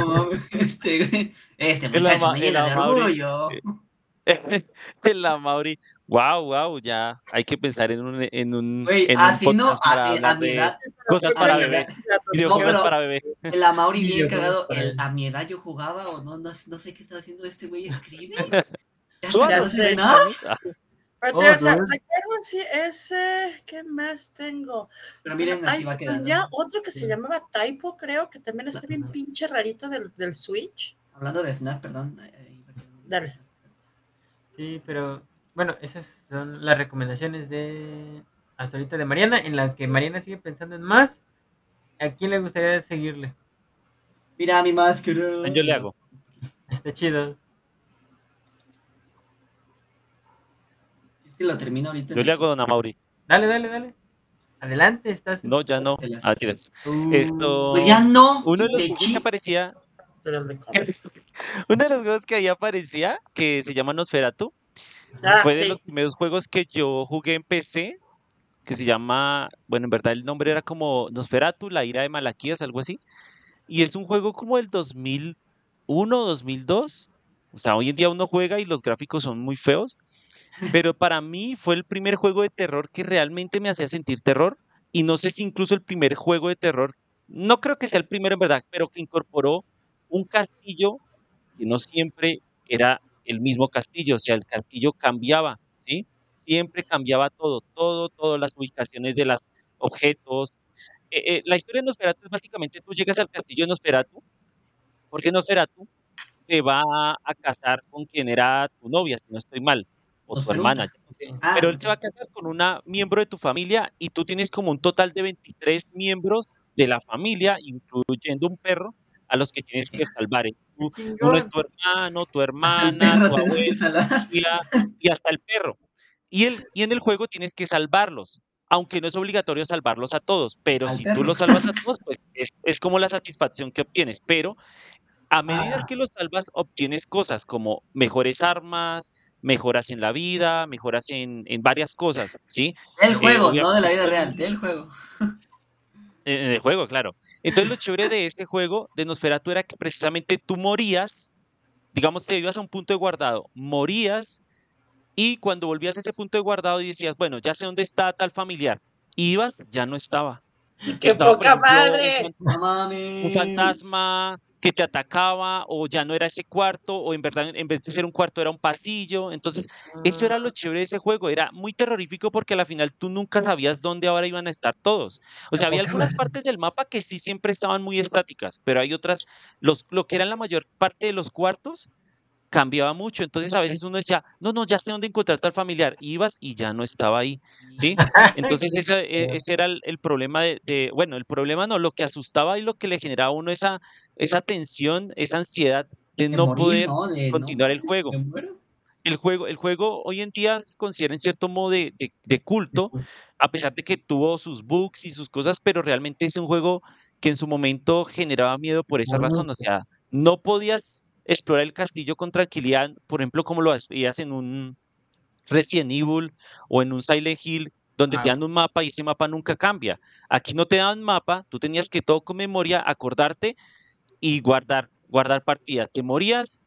[SPEAKER 4] no, mames. Este, güey. Este
[SPEAKER 3] El
[SPEAKER 4] muchacho
[SPEAKER 3] ama-
[SPEAKER 4] me llena
[SPEAKER 3] el
[SPEAKER 4] de orgullo.
[SPEAKER 3] la Mauri. Wow, wow, ya hay que pensar en un, en un,
[SPEAKER 4] Güey,
[SPEAKER 3] en un
[SPEAKER 4] así no,
[SPEAKER 3] podcast para
[SPEAKER 4] a, a mi edad,
[SPEAKER 3] cosas para bebés, videojuegos
[SPEAKER 4] pero-
[SPEAKER 3] para bebés.
[SPEAKER 4] el Amauri bien cagado. El, a mi edad yo jugaba o no, no, no sé qué estaba haciendo este güey, escribe. Ya
[SPEAKER 2] Ya sé.
[SPEAKER 4] ¿no?
[SPEAKER 2] Pero
[SPEAKER 1] Oh,
[SPEAKER 2] o sea,
[SPEAKER 1] no.
[SPEAKER 2] recuerdo, sí, ese, ¿qué más tengo?
[SPEAKER 4] Pero miren,
[SPEAKER 2] Hay
[SPEAKER 4] así va quedando.
[SPEAKER 2] había otro que se
[SPEAKER 1] Sí.
[SPEAKER 2] llamaba Typo, creo, que también está bien pinche rarito del, del Switch.
[SPEAKER 4] Hablando de FNAF, perdón. va quedando.
[SPEAKER 2] Dale.
[SPEAKER 1] Sí, pero bueno, esas son las recomendaciones de hasta ahorita de Mariana, en la que Mariana sigue pensando en más. ¿A quién le gustaría seguirle?
[SPEAKER 4] Mira mi máscara.
[SPEAKER 3] Yo le hago.
[SPEAKER 1] Está chido.
[SPEAKER 4] Es que lo termino ahorita.
[SPEAKER 3] Yo le hago a Don Mauri.
[SPEAKER 1] Dale, dale, dale. Adelante, estás.
[SPEAKER 3] No, ya no. Ah, tienes.
[SPEAKER 1] Uh,
[SPEAKER 3] Esto.
[SPEAKER 4] Pues ya no.
[SPEAKER 3] Uno de los que aparecía.
[SPEAKER 2] Historial de.
[SPEAKER 3] Uno de los juegos que ahí aparecía, que se llama Nosferatu,
[SPEAKER 2] Ah,
[SPEAKER 3] fue de
[SPEAKER 2] sí.
[SPEAKER 3] los primeros juegos que yo jugué en PC, que se llama, bueno, en verdad el nombre era como Nosferatu, la ira de Malaquías, algo así. Y es un juego como del 2001, 2002. O sea, hoy en día uno juega y los gráficos son muy feos. Pero para mí fue el primer juego de terror que realmente me hacía sentir terror. Y no sé si incluso el primer juego de terror, no creo que sea el primero en verdad, pero que incorporó un castillo que no siempre era el mismo castillo, o sea, el castillo cambiaba, ¿sí? Siempre cambiaba todo, todo, todas las ubicaciones de los objetos. Eh, eh, la historia de Nosferatu es básicamente tú llegas al castillo de Nosferatu, porque Nosferatu se va a casar con quien era tu novia, si no estoy mal, o tu hermana.
[SPEAKER 4] Ah,
[SPEAKER 3] Pero él se va a casar con una miembro de tu familia y tú tienes como un total de 23 miembros de la familia, incluyendo un perro, a los que tienes que salvar. ¿eh? Tú- uno es tu hermano, tu hermana, tu abuela y hasta el perro. Y, el, y en el juego tienes que salvarlos, aunque no es obligatorio salvarlos a todos, pero
[SPEAKER 4] Al
[SPEAKER 3] si
[SPEAKER 4] perro.
[SPEAKER 3] tú los salvas a todos, pues es, es como la satisfacción que obtienes. Pero a medida
[SPEAKER 4] Ah.
[SPEAKER 3] que los salvas, obtienes cosas como mejores armas, mejoras en la vida, mejoras en, en varias cosas, ¿sí?
[SPEAKER 4] Del juego,
[SPEAKER 3] obvia-
[SPEAKER 4] no de la vida real, del juego.
[SPEAKER 3] En el juego, claro. Entonces lo chévere de ese juego de Nosferatu era que precisamente tú morías digamos, te ibas a un punto de guardado, morías y cuando volvías a ese punto de guardado y decías, bueno, ya sé dónde está tal familiar, ibas, ya no estaba.
[SPEAKER 2] ¡Qué
[SPEAKER 3] Estaba,
[SPEAKER 2] poca
[SPEAKER 3] ejemplo,
[SPEAKER 2] madre!
[SPEAKER 3] un fantasma que te atacaba o ya no era ese cuarto o en verdad en vez de ser un cuarto era un pasillo. Entonces, eso era lo chévere de ese juego, era muy terrorífico porque a la final tú nunca sabías dónde ahora iban a estar todos. O sea, había algunas partes del mapa que sí siempre estaban muy estáticas, pero hay otras, los, lo que eran la mayor parte de los cuartos cambiaba mucho. Entonces a veces uno decía, no, no, ya sé dónde encontrar tal familiar. Ibas y ya no estaba ahí, ¿sí? Entonces ese, ese era el, el problema de, de- bueno, el problema no, lo que asustaba y lo que le generaba a uno esa, esa tensión, esa ansiedad de
[SPEAKER 4] De
[SPEAKER 3] no
[SPEAKER 4] morir,
[SPEAKER 3] poder
[SPEAKER 4] ¿no? De, no
[SPEAKER 3] continuar el
[SPEAKER 4] mames,
[SPEAKER 3] juego. El juego, el juego hoy en día se considera en cierto modo de, de- culto, a pesar de que tuvo sus bugs y sus cosas, pero realmente es un juego que en su momento generaba miedo por esa razón. O sea, no podías explorar el castillo con tranquilidad, por ejemplo, como lo hacías en un Resident Evil o en un Silent Hill, donde te
[SPEAKER 1] Ah.
[SPEAKER 3] dan un mapa y ese mapa nunca cambia. Aquí no te daban mapa, tú tenías que todo con memoria, acordarte y guardar, guardar partida. Te morías,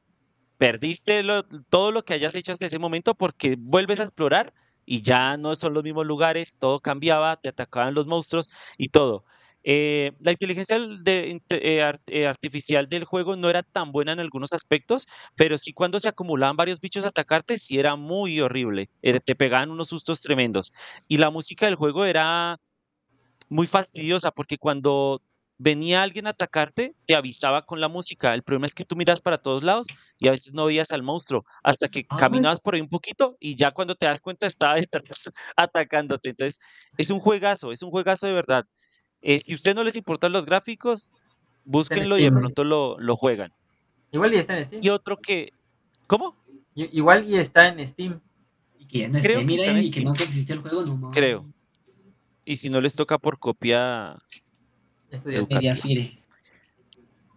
[SPEAKER 3] perdiste lo- todo lo que hayas hecho hasta ese momento porque vuelves a explorar y ya no son los mismos lugares, todo cambiaba, te atacaban los monstruos y todo. Eh, la inteligencia de- eh, eh, artificial del juego no era tan buena en algunos aspectos, pero sí cuando se acumulaban varios bichos a atacarte, sí era muy horrible. Te pegaban unos sustos tremendos. Y la música del juego era muy fastidiosa porque cuando venía alguien a atacarte, te avisaba con la música. El problema es que tú miras para todos lados y a veces no veías al monstruo hasta que
[SPEAKER 4] Ay.
[SPEAKER 3] caminabas por ahí un poquito y ya cuando te das cuenta estaba detrás atacándote. Entonces, es un juegazo, es un juegazo de verdad. Eh, si a ustedes no les importan los gráficos, búsquenlo y de pronto lo, lo juegan.
[SPEAKER 1] Igual y está en Steam.
[SPEAKER 3] Y otro que... ¿Cómo?
[SPEAKER 1] Igual y está en Steam.
[SPEAKER 4] Y que ya no
[SPEAKER 3] Creo
[SPEAKER 4] esté,
[SPEAKER 3] que
[SPEAKER 4] que
[SPEAKER 3] Steam.
[SPEAKER 4] el juego, no.
[SPEAKER 3] Creo. Y si no les toca por copia.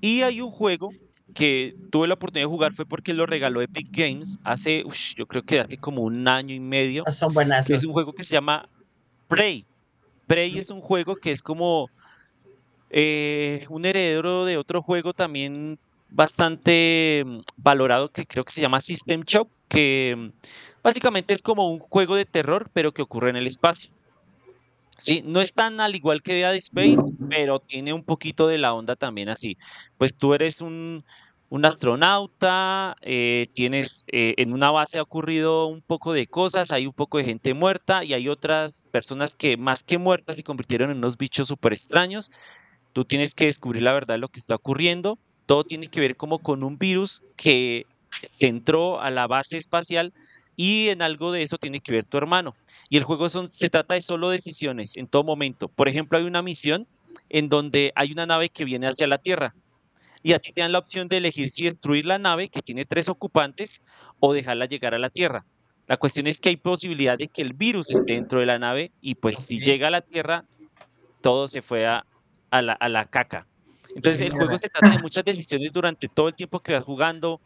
[SPEAKER 3] Y hay un juego que tuve la oportunidad de jugar, fue porque lo regaló Epic Games hace, ush, yo creo que hace como un año y medio,
[SPEAKER 2] Ah, Son
[SPEAKER 3] que
[SPEAKER 2] buenazos.
[SPEAKER 3] es un juego que se llama Prey. Prey es un juego que es como eh, un heredero de otro juego también bastante mm, valorado que creo que se llama System Shock, que mm, básicamente es como un juego de terror, pero que ocurre en el espacio. Sí, no es tan al igual que Dead Space, pero tiene un poquito de la onda también así. Pues tú eres un, un astronauta, eh, tienes eh, en una base ha ocurrido un poco de cosas, hay un poco de gente muerta y hay otras personas que más que muertas se convirtieron en unos bichos súper extraños. Tú tienes que descubrir la verdad de lo que está ocurriendo. Todo tiene que ver como con un virus que entró a la base espacial y en algo de eso tiene que ver tu hermano. Y el juego son, se trata de solo decisiones en todo momento. Por ejemplo, hay una misión en donde hay una nave que viene hacia la Tierra y a ti te dan la opción de elegir si destruir la nave que tiene tres ocupantes o dejarla llegar a la Tierra. La cuestión es que hay posibilidad de que el virus esté dentro de la nave y pues si llega a la Tierra, todo se fue a, a la, a la caca. Entonces el juego se trata de muchas decisiones durante todo el tiempo que vas jugando,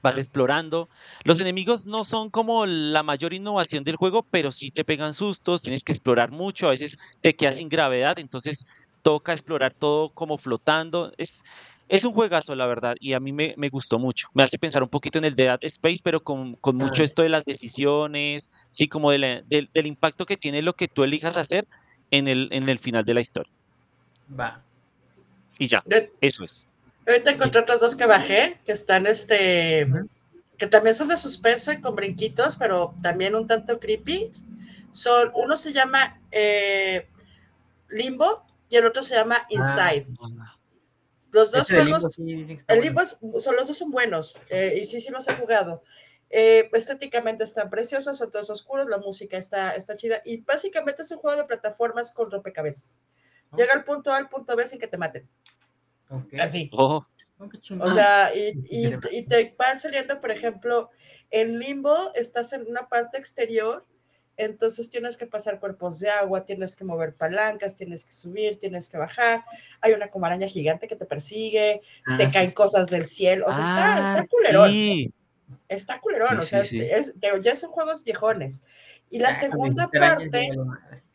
[SPEAKER 3] vas explorando. Los enemigos no son como la mayor innovación del juego, pero sí te pegan sustos, tienes que explorar mucho, a veces te quedas sin gravedad, entonces toca explorar todo como flotando. Es, es un juegazo, la verdad, y a mí me, me gustó mucho. Me hace pensar un poquito en el Dead Space, pero con, con mucho
[SPEAKER 1] Ah.
[SPEAKER 3] esto de las decisiones, sí, como de la- del, del impacto que tiene lo que tú elijas hacer en el, en el final de la historia.
[SPEAKER 1] Va.
[SPEAKER 3] Y ya,
[SPEAKER 2] Yo-
[SPEAKER 3] eso es.
[SPEAKER 2] Ahorita encontré otros dos que bajé, que están este, que también son de suspenso y con brinquitos, pero también un tanto creepy. Son, uno se llama eh, Limbo y el otro se llama Inside. Los dos
[SPEAKER 1] Limbo
[SPEAKER 2] juegos, el
[SPEAKER 1] bueno.
[SPEAKER 2] Limbo es- son, los dos son buenos, eh, y sí, sí los he jugado. Eh, estéticamente están preciosos, son todos oscuros, la música está, está chida, y básicamente es un juego de plataformas con rompecabezas.
[SPEAKER 1] Oh.
[SPEAKER 2] Llega al punto A al punto B sin que te maten.
[SPEAKER 1] Ok.
[SPEAKER 2] Así.
[SPEAKER 3] Oh,
[SPEAKER 1] Oh.
[SPEAKER 2] O sea, y, y- y te van saliendo, por ejemplo, en limbo estás en una parte exterior, entonces tienes que pasar cuerpos de agua, tienes que mover palancas, tienes que subir, tienes que bajar. Hay una como araña gigante que te persigue,
[SPEAKER 4] Ah,
[SPEAKER 2] te
[SPEAKER 4] sí.
[SPEAKER 2] caen cosas del cielo. O sea, está, está
[SPEAKER 3] Ah,
[SPEAKER 2] culerón.
[SPEAKER 3] sí.
[SPEAKER 2] Está culerón.
[SPEAKER 3] Sí,
[SPEAKER 2] o sea,
[SPEAKER 3] sí,
[SPEAKER 2] es- es- ya son juegos viejones. Y la
[SPEAKER 1] Ah,
[SPEAKER 2] segunda parte.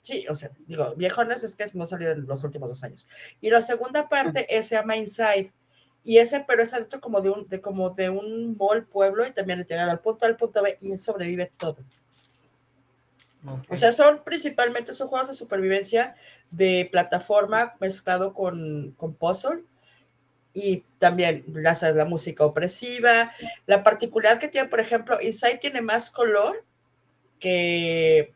[SPEAKER 2] Sí, o sea, digo, viejones es que no salido en los últimos dos años. Y la segunda parte es, se llama Inside. y ese, pero es adentro como de un, de, como de un mall pueblo y también llegado al punto al punto B y sobrevive todo.
[SPEAKER 1] Ok.
[SPEAKER 2] O sea, son principalmente son juegos de supervivencia de plataforma mezclado con, con puzzle y también la, la música opresiva. La particularidad que tiene, por ejemplo, Inside tiene más color que,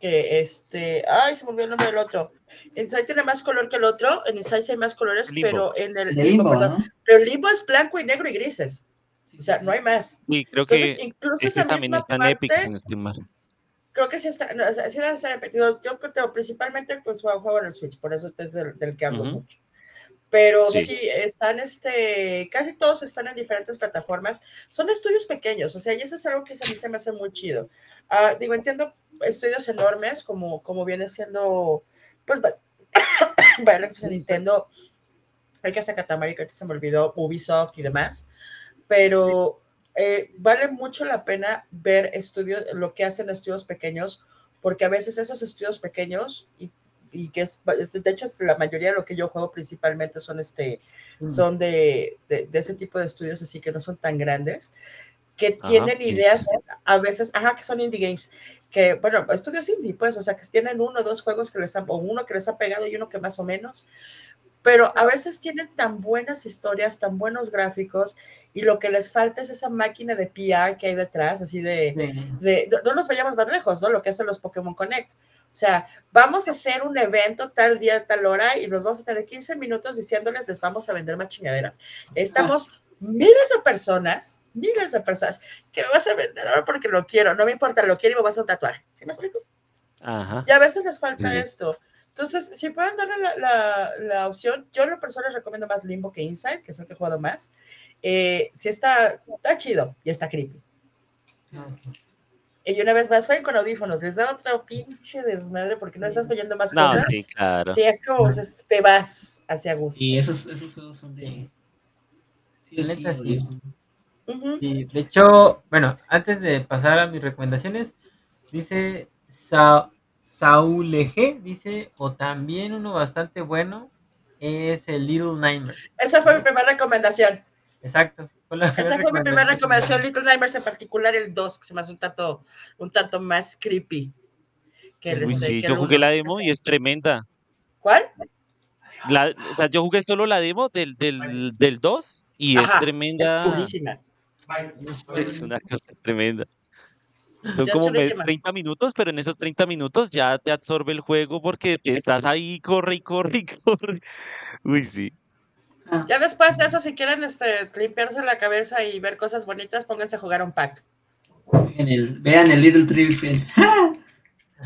[SPEAKER 2] que este. Ay, se me olvidó el nombre del otro. Inside tiene más color que el otro. En Inside hay más colores,
[SPEAKER 3] Limbo.
[SPEAKER 2] pero en el
[SPEAKER 4] De
[SPEAKER 2] limbo,
[SPEAKER 4] limbo,
[SPEAKER 2] perdón.
[SPEAKER 4] ¿no?
[SPEAKER 2] Pero el limbo es blanco y negro y grises. O sea, no hay más.
[SPEAKER 3] Sí, creo que
[SPEAKER 2] Entonces, incluso
[SPEAKER 3] ese
[SPEAKER 2] esa
[SPEAKER 3] también
[SPEAKER 2] misma
[SPEAKER 3] está en
[SPEAKER 2] parte,
[SPEAKER 3] Epic, si no estoy mal.
[SPEAKER 2] Creo que sí está, no, sí debe ser repetido. Yo creo principalmente pues juego, juego en el Switch, por eso es del, del que hablo
[SPEAKER 3] Ujú.
[SPEAKER 2] mucho. Pero
[SPEAKER 3] Sí.
[SPEAKER 2] sí. están, este, casi todos están en diferentes plataformas. Son estudios pequeños, o sea, y eso es algo que a mí se me hace muy chido. Ah, digo, entiendo estudios enormes, como, como viene siendo, pues, vas- bueno, pues, Nintendo, el que hace Katamari, que se me olvidó, Ubisoft y demás, pero eh, vale mucho la pena ver estudios, lo que hacen estudios pequeños, porque a veces esos estudios pequeños, y, y que es, de hecho, la mayoría de lo que yo juego principalmente son, este,
[SPEAKER 1] Mm.
[SPEAKER 2] son de, de, de ese tipo de estudios, así que no son tan grandes, que
[SPEAKER 3] Ajá,
[SPEAKER 2] tienen ideas a veces, ajá, que son indie games, que, bueno, estudios indie, pues, o sea, que tienen uno o dos juegos que les han, o uno que les ha pegado y uno que más o menos, pero a veces tienen tan buenas historias, tan buenos gráficos, y lo que les falta es esa máquina de PR que hay detrás, así de,
[SPEAKER 1] Sí.
[SPEAKER 2] de- no- no nos vayamos más lejos, ¿no? Lo que hacen los Pokémon Connect. O sea, vamos a hacer un evento tal día, tal hora, y nos vamos a tener 15 minutos diciéndoles, les vamos a vender más chingaderas. Estamos miles de personas, miles de personas, que me vas a vender ahora porque lo quiero, no me importa, lo quiero y me vas a un tatuaje. ¿Sí me explico?
[SPEAKER 3] Ajá.
[SPEAKER 2] Y a veces les falta
[SPEAKER 3] Sí.
[SPEAKER 2] esto. Entonces, si pueden darle la, la, la opción, yo en lo personal les recomiendo más Limbo que Inside, que es el que he jugado más. Eh, si está, está chido y está creepy.
[SPEAKER 1] Ok.
[SPEAKER 2] Y una vez más, jueguen con audífonos, les da otro pinche desmadre porque no estás oyendo más
[SPEAKER 3] No,
[SPEAKER 2] cosas.
[SPEAKER 3] sí, claro.
[SPEAKER 2] Sí, es como pues, te vas hacia gusto.
[SPEAKER 4] Y esos, esos juegos son de. Sí.
[SPEAKER 1] Y de hecho, bueno, antes de pasar a mis recomendaciones, dice Sa Saúl G, dice, o también uno bastante bueno es el Little Nightmares.
[SPEAKER 2] Esa fue mi primera recomendación.
[SPEAKER 1] Exacto. fue la
[SPEAKER 2] Esa fue mi primera recomendación. Little Nightmares en particular, el 2, que se me hace un tanto, un tanto más creepy. Que el,
[SPEAKER 3] Uy,
[SPEAKER 2] este,
[SPEAKER 3] sí,
[SPEAKER 2] que
[SPEAKER 3] yo jugué
[SPEAKER 2] uno.
[SPEAKER 3] la demo y es tremenda.
[SPEAKER 2] ¿Cuál?
[SPEAKER 3] La- o sea, yo jugué solo la demo del, del, del 2 y es
[SPEAKER 2] Ajá,
[SPEAKER 3] tremenda.
[SPEAKER 2] Es chulísima.
[SPEAKER 3] Es, es una cosa tremenda. Son como me-
[SPEAKER 2] chulísima.
[SPEAKER 3] 30 minutos, pero en esos 30 minutos ya te absorbe el juego porque te estás ahí, corre y corre y corre. Uy, sí.
[SPEAKER 4] Ah,
[SPEAKER 2] Ya después de eso, si quieren este, limpiarse la cabeza y ver cosas bonitas, pónganse a jugar un pack.
[SPEAKER 4] vean, el, vean el Little Tree Friends.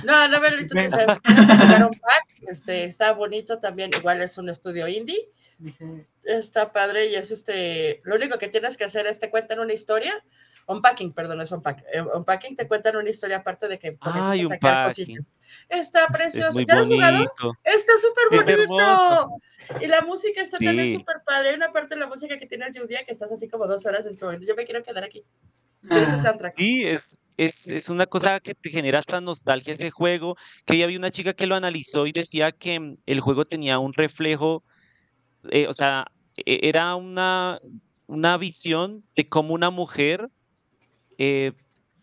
[SPEAKER 2] No, no vean Little Difference, pónganse a jugar un pack. Este, está bonito también, igual es un estudio indie. Está padre y es este. Lo único que tienes que hacer es te cuentan una historia. Unpacking, perdón, es unpack. eh, Unpacking te cuentan una historia aparte de que comienzas
[SPEAKER 3] Ay,
[SPEAKER 2] a sacar
[SPEAKER 3] unpacking.
[SPEAKER 2] cositas. Está
[SPEAKER 3] Es
[SPEAKER 2] precioso.
[SPEAKER 3] muy
[SPEAKER 2] ¿Ya lo has jugado?
[SPEAKER 3] bonito.
[SPEAKER 2] Está súper bonito. Y la música está también súper padre. Hay una parte de la música que tiene lluvia que estás así como dos horas. Es como, yo me quiero quedar aquí.
[SPEAKER 4] Ah,
[SPEAKER 2] soundtrack.
[SPEAKER 3] Sí, es, es, es una cosa que te genera hasta nostalgia ese juego, que ya había una chica que lo analizó y decía que mm, el juego tenía un reflejo, eh, o sea, e- era una, una visión de cómo una mujer eh,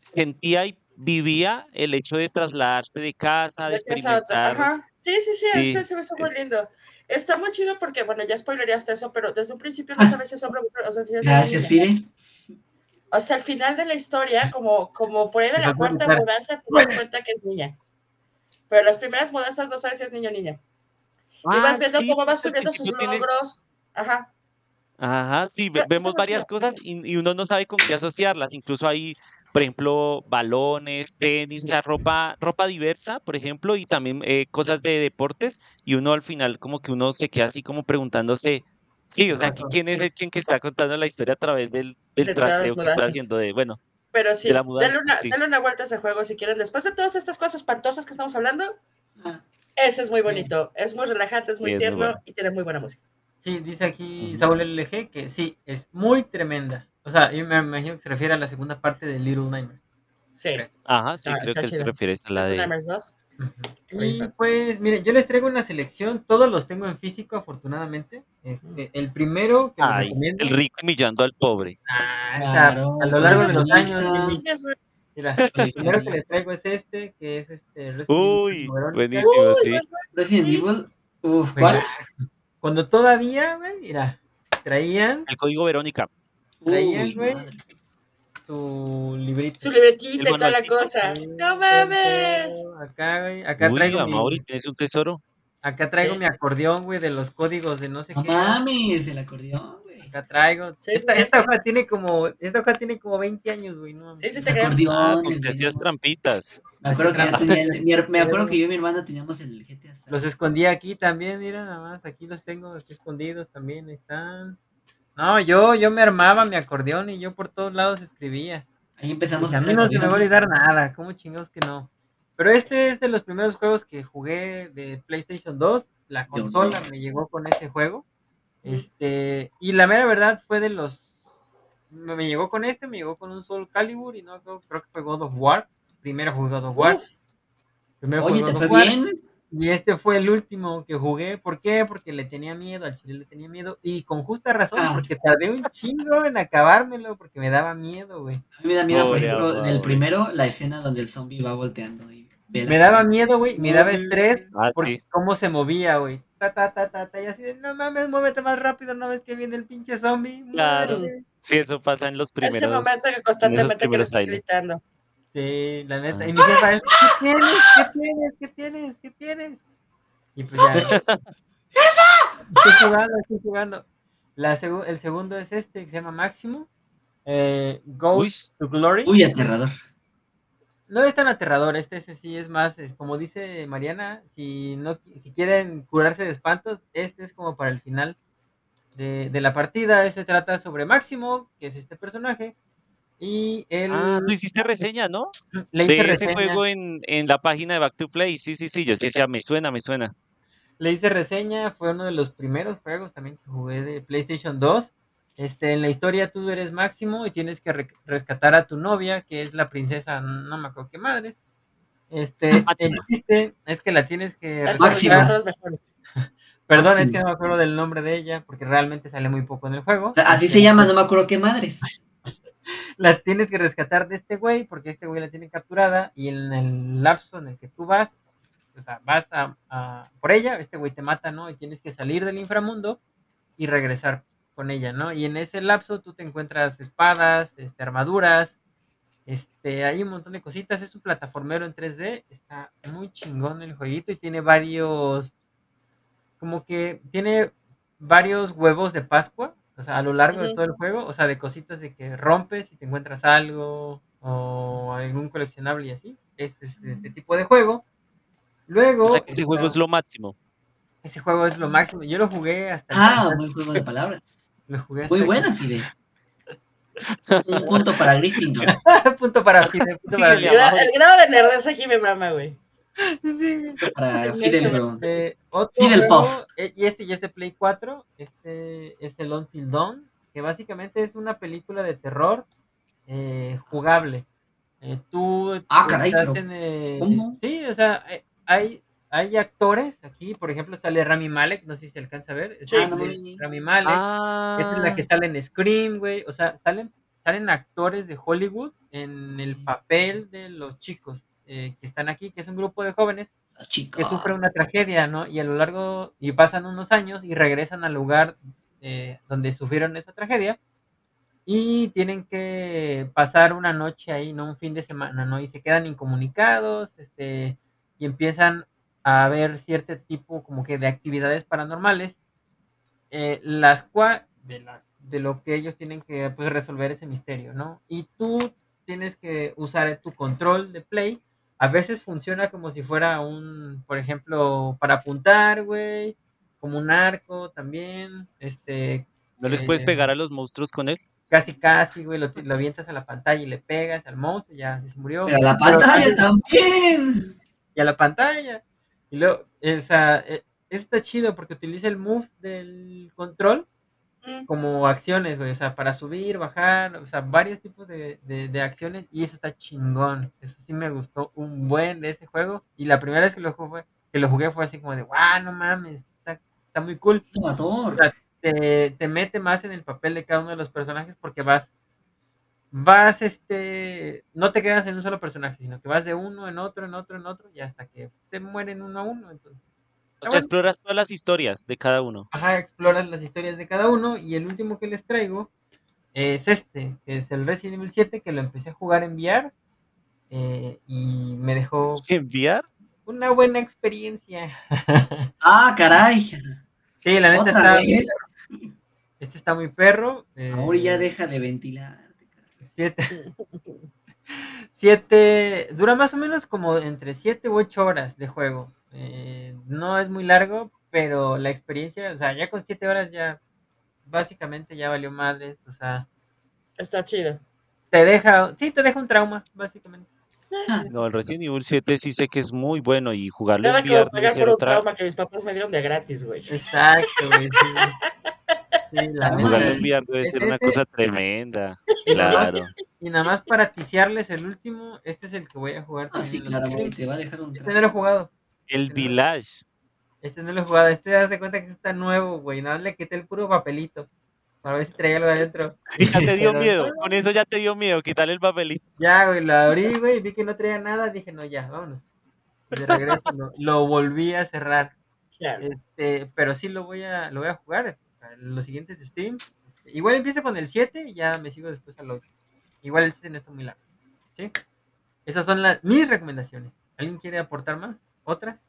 [SPEAKER 3] sentía y vivía el hecho de trasladarse de casa, de
[SPEAKER 2] De casa a otra.
[SPEAKER 3] experimentar.
[SPEAKER 2] Ajá. Sí, sí, sí,
[SPEAKER 3] Sí.
[SPEAKER 2] este se me hizo muy lindo. Está muy chido porque, bueno, ya spoileríaste eso, pero desde un principio no sabes si es hombre o sea, si es
[SPEAKER 4] Gracias,
[SPEAKER 2] niña.
[SPEAKER 4] Pide.
[SPEAKER 2] Hasta el final de la historia, como, como por ahí de la cuarta mudanza, te das cuenta que es niña. Pero las primeras mudanzas no sabes si es niño o niña. y vas
[SPEAKER 3] Ah,
[SPEAKER 2] viendo
[SPEAKER 3] sí,
[SPEAKER 2] cómo va subiendo sus
[SPEAKER 3] tienes-
[SPEAKER 2] logros. Ajá.
[SPEAKER 3] Ajá, sí, ve- vemos varias cosas y, y uno no sabe con qué asociarlas. Incluso hay, por ejemplo, balones, tenis, sea, ropa, ropa diversa, por ejemplo, y también eh, cosas de deportes. Y uno al final como que uno se queda así como preguntándose, sí, o sea, ¿qui-
[SPEAKER 1] Ajá.
[SPEAKER 3] ¿quién es el quien que está contando la historia a través del, del
[SPEAKER 2] De
[SPEAKER 3] trasteo que está
[SPEAKER 2] mudanzas.
[SPEAKER 3] haciendo de, bueno,
[SPEAKER 2] Pero sí,
[SPEAKER 3] de la mudanza,
[SPEAKER 2] una,
[SPEAKER 3] sí.
[SPEAKER 2] denle una vuelta a ese juego si quieren. Después de todas estas cosas espantosas que estamos hablando,
[SPEAKER 4] Ah,
[SPEAKER 2] ese es muy bonito. Es muy relajante, es muy
[SPEAKER 3] Sí, es muy
[SPEAKER 2] tierno
[SPEAKER 3] bueno.
[SPEAKER 2] y tiene muy buena música.
[SPEAKER 1] Sí, dice aquí
[SPEAKER 3] Ujú.
[SPEAKER 1] Saúl LG que sí, es muy tremenda. O sea, yo me imagino que se refiere a la segunda parte de Little Nightmares.
[SPEAKER 2] Sí.
[SPEAKER 3] Ajá, sí,
[SPEAKER 2] Está-
[SPEAKER 3] creo
[SPEAKER 2] está
[SPEAKER 3] que él se
[SPEAKER 2] chido.
[SPEAKER 3] refiere a la
[SPEAKER 2] Little
[SPEAKER 3] de...
[SPEAKER 2] Nightmares 2.
[SPEAKER 1] Ujú.
[SPEAKER 2] Muy
[SPEAKER 1] Y pues, miren, yo les traigo una selección, todos los tengo en físico, afortunadamente. Este, el primero que
[SPEAKER 3] Ay,
[SPEAKER 1] recomiendo.
[SPEAKER 3] el rico humillando al pobre.
[SPEAKER 1] Ah, o sea,
[SPEAKER 4] Claro,
[SPEAKER 1] a lo largo de los años, mira, el primero que les traigo es este, que es este Resident Evil
[SPEAKER 3] Uy,
[SPEAKER 1] Verónica.
[SPEAKER 3] buenísimo,
[SPEAKER 2] Uy,
[SPEAKER 3] sí.
[SPEAKER 4] Resident. Evil. Uf, ¿cuál?
[SPEAKER 1] Cuando todavía, güey, mira, traían
[SPEAKER 3] El código Verónica.
[SPEAKER 1] Traían, güey. su librito.
[SPEAKER 2] Su libretita y toda la cosa.
[SPEAKER 1] Sí,
[SPEAKER 2] ¡No mames!
[SPEAKER 1] Acá, güey, acá
[SPEAKER 3] Uy,
[SPEAKER 1] traigo
[SPEAKER 3] Mauri,
[SPEAKER 1] mi,
[SPEAKER 3] tienes un tesoro.
[SPEAKER 1] acá traigo
[SPEAKER 2] Sí.
[SPEAKER 1] mi acordeón, güey, de los códigos de no sé
[SPEAKER 4] No
[SPEAKER 1] qué.
[SPEAKER 4] mames, el acordeón.
[SPEAKER 1] Acá traigo.
[SPEAKER 2] Sí,
[SPEAKER 1] esta, esta hoja tiene como, esta hoja tiene como 20 años, güey, no.
[SPEAKER 2] Sí, sí, te
[SPEAKER 4] acordeón.
[SPEAKER 3] Ah,
[SPEAKER 4] el
[SPEAKER 3] con que hacías trampitas.
[SPEAKER 4] Me acuerdo que tenía, el- mi her- me acuerdo
[SPEAKER 1] Pero-
[SPEAKER 4] que yo y mi hermana teníamos el GTA.
[SPEAKER 1] Los escondí aquí también, mira, nada más, aquí los tengo aquí escondidos también, ahí están. No, yo, yo me armaba mi acordeón y yo por todos lados escribía.
[SPEAKER 4] Ahí empezamos
[SPEAKER 1] Dije, a mí no se me va a olvidar nada, ¿cómo chingados que no? Pero este es de los primeros juegos que jugué de PlayStation 2. La
[SPEAKER 4] Yo
[SPEAKER 1] consola
[SPEAKER 4] no.
[SPEAKER 1] me llegó con ese juego. Este, y la mera verdad fue de los. Me, me llegó con este, me llegó con un Soul Calibur y no creo, creo que fue God of War. Primero jugué God of War.
[SPEAKER 2] Uf,
[SPEAKER 1] Primero
[SPEAKER 4] Oye,
[SPEAKER 1] jugué
[SPEAKER 4] ¿te
[SPEAKER 1] God
[SPEAKER 4] fue
[SPEAKER 1] War,
[SPEAKER 4] bien?
[SPEAKER 1] Y este fue el último que jugué. ¿Por qué? Porque le tenía miedo, al chile le tenía miedo. Y con justa razón,
[SPEAKER 4] Ah.
[SPEAKER 1] porque tardé un chingo en acabármelo, porque me daba miedo, güey.
[SPEAKER 4] A mí me da miedo, por ejemplo, del
[SPEAKER 3] güey.
[SPEAKER 4] primero, la escena donde el zombie va volteando. Y
[SPEAKER 1] Me daba miedo, güey, me daba estrés
[SPEAKER 3] Ah,
[SPEAKER 1] por
[SPEAKER 3] sí.
[SPEAKER 1] cómo se movía, güey. Ta, ta, ta, ta, ta, y así de, no mames, muévete más rápido, no ves que viene el pinche zombie.
[SPEAKER 3] Claro.
[SPEAKER 1] Muévete".
[SPEAKER 3] Sí, eso pasa en los primeros.
[SPEAKER 2] ese momento que constantemente que gritando.
[SPEAKER 1] Sí, la neta.
[SPEAKER 3] Ah.
[SPEAKER 1] Y mi jefa es, ¿qué tienes? ¿Qué tienes? ¿Qué tienes? ¿Qué tienes? Y pues ya. estoy jugando, estoy jugando. La segu- el segundo es este, que se llama Máximo. Eh, Ghost to Glory.
[SPEAKER 4] Uy, aterrador.
[SPEAKER 1] No es tan aterrador, este, ese sí es más, es como dice Mariana, si no si quieren curarse de espantos, este es como para el final de, de la partida. Este trata sobre Máximo, que es este personaje, y él
[SPEAKER 3] Ah, tú hiciste reseña, ¿no?
[SPEAKER 1] le hice
[SPEAKER 3] De ese
[SPEAKER 1] reseña,
[SPEAKER 3] juego en, en la página de Back to Play. Sí, sí, sí. Yo sí decía, me suena, me suena.
[SPEAKER 1] le hice reseña, fue uno de los primeros juegos también que jugué de PlayStation 2. Este, en la historia tú eres Máximo y tienes que re- rescatar a tu novia, que es la princesa, no me acuerdo qué madres. Este, el chiste es que la tienes que
[SPEAKER 2] mejores.
[SPEAKER 1] Perdón, es
[SPEAKER 4] Máximo.
[SPEAKER 1] que no me acuerdo del nombre de ella, porque realmente sale muy poco en el juego.
[SPEAKER 4] Así se
[SPEAKER 1] Este,
[SPEAKER 4] llama, no me acuerdo qué madres.
[SPEAKER 1] La tienes que rescatar de este güey, porque este güey la tiene capturada, y en el lapso en el que tú vas, o sea, vas a, a- por ella, este güey te mata, ¿no? Y tienes que salir del inframundo y regresar con ella, ¿no? Y en ese lapso tú te encuentras espadas, este, armaduras, este, hay un montón de cositas, es un plataformero en 3D, está muy chingón el jueguito y tiene varios, como que tiene varios huevos de Pascua, o sea, a lo largo de todo el juego, o sea, de cositas de que rompes y te encuentras algo o algún coleccionable y así, es, es ese tipo de juego. Luego,
[SPEAKER 3] O sea, que ese juego es lo máximo.
[SPEAKER 1] Ese juego es lo máximo, yo lo jugué hasta el
[SPEAKER 4] Ah,
[SPEAKER 1] tercer-
[SPEAKER 4] buen juego de palabras.
[SPEAKER 1] lo jugué hasta
[SPEAKER 4] Muy
[SPEAKER 1] el-
[SPEAKER 4] buena, Fide. Un punto para Gryffindor.
[SPEAKER 1] punto para Fidel, punto para
[SPEAKER 2] El, el grado de nerdez aquí me mama, güey.
[SPEAKER 1] Sí.
[SPEAKER 4] Para Fidel.
[SPEAKER 1] Eh, otro
[SPEAKER 4] Fidel
[SPEAKER 1] juego,
[SPEAKER 4] Puff.
[SPEAKER 1] eh, y este ya es de Play 4, este es el Until Dawn, que básicamente es una película de terror eh, jugable. Eh, tú
[SPEAKER 4] Ah, caray,
[SPEAKER 1] estás
[SPEAKER 4] pero
[SPEAKER 1] en, eh,
[SPEAKER 4] ¿cómo?
[SPEAKER 1] Sí, o sea, eh, hay, hay actores aquí, por ejemplo, sale Rami Malek, no sé si se alcanza a ver.
[SPEAKER 2] Sí.
[SPEAKER 4] Ah.
[SPEAKER 1] Rami Malek.
[SPEAKER 3] Ah,
[SPEAKER 1] Esa es la que sale en Scream, güey. O sea, salen, salen actores de Hollywood en el papel de los chicos eh, que están aquí, que es un grupo de jóvenes que sufre una tragedia, ¿no? Y a lo largo, y pasan unos años y regresan al lugar eh, donde sufrieron esa tragedia y tienen que pasar una noche ahí, ¿no? Un fin de semana, ¿no? Y se quedan incomunicados, este, y empiezan a ver cierto tipo como que de actividades paranormales, eh, las cuales, de, la- de lo que ellos tienen que pues, resolver ese misterio, ¿no? Y tú tienes que usar tu control de play. A veces funciona como si fuera un, por ejemplo, para apuntar, güey, como un arco también, este,
[SPEAKER 3] ¿No les puedes
[SPEAKER 1] eh,
[SPEAKER 3] pegar a los monstruos con él?
[SPEAKER 1] casi casi, güey, lo, lo avientas a la pantalla y le pegas al monstruo, ya se murió.
[SPEAKER 4] Pero la
[SPEAKER 1] Pero
[SPEAKER 4] pantalla
[SPEAKER 1] también-
[SPEAKER 4] también.
[SPEAKER 1] y a la pantalla. Y luego, esa, eh, eso está chido porque utiliza el move del control
[SPEAKER 2] Mm.
[SPEAKER 1] como acciones, güey, o sea, para subir, bajar, o sea, varios tipos de, de- de acciones y eso está chingón. Eso sí me gustó un buen de ese juego y la primera vez que lo jugué, que lo jugué fue así como de, wow, no mames, está, está muy cool.
[SPEAKER 4] Innovador.
[SPEAKER 1] O sea, te, te mete más en el papel de cada uno de los personajes porque vas, vas, este, no te quedas en un solo personaje, sino que vas de uno en otro, en otro, en otro y hasta que se mueren uno a uno, entonces.
[SPEAKER 3] O sea,
[SPEAKER 1] bueno.
[SPEAKER 3] exploras todas las historias de cada uno.
[SPEAKER 1] Ajá, exploras las historias de cada uno y el último que les traigo es este, que es el Resident Evil 7, que lo empecé a jugar en VR eh, y me dejó
[SPEAKER 3] ¿Enviar?
[SPEAKER 1] una buena experiencia.
[SPEAKER 4] Ah, caray.
[SPEAKER 1] Sí, la neta
[SPEAKER 4] ¿Otra
[SPEAKER 1] está, este está muy perro. eh,
[SPEAKER 4] Ahora ya deja de ventilar.
[SPEAKER 1] Siete, siete, dura más o menos como entre 7 u 8 horas de juego. Eh, no es muy largo, pero la experiencia, o sea, ya con 7 horas ya básicamente ya valió madres, o sea,
[SPEAKER 2] Está chido.
[SPEAKER 1] te deja, sí, te deja un trauma, básicamente.
[SPEAKER 3] No, el Resident Evil 7 sí sé que es muy bueno y jugarlo
[SPEAKER 2] Nada
[SPEAKER 3] en VR
[SPEAKER 2] pagar por un trauma que mis papás me dieron de gratis, güey.
[SPEAKER 1] Exacto, güey, sí. Sí, la
[SPEAKER 3] debe
[SPEAKER 1] Es
[SPEAKER 3] ser una
[SPEAKER 1] ese-
[SPEAKER 3] cosa tremenda.
[SPEAKER 1] Y nada más-
[SPEAKER 3] Claro.
[SPEAKER 1] Y nada más para ticiarles el último, este es el que voy a jugar.
[SPEAKER 4] Ah,
[SPEAKER 1] también
[SPEAKER 4] sí, va a dejar un
[SPEAKER 1] Este no lo he jugado.
[SPEAKER 3] El
[SPEAKER 1] no.
[SPEAKER 3] Village.
[SPEAKER 1] Este no lo he jugado. Este das de cuenta que está nuevo, güey. Nada más le quité el puro papelito. Para ver si traía algo adentro.
[SPEAKER 3] Y ya te dio
[SPEAKER 1] Pero-
[SPEAKER 3] miedo. Con eso ya te dio miedo. Quitarle el papelito.
[SPEAKER 1] Ya, güey, lo abrí, güey. Vi que no traía nada. Dije, no, ya, vámonos. De regreso lo, lo volví a cerrar.
[SPEAKER 2] Claro.
[SPEAKER 1] Este, pero sí lo voy a, lo voy a jugar. Los siguientes streams. Este, igual empiezo con el 7 y ya me sigo después al 8. Igual el 7 no está muy largo. ¿Sí? Esas son las, mis recomendaciones. ¿Alguien quiere aportar más? ¿Otras?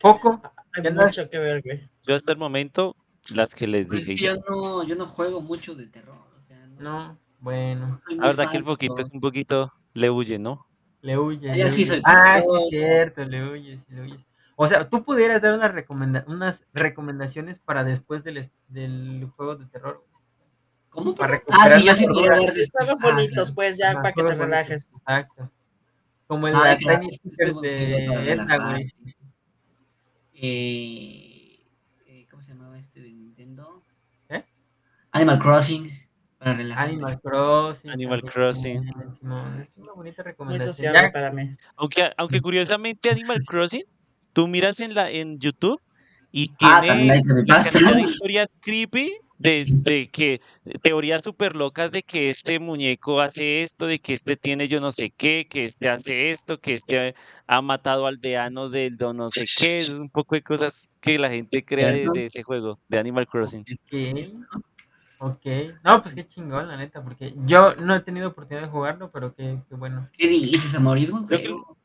[SPEAKER 1] ¿Poco?
[SPEAKER 2] Hay mucho que ver, güey.
[SPEAKER 3] Yo hasta el momento, las que les
[SPEAKER 4] Pues es
[SPEAKER 3] dije. ya.
[SPEAKER 4] yo no, yo no juego mucho de terror. O sea, no,
[SPEAKER 1] No, bueno.
[SPEAKER 3] La verdad que el poquito es un poquito. Le huye, ¿no?
[SPEAKER 1] Le huye.
[SPEAKER 4] Ah,
[SPEAKER 1] le
[SPEAKER 4] sí
[SPEAKER 1] huye.
[SPEAKER 4] soy
[SPEAKER 1] Ah, sí, es cierto, le huyes, le huyes. O sea, tú pudieras dar una recomenda unas recomendaciones para después del, del juego de terror.
[SPEAKER 4] ¿Cómo?
[SPEAKER 1] Para?
[SPEAKER 4] Ah, sí, yo sí
[SPEAKER 1] cordura.
[SPEAKER 4] dar después.
[SPEAKER 2] Juegos
[SPEAKER 4] Ah,
[SPEAKER 2] bonitos, pues, ya para que te
[SPEAKER 1] bonitos,
[SPEAKER 2] relajes.
[SPEAKER 1] Exacto. Como el
[SPEAKER 4] Ay,
[SPEAKER 1] de
[SPEAKER 4] claro, para
[SPEAKER 1] de Edna, güey.
[SPEAKER 4] Eh, eh, ¿Cómo se llamaba este de Nintendo?
[SPEAKER 1] ¿Eh?
[SPEAKER 4] Animal Crossing. Para relajar.
[SPEAKER 1] Animal Crossing.
[SPEAKER 3] Animal Crossing.
[SPEAKER 1] Es una bonita recomendación.
[SPEAKER 2] sociable
[SPEAKER 1] Ya,
[SPEAKER 2] para mí.
[SPEAKER 3] Aunque, aunque curiosamente Animal Crossing, tú miras en la en YouTube y
[SPEAKER 4] Ah,
[SPEAKER 3] tiene la cantidad de historias creepy de, de que teorías súper locas de que este muñeco hace esto, de que este tiene yo no sé qué, que este hace esto, que este ha matado aldeanos del do no sé qué, es un poco de cosas que la gente crea de, ese juego, de Animal Crossing.
[SPEAKER 1] ok. Ok. No, pues qué chingón, la neta, porque yo no he tenido oportunidad de jugarlo, pero qué, qué bueno.
[SPEAKER 4] ¿Qué dices, amor? Es juego.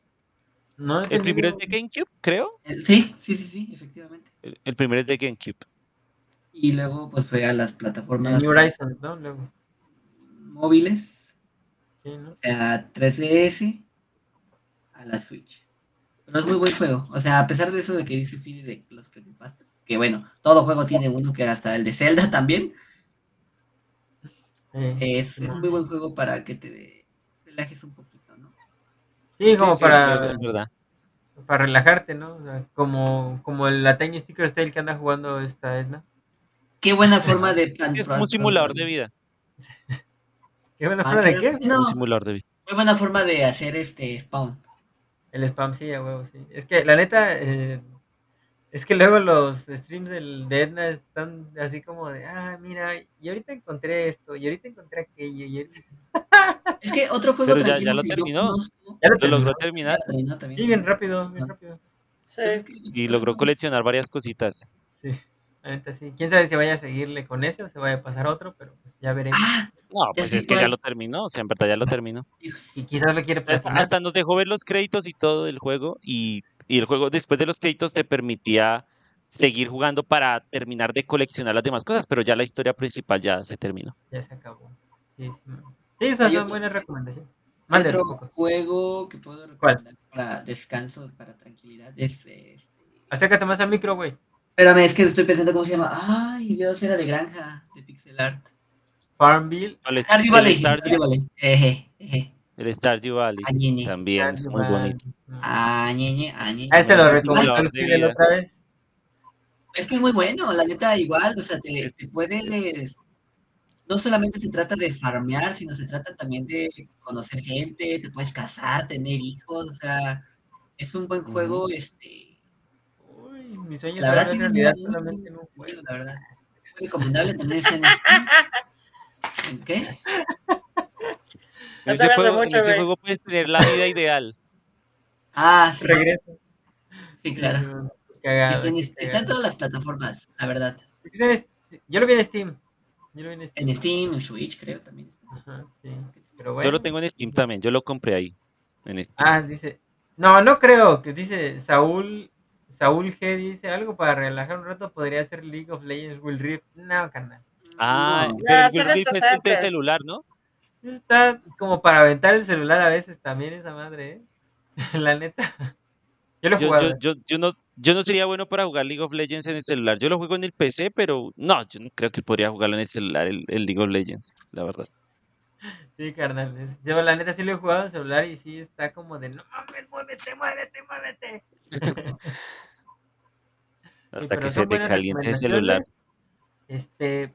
[SPEAKER 1] No
[SPEAKER 3] El primero es de GameCube, creo.
[SPEAKER 4] Eh, Sí, sí, sí, sí, efectivamente.
[SPEAKER 3] El, el primero es de GameCube.
[SPEAKER 4] Y luego, pues fue a las plataformas
[SPEAKER 1] New Horizons, ¿no? Luego.
[SPEAKER 4] móviles,
[SPEAKER 1] Sí, ¿no?
[SPEAKER 4] o sea, 3DS, a la Switch. Pero es muy buen juego. O sea, a pesar de eso de que dice Fili de los creepypastas, que bueno, todo juego tiene uno que hasta el de Zelda también.
[SPEAKER 1] Eh,
[SPEAKER 4] Es, es muy buen juego para que te relajes un poquito, ¿no?
[SPEAKER 1] Sí, como
[SPEAKER 3] Sí,
[SPEAKER 1] para,
[SPEAKER 3] es verdad.
[SPEAKER 1] para relajarte, ¿no? O sea, como, como la Tiny Sticker Tale que anda jugando esta Edna.
[SPEAKER 4] Qué buena forma de
[SPEAKER 3] Es como un simulador de vida.
[SPEAKER 1] ¿Qué buena forma de qué?
[SPEAKER 4] no,
[SPEAKER 3] Un simulador de vida.
[SPEAKER 4] muy buena forma de hacer este spawn.
[SPEAKER 1] El spam, sí, a huevo, sí. Es que la neta, eh, es que luego los streams del, de Edna están así como de, ah, mira, y ahorita encontré esto, y ahorita encontré aquello, y ahorita...
[SPEAKER 4] Es que otro juego
[SPEAKER 3] Pero ya- ya lo terminó.
[SPEAKER 4] conozco-
[SPEAKER 1] Ya lo
[SPEAKER 3] Lo
[SPEAKER 1] terminó.
[SPEAKER 3] logró
[SPEAKER 4] Ya
[SPEAKER 3] terminar
[SPEAKER 4] lo terminó también.
[SPEAKER 1] Sí, bien rápido, bien rápido.
[SPEAKER 2] Sí.
[SPEAKER 4] Es que
[SPEAKER 3] y
[SPEAKER 4] otro
[SPEAKER 3] logró
[SPEAKER 4] juego-
[SPEAKER 3] coleccionar varias cositas.
[SPEAKER 1] Sí, sí. Quién sabe si vaya a seguirle con ese o se vaya a pasar a otro, pero pues ya veremos.
[SPEAKER 4] Ah,
[SPEAKER 3] No, pues es que ya lo terminó, o sea, en verdad ya lo terminó.
[SPEAKER 1] Y quizás lo quiere
[SPEAKER 3] Hasta, hasta nos dejó ver los créditos y todo del juego y, y el juego después de los créditos te permitía seguir jugando para terminar de coleccionar las demás cosas, pero ya la historia principal ya se terminó.
[SPEAKER 1] Ya se acabó. Sí, sí. Sí, son
[SPEAKER 4] otro-
[SPEAKER 1] buenas recomendaciones.
[SPEAKER 4] Hay
[SPEAKER 1] Mándale
[SPEAKER 4] otro
[SPEAKER 1] poco.
[SPEAKER 4] juego que puedo
[SPEAKER 1] ¿Cuál?
[SPEAKER 4] recomendar para descanso, para tranquilidad. Es este.
[SPEAKER 1] Acércate más al micro, güey.
[SPEAKER 4] Espérame, es que estoy pensando cómo se llama. Ay, Dios, era de granja, de pixel art.
[SPEAKER 1] Farmville.
[SPEAKER 3] ¿Cuál es?
[SPEAKER 4] Stardew
[SPEAKER 3] El
[SPEAKER 4] Valley.
[SPEAKER 3] Stardew,
[SPEAKER 4] Stardew Valley. Eje, eje.
[SPEAKER 3] el Stardew Valley
[SPEAKER 4] Añeñe.
[SPEAKER 3] también es muy bonito.
[SPEAKER 1] Ah,
[SPEAKER 4] Añeñe, añeñe.
[SPEAKER 1] ese lo
[SPEAKER 3] Ese
[SPEAKER 1] Fidel
[SPEAKER 3] vida.
[SPEAKER 1] otra vez.
[SPEAKER 4] Es que es muy bueno, la neta, igual, o sea, te, te puedes. No solamente se trata de farmear, sino se trata también de conocer gente, te puedes casar, tener hijos, o sea, es un buen juego, este.
[SPEAKER 1] Mi sueño
[SPEAKER 4] La
[SPEAKER 1] es
[SPEAKER 4] verdad
[SPEAKER 1] ver
[SPEAKER 4] tiene
[SPEAKER 1] realidad solamente
[SPEAKER 4] muy
[SPEAKER 1] en un juego.
[SPEAKER 4] bueno, la verdad. Muy recomendable, también está en Steam. ¿En qué?
[SPEAKER 2] No
[SPEAKER 3] ese, juego,
[SPEAKER 2] mucho,
[SPEAKER 3] ese juego puedes tener la vida ideal.
[SPEAKER 4] Ah, sí,
[SPEAKER 1] Regreso.
[SPEAKER 4] sí, claro.
[SPEAKER 1] Cagado,
[SPEAKER 4] Está en, está todas las plataformas, la verdad.
[SPEAKER 1] Yo lo vi en Steam. Yo lo vi en Steam.
[SPEAKER 4] En Steam, en Switch, creo también.
[SPEAKER 1] Ajá, sí. Pero
[SPEAKER 3] Yo lo tengo en Steam también, yo lo compré ahí. En Steam.
[SPEAKER 1] Ah, dice. No, no creo. Que dice Saúl. Saúl G dice algo para relajar un rato. Podría ser League of Legends Will Rift. No, carnal.
[SPEAKER 3] Ah,
[SPEAKER 4] no.
[SPEAKER 3] pero
[SPEAKER 2] No,
[SPEAKER 3] Will Rift es
[SPEAKER 2] antes.
[SPEAKER 3] celular, ¿no?
[SPEAKER 1] Está como para aventar el celular a veces también esa madre, ¿eh? La neta. Yo lo he
[SPEAKER 3] Yo,
[SPEAKER 1] jugado.
[SPEAKER 3] yo, yo, yo no, yo no sería bueno para jugar League of Legends en el celular. Yo lo juego en el PC, pero no, yo no creo que podría jugarlo en el celular, el, el League of Legends, la verdad.
[SPEAKER 1] Sí, carnal. Yo la neta sí lo he jugado en celular y sí está como de no mames, muévete, muévete, muévete. Sí,
[SPEAKER 3] Hasta que se te caliente el celular.
[SPEAKER 1] Este,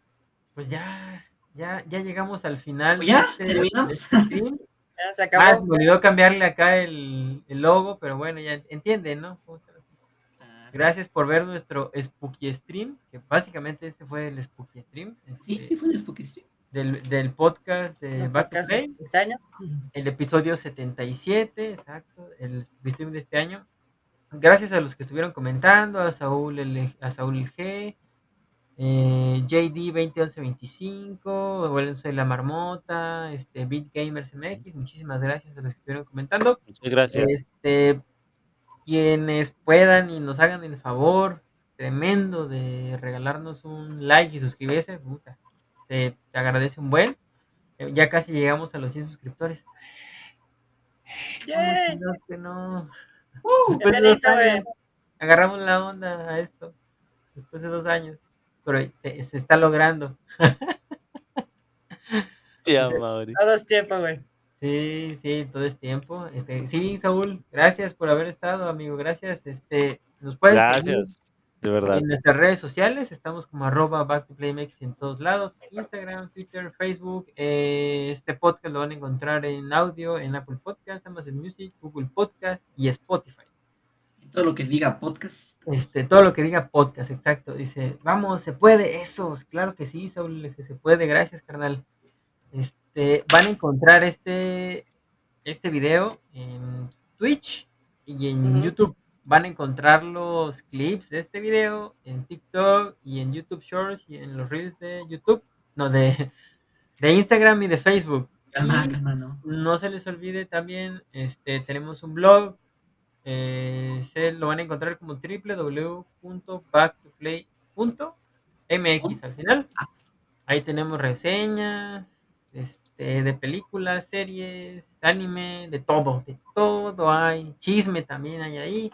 [SPEAKER 1] pues ya, ya, ya llegamos al final.
[SPEAKER 4] Pues ya,
[SPEAKER 1] este-
[SPEAKER 4] terminamos.
[SPEAKER 1] este.
[SPEAKER 2] Ya se
[SPEAKER 1] Ah,
[SPEAKER 2] acabó.
[SPEAKER 1] me olvidó cambiarle acá el, el logo, pero bueno, ya entienden, ¿no?
[SPEAKER 4] Ah,
[SPEAKER 1] Gracias por ver nuestro Spooky Stream, que básicamente este fue el Spooky Stream
[SPEAKER 4] Sí,
[SPEAKER 1] este,
[SPEAKER 4] sí fue un Spooky Stream.
[SPEAKER 1] del, del podcast de
[SPEAKER 2] No,
[SPEAKER 1] Back to
[SPEAKER 2] podcast
[SPEAKER 1] Play.
[SPEAKER 2] este año.
[SPEAKER 1] el episodio 77, exacto, el stream de este año. Gracias a los que estuvieron comentando, a Saúl, L- a Saúl G, eh, JD 201125, bueno, soy la marmota, este, Beat Gamers MX, muchísimas gracias a los que estuvieron comentando.
[SPEAKER 3] Muchas gracias.
[SPEAKER 1] Este, quienes puedan y nos hagan el favor tremendo de regalarnos un like y suscribirse, puta, se te agradece un buen. Eh, Ya casi llegamos a los 100 suscriptores.
[SPEAKER 2] Yay.
[SPEAKER 1] Vamos, que no. Dos años, agarramos la onda a esto. Después de dos años. Pero se, se está logrando.
[SPEAKER 3] Sí, amable.
[SPEAKER 2] Todo es tiempo, güey.
[SPEAKER 1] Sí, sí, todo es tiempo. Este, sí, Saúl, gracias por haber estado, amigo. Gracias. Este, nos pueden seguir
[SPEAKER 3] Gracias, de verdad.
[SPEAKER 1] en nuestras redes sociales. Estamos como arroba back to playmex en todos lados. Instagram, Twitter, Facebook. Eh, este podcast lo van a encontrar en audio en Apple Podcast, Amazon Music, Google Podcast y Spotify.
[SPEAKER 4] Todo lo que diga podcast.
[SPEAKER 1] Este, todo lo que diga podcast, exacto. Dice, vamos, se puede, esos. Claro que sí, Saúl, que se puede. Gracias, carnal. Este, van a encontrar este, este video en Twitch y en. YouTube. Van a encontrar los clips de este video en TikTok y en YouTube Shorts y en los reels de YouTube. No, de, de Instagram y de Facebook.
[SPEAKER 4] Calma, calma, no.
[SPEAKER 1] no se les olvide también, este, tenemos un blog, eh, se lo van a encontrar como www.backtoplay.mx al final. Ahí tenemos reseñas este, de películas, series, anime, de todo, de todo hay, chisme también hay ahí,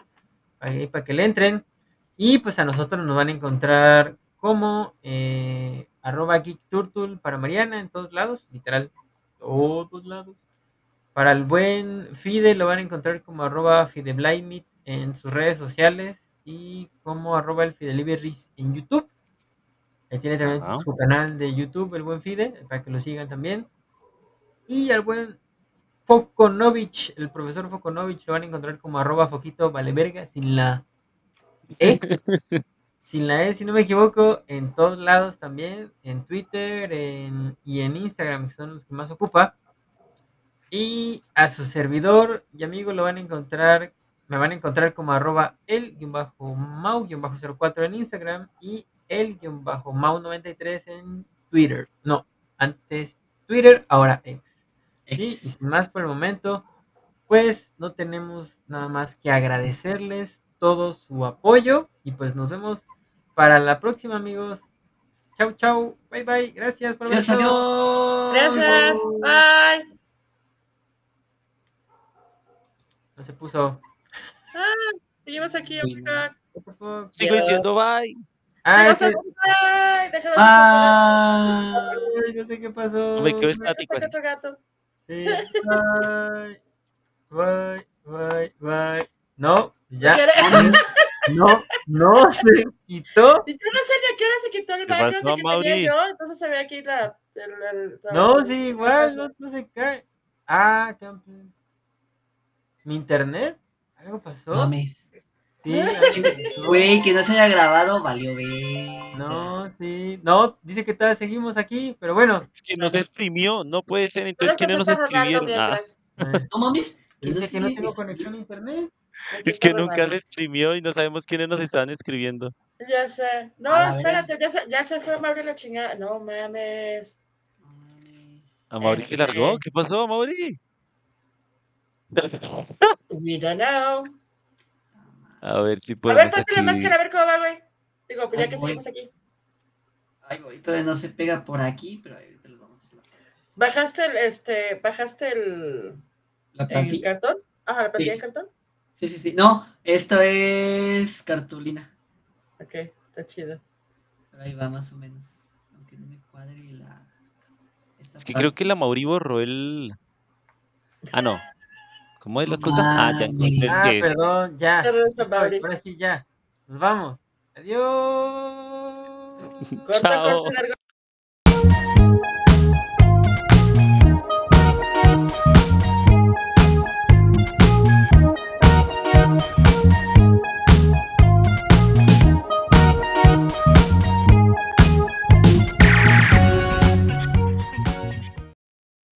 [SPEAKER 1] ahí para que le entren. Y pues a nosotros nos van a encontrar como eh, arroba Geek Turtle para Mariana en todos lados, literal, todos lados. Para el buen Fide lo van a encontrar como arroba FideBlaymit en sus redes sociales y como arroba el Fideliberis en YouTube. Ahí tiene también
[SPEAKER 3] Ajá.
[SPEAKER 1] su canal de YouTube, el buen Fide, para que lo sigan también. Y al buen Fokonovich, el profesor Fokonovich, lo van a encontrar como arroba Foquito Valeverga sin la E. sin la E, si no me equivoco, en todos lados también, en Twitter en- y en Instagram, que son los que más ocupa. Y a su servidor y amigo lo van a encontrar, me van a encontrar como arroba el-mau-04 en Instagram y el-mau93 en Twitter. No, antes Twitter, ahora X. Sí, y sin más por el momento, pues no tenemos nada más que agradecerles todo su apoyo y pues nos vemos para la próxima amigos. Chau, chau, bye bye, gracias por haber
[SPEAKER 4] Adiós.
[SPEAKER 2] Gracias. Bye.
[SPEAKER 1] No se puso.
[SPEAKER 2] Seguimos aquí,
[SPEAKER 4] Bueno.
[SPEAKER 2] amiga.
[SPEAKER 1] Por favor.
[SPEAKER 3] Sigo diciendo bye.
[SPEAKER 1] Ah,
[SPEAKER 2] Bye. Déjanos
[SPEAKER 4] Ah.
[SPEAKER 1] Ay, no sé qué pasó.
[SPEAKER 3] Me quedo
[SPEAKER 2] hacer-
[SPEAKER 3] estático así.
[SPEAKER 2] otro gato.
[SPEAKER 1] Sí, bye. Bye, bye, bye. No, ya. No, No se quitó.
[SPEAKER 2] Y yo no sé ni a qué hora se quitó el
[SPEAKER 3] ¿Qué
[SPEAKER 2] background
[SPEAKER 3] pasó,
[SPEAKER 2] que
[SPEAKER 3] Mauri?
[SPEAKER 2] tenía yo, entonces se ve aquí la... el- el- la-
[SPEAKER 1] No, sí, igual, no, no se cae. Ah, campeón. ¿Mi internet? ¿Algo pasó?
[SPEAKER 4] Mames.
[SPEAKER 1] Sí.
[SPEAKER 4] Güey, que no se haya grabado, valió ver.
[SPEAKER 1] No, sí. No, dice que todavía seguimos aquí, pero bueno.
[SPEAKER 3] Es que no se exprimió, no puede ser. Entonces, ¿quiénes
[SPEAKER 2] se
[SPEAKER 3] nos escribieron? Ah,
[SPEAKER 4] No mames.
[SPEAKER 1] Dice que no
[SPEAKER 4] se-
[SPEAKER 1] tengo conexión a internet.
[SPEAKER 3] Es que nunca se streamió y no sabemos quiénes nos estaban escribiendo.
[SPEAKER 2] Ya sé. No, espérate, ya se, ya se fue a Mauri la chingada. No mames.
[SPEAKER 3] ¿A Mauri que largó? ¿Qué pasó, Mauri?
[SPEAKER 2] We don't know.
[SPEAKER 3] A ver si
[SPEAKER 2] A ver, ponte la máscara a ver cómo va, güey. Digo, pues ya
[SPEAKER 4] Ay,
[SPEAKER 2] que
[SPEAKER 4] voy.
[SPEAKER 2] seguimos aquí.
[SPEAKER 4] Ay, güey, todavía no se pega por aquí, pero ahorita lo vamos a hacer.
[SPEAKER 2] ¿Bajaste el, este, bajaste el,
[SPEAKER 4] La
[SPEAKER 2] el cartón? Ajá, la plantilla
[SPEAKER 4] Sí.
[SPEAKER 2] de cartón.
[SPEAKER 4] Sí, sí, sí. No, esto es cartulina.
[SPEAKER 2] Ok, está chido.
[SPEAKER 4] Pero ahí va más o menos. Aunque no me cuadre la. esta
[SPEAKER 3] Es que
[SPEAKER 4] parte.
[SPEAKER 3] creo que la Mauri borró el. Ah, no. ¿Cómo es la cosa? Ah, ya encontré el
[SPEAKER 1] Ah,
[SPEAKER 3] que.
[SPEAKER 1] perdón, ya. Ahora sí, ya. Nos vamos. Adiós.
[SPEAKER 2] Corta,
[SPEAKER 3] Chao.
[SPEAKER 2] corta, largo.